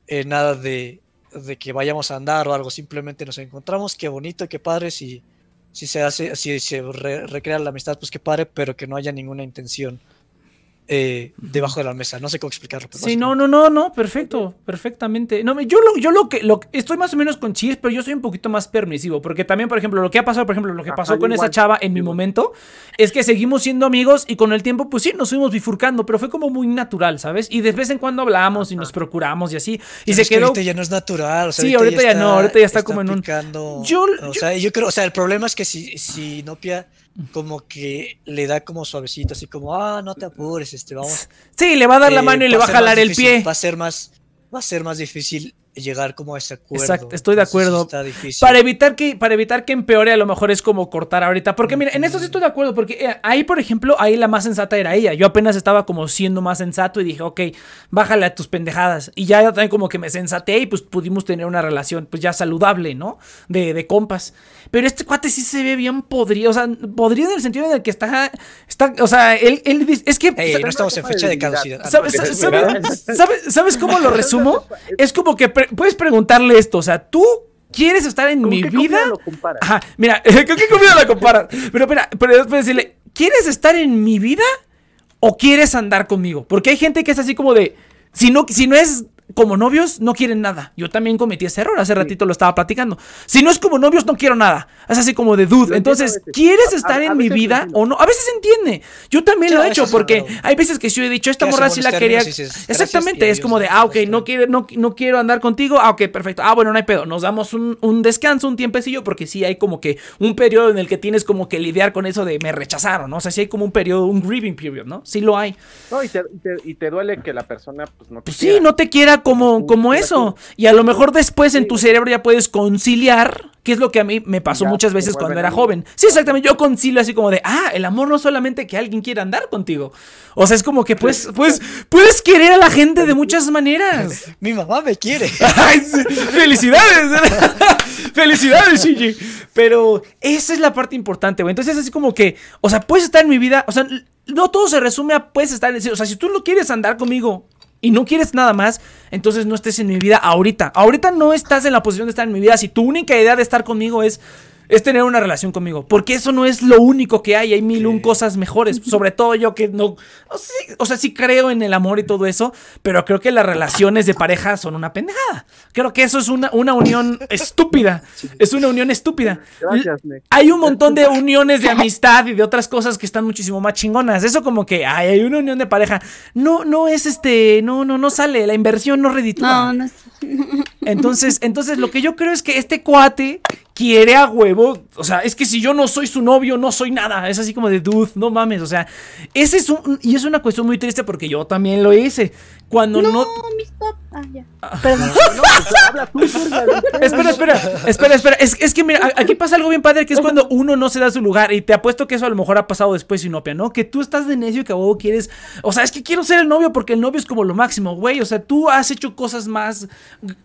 eh, nada de, de que vayamos a andar o algo, simplemente nos encontramos, qué bonito, qué padre, si, si se hace, si se re- recrea la amistad, pues qué padre, pero que no haya ninguna intención eh, debajo de la mesa, no sé cómo explicarlo. pero Sí, no, no, no, no, perfecto, perfectamente. No, me- yo lo, yo lo que, lo, estoy más o menos con Chis, pero yo soy un poquito más permisivo, porque también, por ejemplo, lo que ha pasado, por ejemplo, lo que Ajá, pasó con esa chava en mi momento, es que seguimos siendo amigos y con el tiempo, pues sí, nos fuimos bifurcando, pero fue como muy natural, ¿sabes? Y de vez en cuando hablamos y nos procuramos y así, y Pero se es que quedó... ahorita ya no es natural. O sea, Sí, ahorita ya no, ahorita ya está como en un- picando, Yo- o yo- sea, yo creo, o sea, el problema es que si, si Nopia como que le da como suavecito, así como, ah, no te apures, este, vamos. Sí, le va a dar la mano y le va a jalar el difícil, pie. Va a ser más, va a ser más difícil llegar como a ese acuerdo. Exacto, estoy de acuerdo. está difícil. Para evitar que, para evitar que empeore, a lo mejor es como cortar ahorita. Porque mira, en eso sí estoy de acuerdo. Porque eh, ahí, por ejemplo, ahí la más sensata era ella. Yo apenas estaba como siendo más sensato y dije, ok, bájale a tus pendejadas. Y ya también como que me sensateé y pues pudimos tener una relación, pues ya saludable, ¿no? De, de compas. Pero este cuate sí se ve bien podrido. O sea, podrido en el sentido en el que está. está o sea, él, él dice- es que. No estamos en de fecha de caducidad. ¿Sabes, no, sabes, ¿verdad? sabes- sabes- sabes cómo lo resumo? [LAUGHS] Es como que pre- puedes preguntarle esto, o sea, ¿tú quieres estar en ¿Con mi vida? lo? Ajá, mira, [LAUGHS] ¿con qué comida la comparas? Pero espera, pero después decirle, ¿quieres estar en mi vida o quieres andar conmigo? Porque hay gente que es así como de, si no, si no es como novios, no quieren nada. Yo también cometí ese error, hace ratito lo estaba platicando. Si no es como novios, no quiero nada. Es así como de dude. Entonces. ¿quieres a- estar a en mi vida o no? A veces se entiende. Yo también Sí, lo he hecho porque no. hay veces que yo he dicho, esta morra sí la quería. gracias Exactamente, es como de, ah, ok, no, quiere, no, no quiero andar contigo. Ah, ok, perfecto. Ah, bueno, no hay pedo. Nos damos un, un descanso, un tiempecillo, porque sí hay como que un periodo en el que tienes como que lidiar con eso de me rechazaron, ¿no? O sea, sí hay como un periodo, un grieving period, ¿no? Sí lo hay. No, y te, y te- y te duele que la persona pues no te Pues sí, quiera. no te quiera como, como eso. Y a lo mejor después en tu cerebro ya puedes conciliar, que es lo que a mí me pasó Ya, muchas veces cuando era joven. Sí, exactamente. Yo concilio así como de, ah, el amor no es solamente que alguien quiera andar contigo. O sea, es como que pues, [LAUGHS] pues, puedes querer a la gente de muchas maneras. [LAUGHS] Mi mamá me quiere. [LAUGHS] Ay. Felicidades. Felicidades, Shinji. Pero esa es la parte importante, güey. Entonces es así como que, o sea, puedes estar en mi vida, o sea, no todo se resume a puedes estar en, o sea, si tú no quieres andar conmigo y no quieres nada más, entonces no estés en mi vida ahorita. Ahorita no estás en la posición de estar en mi vida si tu única idea de estar conmigo es es tener una relación conmigo, porque eso no es lo único que hay, hay mil un cosas mejores, [LAUGHS] sobre todo yo que no, o sea, sí- o sea, sí creo en el amor y todo eso, pero creo que las relaciones de pareja son una pendejada. Creo que eso es una, una unión [LAUGHS] estúpida, es una unión estúpida. Gracias, Nick. Hay un montón de [LAUGHS] uniones de amistad y de otras cosas que están muchísimo más chingonas. Eso como que ay, hay una unión de pareja. No, no es este, no, no, no sale. La inversión no reditúa. No, no es. Entonces, entonces lo que yo creo es que este cuate quiere a huevo. O sea, es que si yo no soy su novio, no soy nada. Es así como de dude, no mames. O sea, ese es un. Y es una cuestión muy triste porque yo también lo hice. Cuando no. No. Ah, ya. Perdón. Furga, Espera, espera, espera, espera. Es, es que mira, aquí pasa algo bien padre que es cuando uno no se da su lugar. Y te apuesto que eso a lo mejor ha pasado después, Sinopia, ¿no? Que tú estás de necio y que a huevo quieres. O sea, es que quiero ser el novio porque el novio es como lo máximo, güey. O sea, tú has hecho cosas más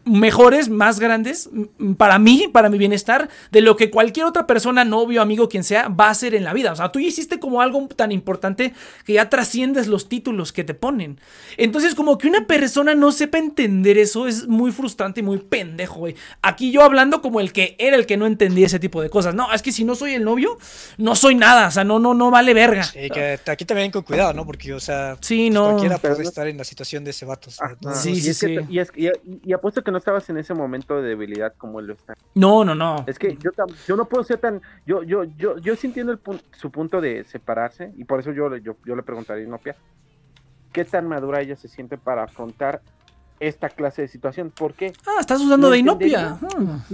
mejores, más grandes m- para mí, para mi bienestar, de lo que cualquier otra persona, novio, amigo, quien sea, va a hacer en la vida. O sea, tú ya hiciste como algo tan importante que ya trasciendes los títulos que te ponen. Entonces, como que una persona no sepa entender eso es muy frustrante y muy pendejo, güey. Aquí yo hablando como el que era el que no entendía ese tipo de cosas. No, es que si no soy el novio, no soy nada. O sea, no, no, no vale verga. Sí, que aquí también con cuidado, ¿no? Porque, o sea, Sí, pues, no. cualquiera Pero puede no- estar en la situación de ese vato. o sea, Ajá. no- Sí, y sí, es que sí. te- y, es- y- y- y apuesto que no estabas en ese momento de debilidad como él lo está. No, no, no. Es que yo, tam- yo no puedo ser tan. Yo, yo, yo, yo sí entiendo el pun- su punto de separarse, y por eso yo, le- yo, yo le preguntaría a Inopia qué tan madura ella se siente para afrontar esta clase de situación. ¿Por qué? Ah, estás usando Lo de inopia. Ah,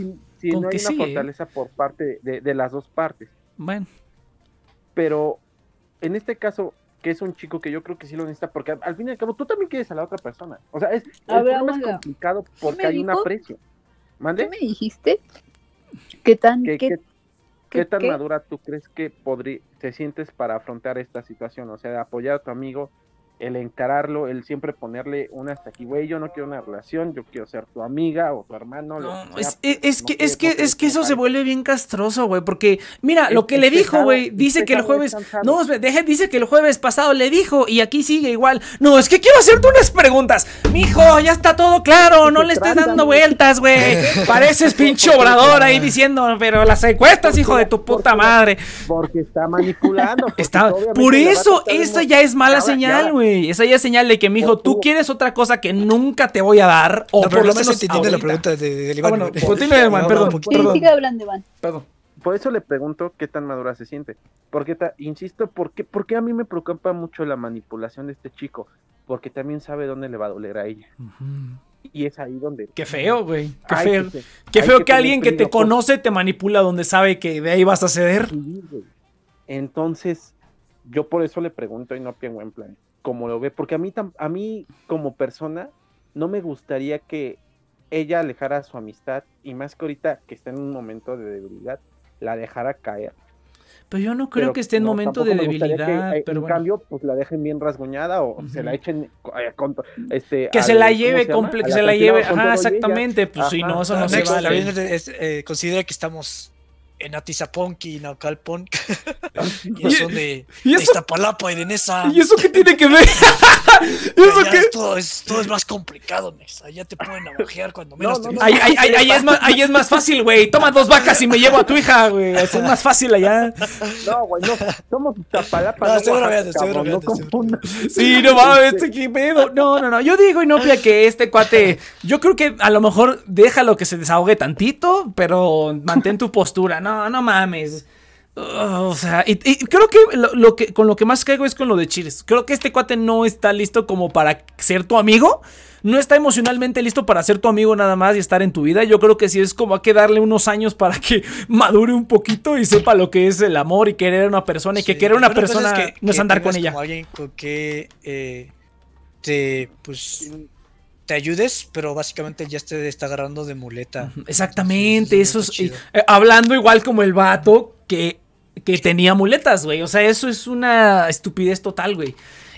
Si, no hay una sí, ¿eh? fortaleza por parte de, de las dos partes. bueno. Pero en este caso, que es un chico que yo creo que sí lo necesita, porque al, fin y al cabo tú también quieres a la otra persona. O sea, es, A el ver, es complicado porque hay un aprecio. ¿Qué ¿Mande? me dijiste? ¿Qué tan? ¿Qué, qué, qué- qué tan qué? madura tú crees que podrí- te sientes para afrontar esta situación? O sea, apoyar a tu amigo, el encararlo, el siempre ponerle una hasta aquí, güey, yo no quiero una relación, yo quiero ser tu amiga o tu hermano. lo No, que sea, es, es- es no que, es que, no quiero es que eso se vuelve bien castroso, güey. Porque, mira, lo Es- que es le dijo, güey, es dice que el jueves. es. No, deje- dice que el jueves pasado le dijo y aquí sigue igual. No, es que quiero hacerte unas preguntas. Mijo, ya está todo claro, no le estés dando güey. vueltas, güey. [LAUGHS] Pareces pinche obrador ahí diciendo, pero las secuestras, hijo de tu puta madre. Porque está manipulando. Está, por eso, esa ya es mala señal, ahora- güey. Esa ya es señal de que, mijo, O tú quieres otra cosa que nunca te voy a dar. O No, por lo menos entendiendo la pregunta de, de Ah, Iván, bueno, güey. continúe, [LAUGHS] Iván, perdón. Sí, sigue hablando, Iván. Perdón. Por eso le pregunto qué tan madura se siente. Porque, ta- insisto, ¿por qué, por qué a mí me preocupa mucho la manipulación de este chico? Porque también sabe dónde le va a doler a ella. Y es ahí donde... Qué feo, güey. Qué feo. que- Qué feo que, alguien que te por- conoce te manipula donde sabe que de ahí vas a ceder. Sí. Entonces, yo por eso le pregunto y no pienso en plan, cómo lo ve, porque a mí, a mí como persona no me gustaría que ella alejara su amistad y más que ahorita que está en un momento de debilidad, la dejara caer. Pero yo no creo Pero que esté en no, momento de gustaría que, debilidad. eh, pero en bueno. cambio, pues la dejen bien rasguñada o se la echen eh, con, este, que se la ¿cómo lleve, se que se la lleve. Ajá, exactamente. Pues sí, Ajá. no, eso no Ah, se vale. también es- es, eh, considera que estamos en Atizapunk [LAUGHS] y Naucalpunk. y no son de, ¿Y de? Iztapalapa y de Nesa. ¿Y eso qué tiene que ver? ¿Y [LAUGHS] eso Allá qué? es todo, es, todo es más complicado, Nex. Allá te pueden navajear cuando menos no, te no. Ahí, ahí- ahí- ahí es más, ahí es más fácil, güey. Toma dos vacas y me llevo a tu hija, güey. Es más fácil allá. No, güey, no, somos Tapalapa, No, no, no estoy confundas. Sí, no mames, este qué pedo. No, no, no. Yo digo, Inopia, que este cuate. Yo creo que a lo mejor déjalo que se desahogue tantito, pero mantén tu postura. No, no mames. Uh, o sea, y, y creo que lo, lo que con lo que más caigo es con lo de Chiles. Creo que este cuate no está listo como para ser tu amigo. No está emocionalmente listo para ser tu amigo nada más y estar en tu vida. Yo creo que sí es como hay que darle unos años para que [LAUGHS] madure un poquito y sepa lo que es el amor y querer a una persona y que querer a una persona es que- no es que andar con ella. Como alguien con que eh, te, pues, te ayudes, pero básicamente ya te está agarrando de muleta. Exactamente, Eso es. eh, hablando igual como el vato que, que tenía muletas, güey. O sea, eso es una estupidez total, güey.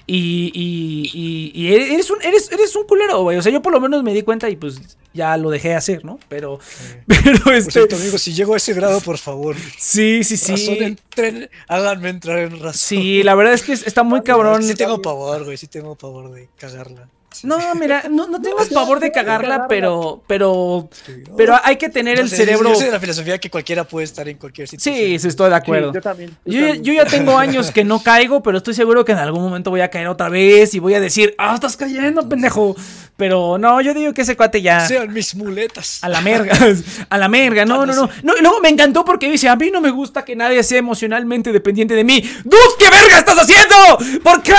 Y, y, y, y eres, un, eres, eres un culero, güey. O sea, yo por lo menos me di cuenta y pues ya lo dejé de hacer, ¿no? Pero, [LAUGHS] pero Por este. cierto, amigo, si llego a ese grado, por favor, Sí, sí, sí. razón, entren- háganme entrar en razón. Sí, la verdad es que está muy cabrón. Sí tengo pavor, güey, sí tengo pavor de cagarla. No, mira, no, no tengo pavor de cagarla, cagarla. pero, pero, no. pero hay que tener No el sé, cerebro. Yo soy de la filosofía que cualquiera puede estar en cualquier sitio. Sí, sí, estoy de Sí, acuerdo. yo también. yo Yo, ya- también. yo ya tengo años que no caigo, pero estoy seguro que en algún momento voy a caer otra vez y voy a decir, ah, estás cayendo, pendejo. Pero no, yo digo que ese cuate ya. Sean mis muletas. A la merga, [LAUGHS] a la merga, no, no, no, no, y luego me encantó porque dice, a mí no me gusta que nadie sea emocionalmente dependiente de mí. ¡Dude, qué verga estás haciendo! ¿Por qué?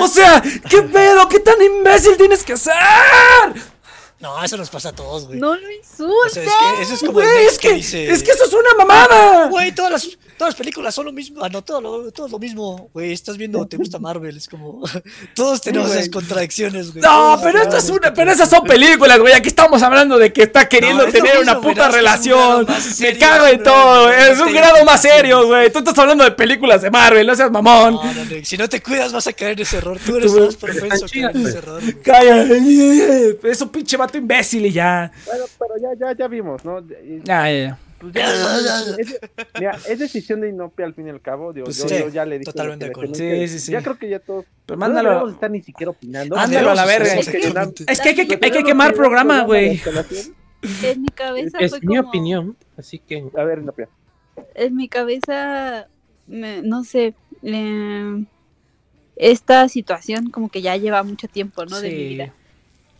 O sea, ¿qué pedo? ¿Qué tan imbécil tienes que ser? No, eso nos pasa a todos, güey. No lo O insultes. sea, es que eso es como el Güey, Dex es que, dice. es que eso es una mamada. Güey, todas las, todas las películas son lo mismo. Ah, no, todo lo, todo lo mismo. Güey, estás viendo, te gusta Marvel. Es como. [LAUGHS] Todos tenemos esas contradicciones, güey. No, pero esto tenemos es una, pero esas son películas, güey. Aquí estamos hablando de que está queriendo No, tener una mismo, puta un relación. Me cago en todo. Es un grado más serio, güey. Tú estás hablando de películas de Marvel, no seas mamón. No, no, no, Si no te cuidas, vas a caer en ese error. Tú eres más propenso a caer en ese error. güey. Calla, es un pinche vato imbécil y ya. Bueno, pero ya, ya, ya vimos, ¿no? Ya, ya, ya. Pues ya- es, mira, es decisión de Inopia al fin y al cabo. Digo, Pues yo, sí, yo ya le dije. totalmente de que acuerdo. que- Sí, sí, sí. Ya creo que ya todos. Pero No mándalo. deberíamos estar ni siquiera opinando. Ándalo a la verga. Sí, exactamente. Es que hay que, hay que quemar programa, güey. instalación. En mi cabeza Es fue mi como- opinión, así que A ver, Inopia. en mi cabeza, me- no sé, eh, esta situación como que ya lleva mucho tiempo, ¿no? De mi vida.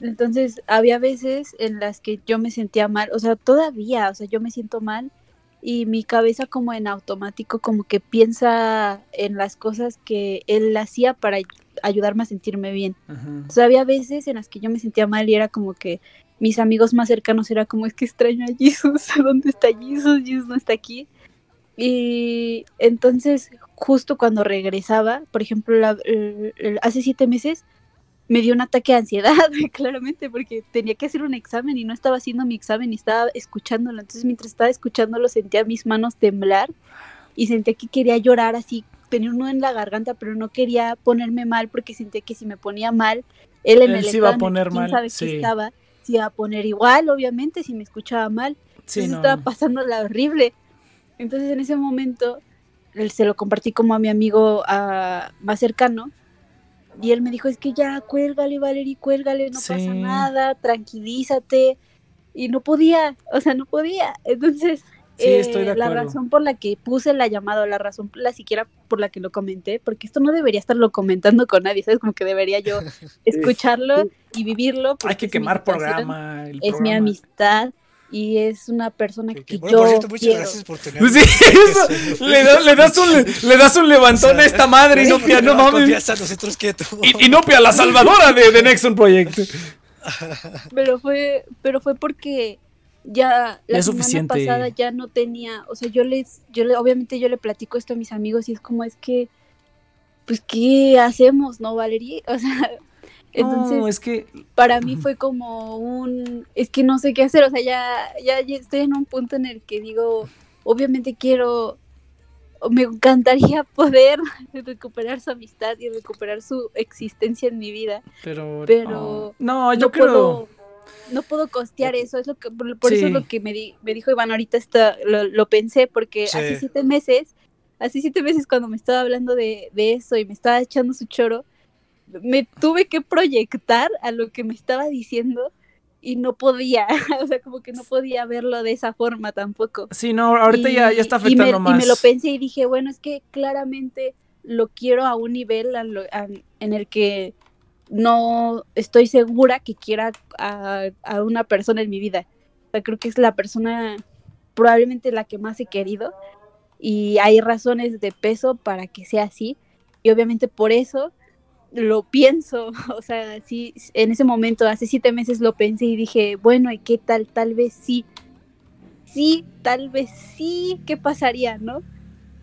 Entonces, había veces en las que yo me sentía mal, o sea, todavía, o sea, yo me siento mal y mi cabeza como en automático como que piensa en las cosas que él hacía para ay- ayudarme a sentirme bien. O sea, había veces en las que yo me sentía mal y era como que mis amigos más cercanos era como es que extraño a Jesus, [LAUGHS] ¿dónde está Jesus? Jesus no está aquí. Y entonces, justo cuando regresaba, por ejemplo, la- el- el- hace siete meses, me dio un ataque de ansiedad, [LAUGHS] claramente, porque tenía que hacer un examen y no estaba haciendo mi examen y estaba escuchándolo. Entonces, mientras estaba escuchándolo, sentía mis manos temblar y sentía que quería llorar así. Tenía un nudo en la garganta, pero no quería ponerme mal porque sentía que si me ponía mal, él en Él el se iba a poner quién mal, sabe qué sí. estaba, se iba a poner igual, obviamente, si me escuchaba mal. Sí, Entonces no. estaba pasando la horrible. Entonces en ese momento él se lo compartí como a mi amigo ah, más cercano. Y él me dijo, es que ya, cuélgale, Valerie, cuélgale, no Sí. pasa nada, tranquilízate. Y no podía, o sea, no podía. Entonces, Sí, estoy de la razón por la que puse la llamada, la razón la siquiera por la que lo comenté, porque esto no debería estarlo comentando con nadie, ¿sabes? Como que debería yo [LAUGHS] escucharlo y vivirlo. Hay que quemar programa. el Es mi amistad y es una persona Que- que, que, bueno, yo por cierto, muchas quiero. gracias por tener. [LAUGHS] Sí, [LAUGHS] eso, le, da- le das un, le das un levantón a esta madre y no pia, no mames. Y, y no pia, la salvadora de, de Nexon Project. [LAUGHS] Pero fue, pero fue porque ya la es semana suficiente. pasada ya no tenía, o sea, yo les, yo le, obviamente yo le platico esto a mis amigos y es como es que, pues, ¿qué hacemos, no, Valerie? O sea, entonces no, es que para mí fue como un, es que no sé qué hacer, o sea, ya, ya, estoy en un punto en el que digo, obviamente quiero, me encantaría [LAUGHS] poder recuperar su amistad y recuperar su existencia en mi vida, Pero. Pero No, yo no creo. puedo, no puedo costear eso, es lo que, por, por eso es lo que me, di- me dijo Iván ahorita, está, lo, lo pensé, porque Sí. hace siete meses, hace siete meses cuando me estaba hablando de, de eso y me estaba echando su choro, me tuve que proyectar a lo que me estaba diciendo y no podía, [LAUGHS] o sea, como que no podía verlo de esa forma tampoco. Sí, no, ahorita ya, ya está Y- y me- afectando más. Y me lo pensé y dije, bueno, es que claramente lo quiero a un nivel a lo- a- en el que no estoy segura que quiera a, a una persona en mi vida. O sea, creo que es la persona probablemente la que más he querido y hay razones de peso para que sea así y obviamente por eso lo pienso, [LAUGHS] o sea, sí, en ese momento, hace siete meses lo pensé y dije, bueno, ¿y qué tal? Tal vez sí, sí, tal vez sí, ¿qué pasaría, no?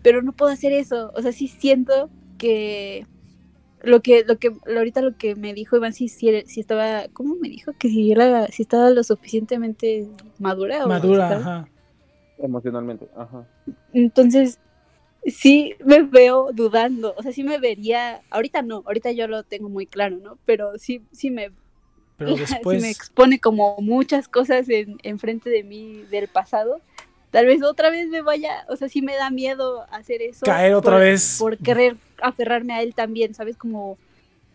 Pero no puedo hacer eso, o sea, sí siento que lo que, lo que, ahorita lo que me dijo Iván, si, si, si estaba, ¿cómo me dijo? Que si era, si estaba lo suficientemente madura. o Madura, ajá. Emocionalmente, ajá. Entonces, sí me veo dudando, o sea, sí me vería, ahorita no, ahorita yo lo tengo muy claro, ¿no? Pero sí, sí me, Pero [LAUGHS] sí después. me expone como muchas cosas en, enfrente de mí del pasado. Tal vez otra vez me vaya, o sea, sí me da miedo hacer eso. Caer otra por- vez. Por querer aferrarme a él también, ¿sabes? Como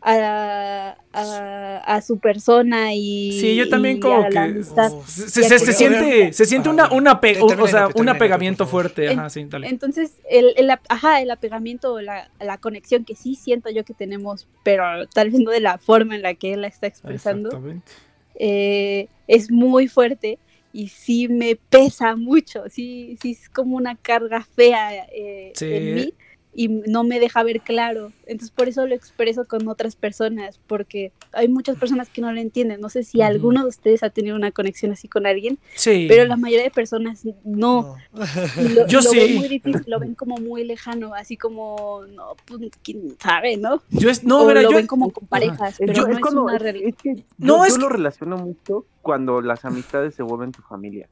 a, a, a su persona y. Sí, yo también como que amistad. Uf. se, siente, se siente una, una pe- o- sea, un apegamiento fuerte. En- Ajá, sí, dale. Entonces, el, el, ajá, el apegamiento, la, la conexión que sí siento yo que tenemos, pero tal vez no de la forma en la que él la está expresando, Exactamente. eh, es muy fuerte y sí me pesa mucho, sí, sí es como una carga fea eh, Sí. en mí y no me deja ver claro. Entonces por eso lo expreso con otras personas, porque hay muchas personas que no lo entienden. No sé si alguno de ustedes ha tenido una conexión así con alguien, Sí. pero la mayoría de personas no. No. Lo, [LAUGHS] Yo lo sí. ven muy difícil, lo ven como muy lejano, así como, no, pues, quién sabe, ¿no? Yo es, no, o mira, lo yo. ven como con parejas, pero Yo- no es, es, cuando- una es que yo, No, es yo lo que- relaciono mucho cuando las amistades se vuelven tu familia.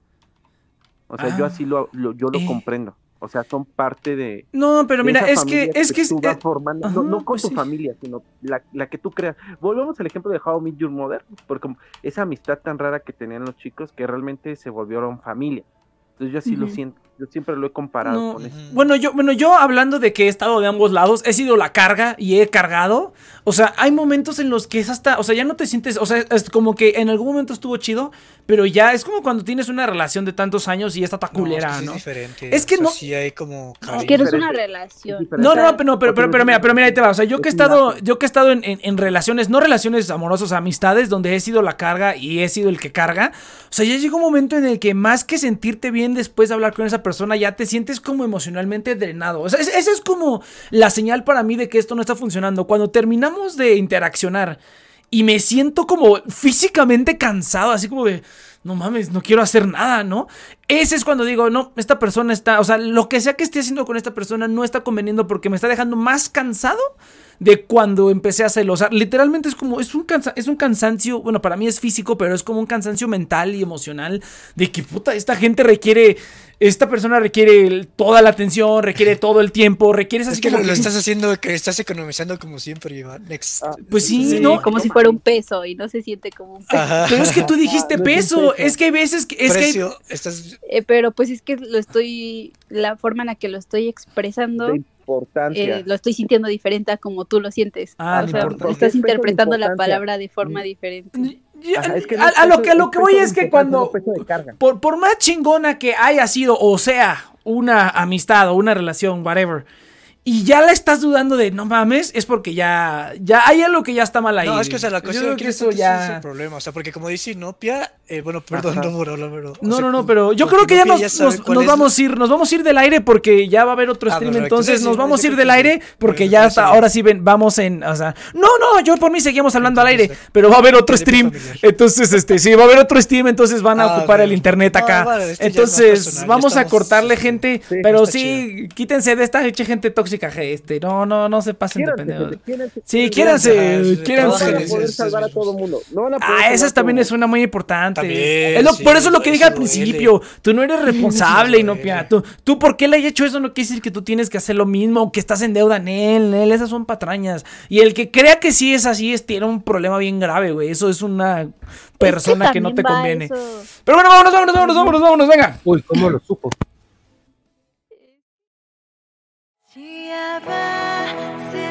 O sea, Ah. yo así lo, lo- yo lo Eh. comprendo. O sea, son parte de. No, pero mira, es que, es que, es- tú vas eh, formando, ajá, no, no con pues tu sí. familia, sino la, la que tú creas. Volvemos al ejemplo de How I Met Your Mother, porque esa amistad tan rara que tenían los chicos que realmente se volvieron familia. Entonces yo así lo siento, yo siempre lo he comparado No, con eso. Bueno, yo, bueno, yo hablando de que he estado de ambos lados, he sido la carga y he cargado. O sea, hay momentos en los que es hasta, o sea, ya no te sientes, o sea, es como que en algún momento estuvo chido, pero ya es como cuando tienes una relación de tantos años y esta está No, es que culera, sí ¿no? Es diferente. Es que o sea, no- Sí hay como Es que no es una relación. No, no, pero, no, pero, pero, pero mira, pero mira, ahí te va. O sea, yo que he estado, yo que he estado en, en- en relaciones, no relaciones amorosas, amistades, donde he sido la carga y he sido el que carga. O sea, ya llega un momento en el que más que sentirte bien después de hablar con esa persona, ya te sientes como emocionalmente drenado. O sea, es- esa es como la señal para mí de que esto no está funcionando. Cuando terminamos de interaccionar y me siento como físicamente cansado, así como de, no mames, no quiero hacer nada, ¿no? Ese es cuando digo, no, esta persona está, o sea, lo que sea que esté haciendo con esta persona no está conveniendo porque me está dejando más cansado de cuando empecé a hacerlo. O sea, literalmente es como, es un, es un cansancio, bueno, para mí es físico, pero es como un cansancio mental y emocional de que, puta, esta gente requiere, esta persona requiere el- toda la atención, requiere [LAUGHS] todo el tiempo, requiere Es así que como lo, estás haciendo, que estás economizando como siempre, Iván. Next. Ah, Pues sí, Sí, ¿no? como si fuera un peso y no se siente como un peso. Ajá. Pero es que tú [LAUGHS] dijiste peso, es que hay veces que... Es que hay- estás Eh, pero pues es que lo estoy, la forma en la que lo estoy expresando, eh, lo estoy sintiendo diferente a como tú lo sientes. Ah, o sea, estás interpretando la palabra de forma diferente. Ya, Ajá, es que no a, a lo que a lo que voy es que cuando por, por más chingona que haya sido o sea una amistad o una relación whatever y ya la estás dudando de no mames es porque ya ya hay algo que ya está mal ahí. No, es que o sea, la Yo cuestión que es eso ese es el ya problema. O sea, porque como dice Inopia, eh, bueno, perdón, Ajá. no por hablar, pero. no, sea, no, no, pero yo creo que ya nos, nos- nos vamos a ir, nos vamos a ir del aire porque ya va a haber otro Ah, stream, perfecto. entonces Sí, nos vamos a ir del aire porque ya hasta ahora sí ven, vamos en, o sea, no, no, yo por mí seguimos hablando al aire, pero va a haber otro stream, entonces este sí va a haber otro stream, entonces van a Ah, ocupar el internet acá. vale, ya entonces personal, ya vamos a cortarle gente, pero sí, quítense de esta gente tóxica, este, no, no, no se pasen de pendejos. Sí, quiéranse. quiéranse. No van a en poder salvar a todo mundo. No van a poder Ah, esa también es una muy importante. También, Es lo- sí, por eso es lo que dije al principio. Tú no eres [LAUGHS] responsable, Inopia. duele. Tú, tú, ¿por qué le hayas hecho eso? No quiere decir que tú tienes que hacer lo mismo, o que estás en deuda en él, en él. Esas son patrañas. Y el que crea que sí es así, es, tiene un problema bien grave, güey. Eso es una persona Es que, no te conviene. eso- Pero bueno, vámonos, vámonos, vámonos, vámonos, vámonos, venga. Uy, ¿cómo lo supo? Te abraço.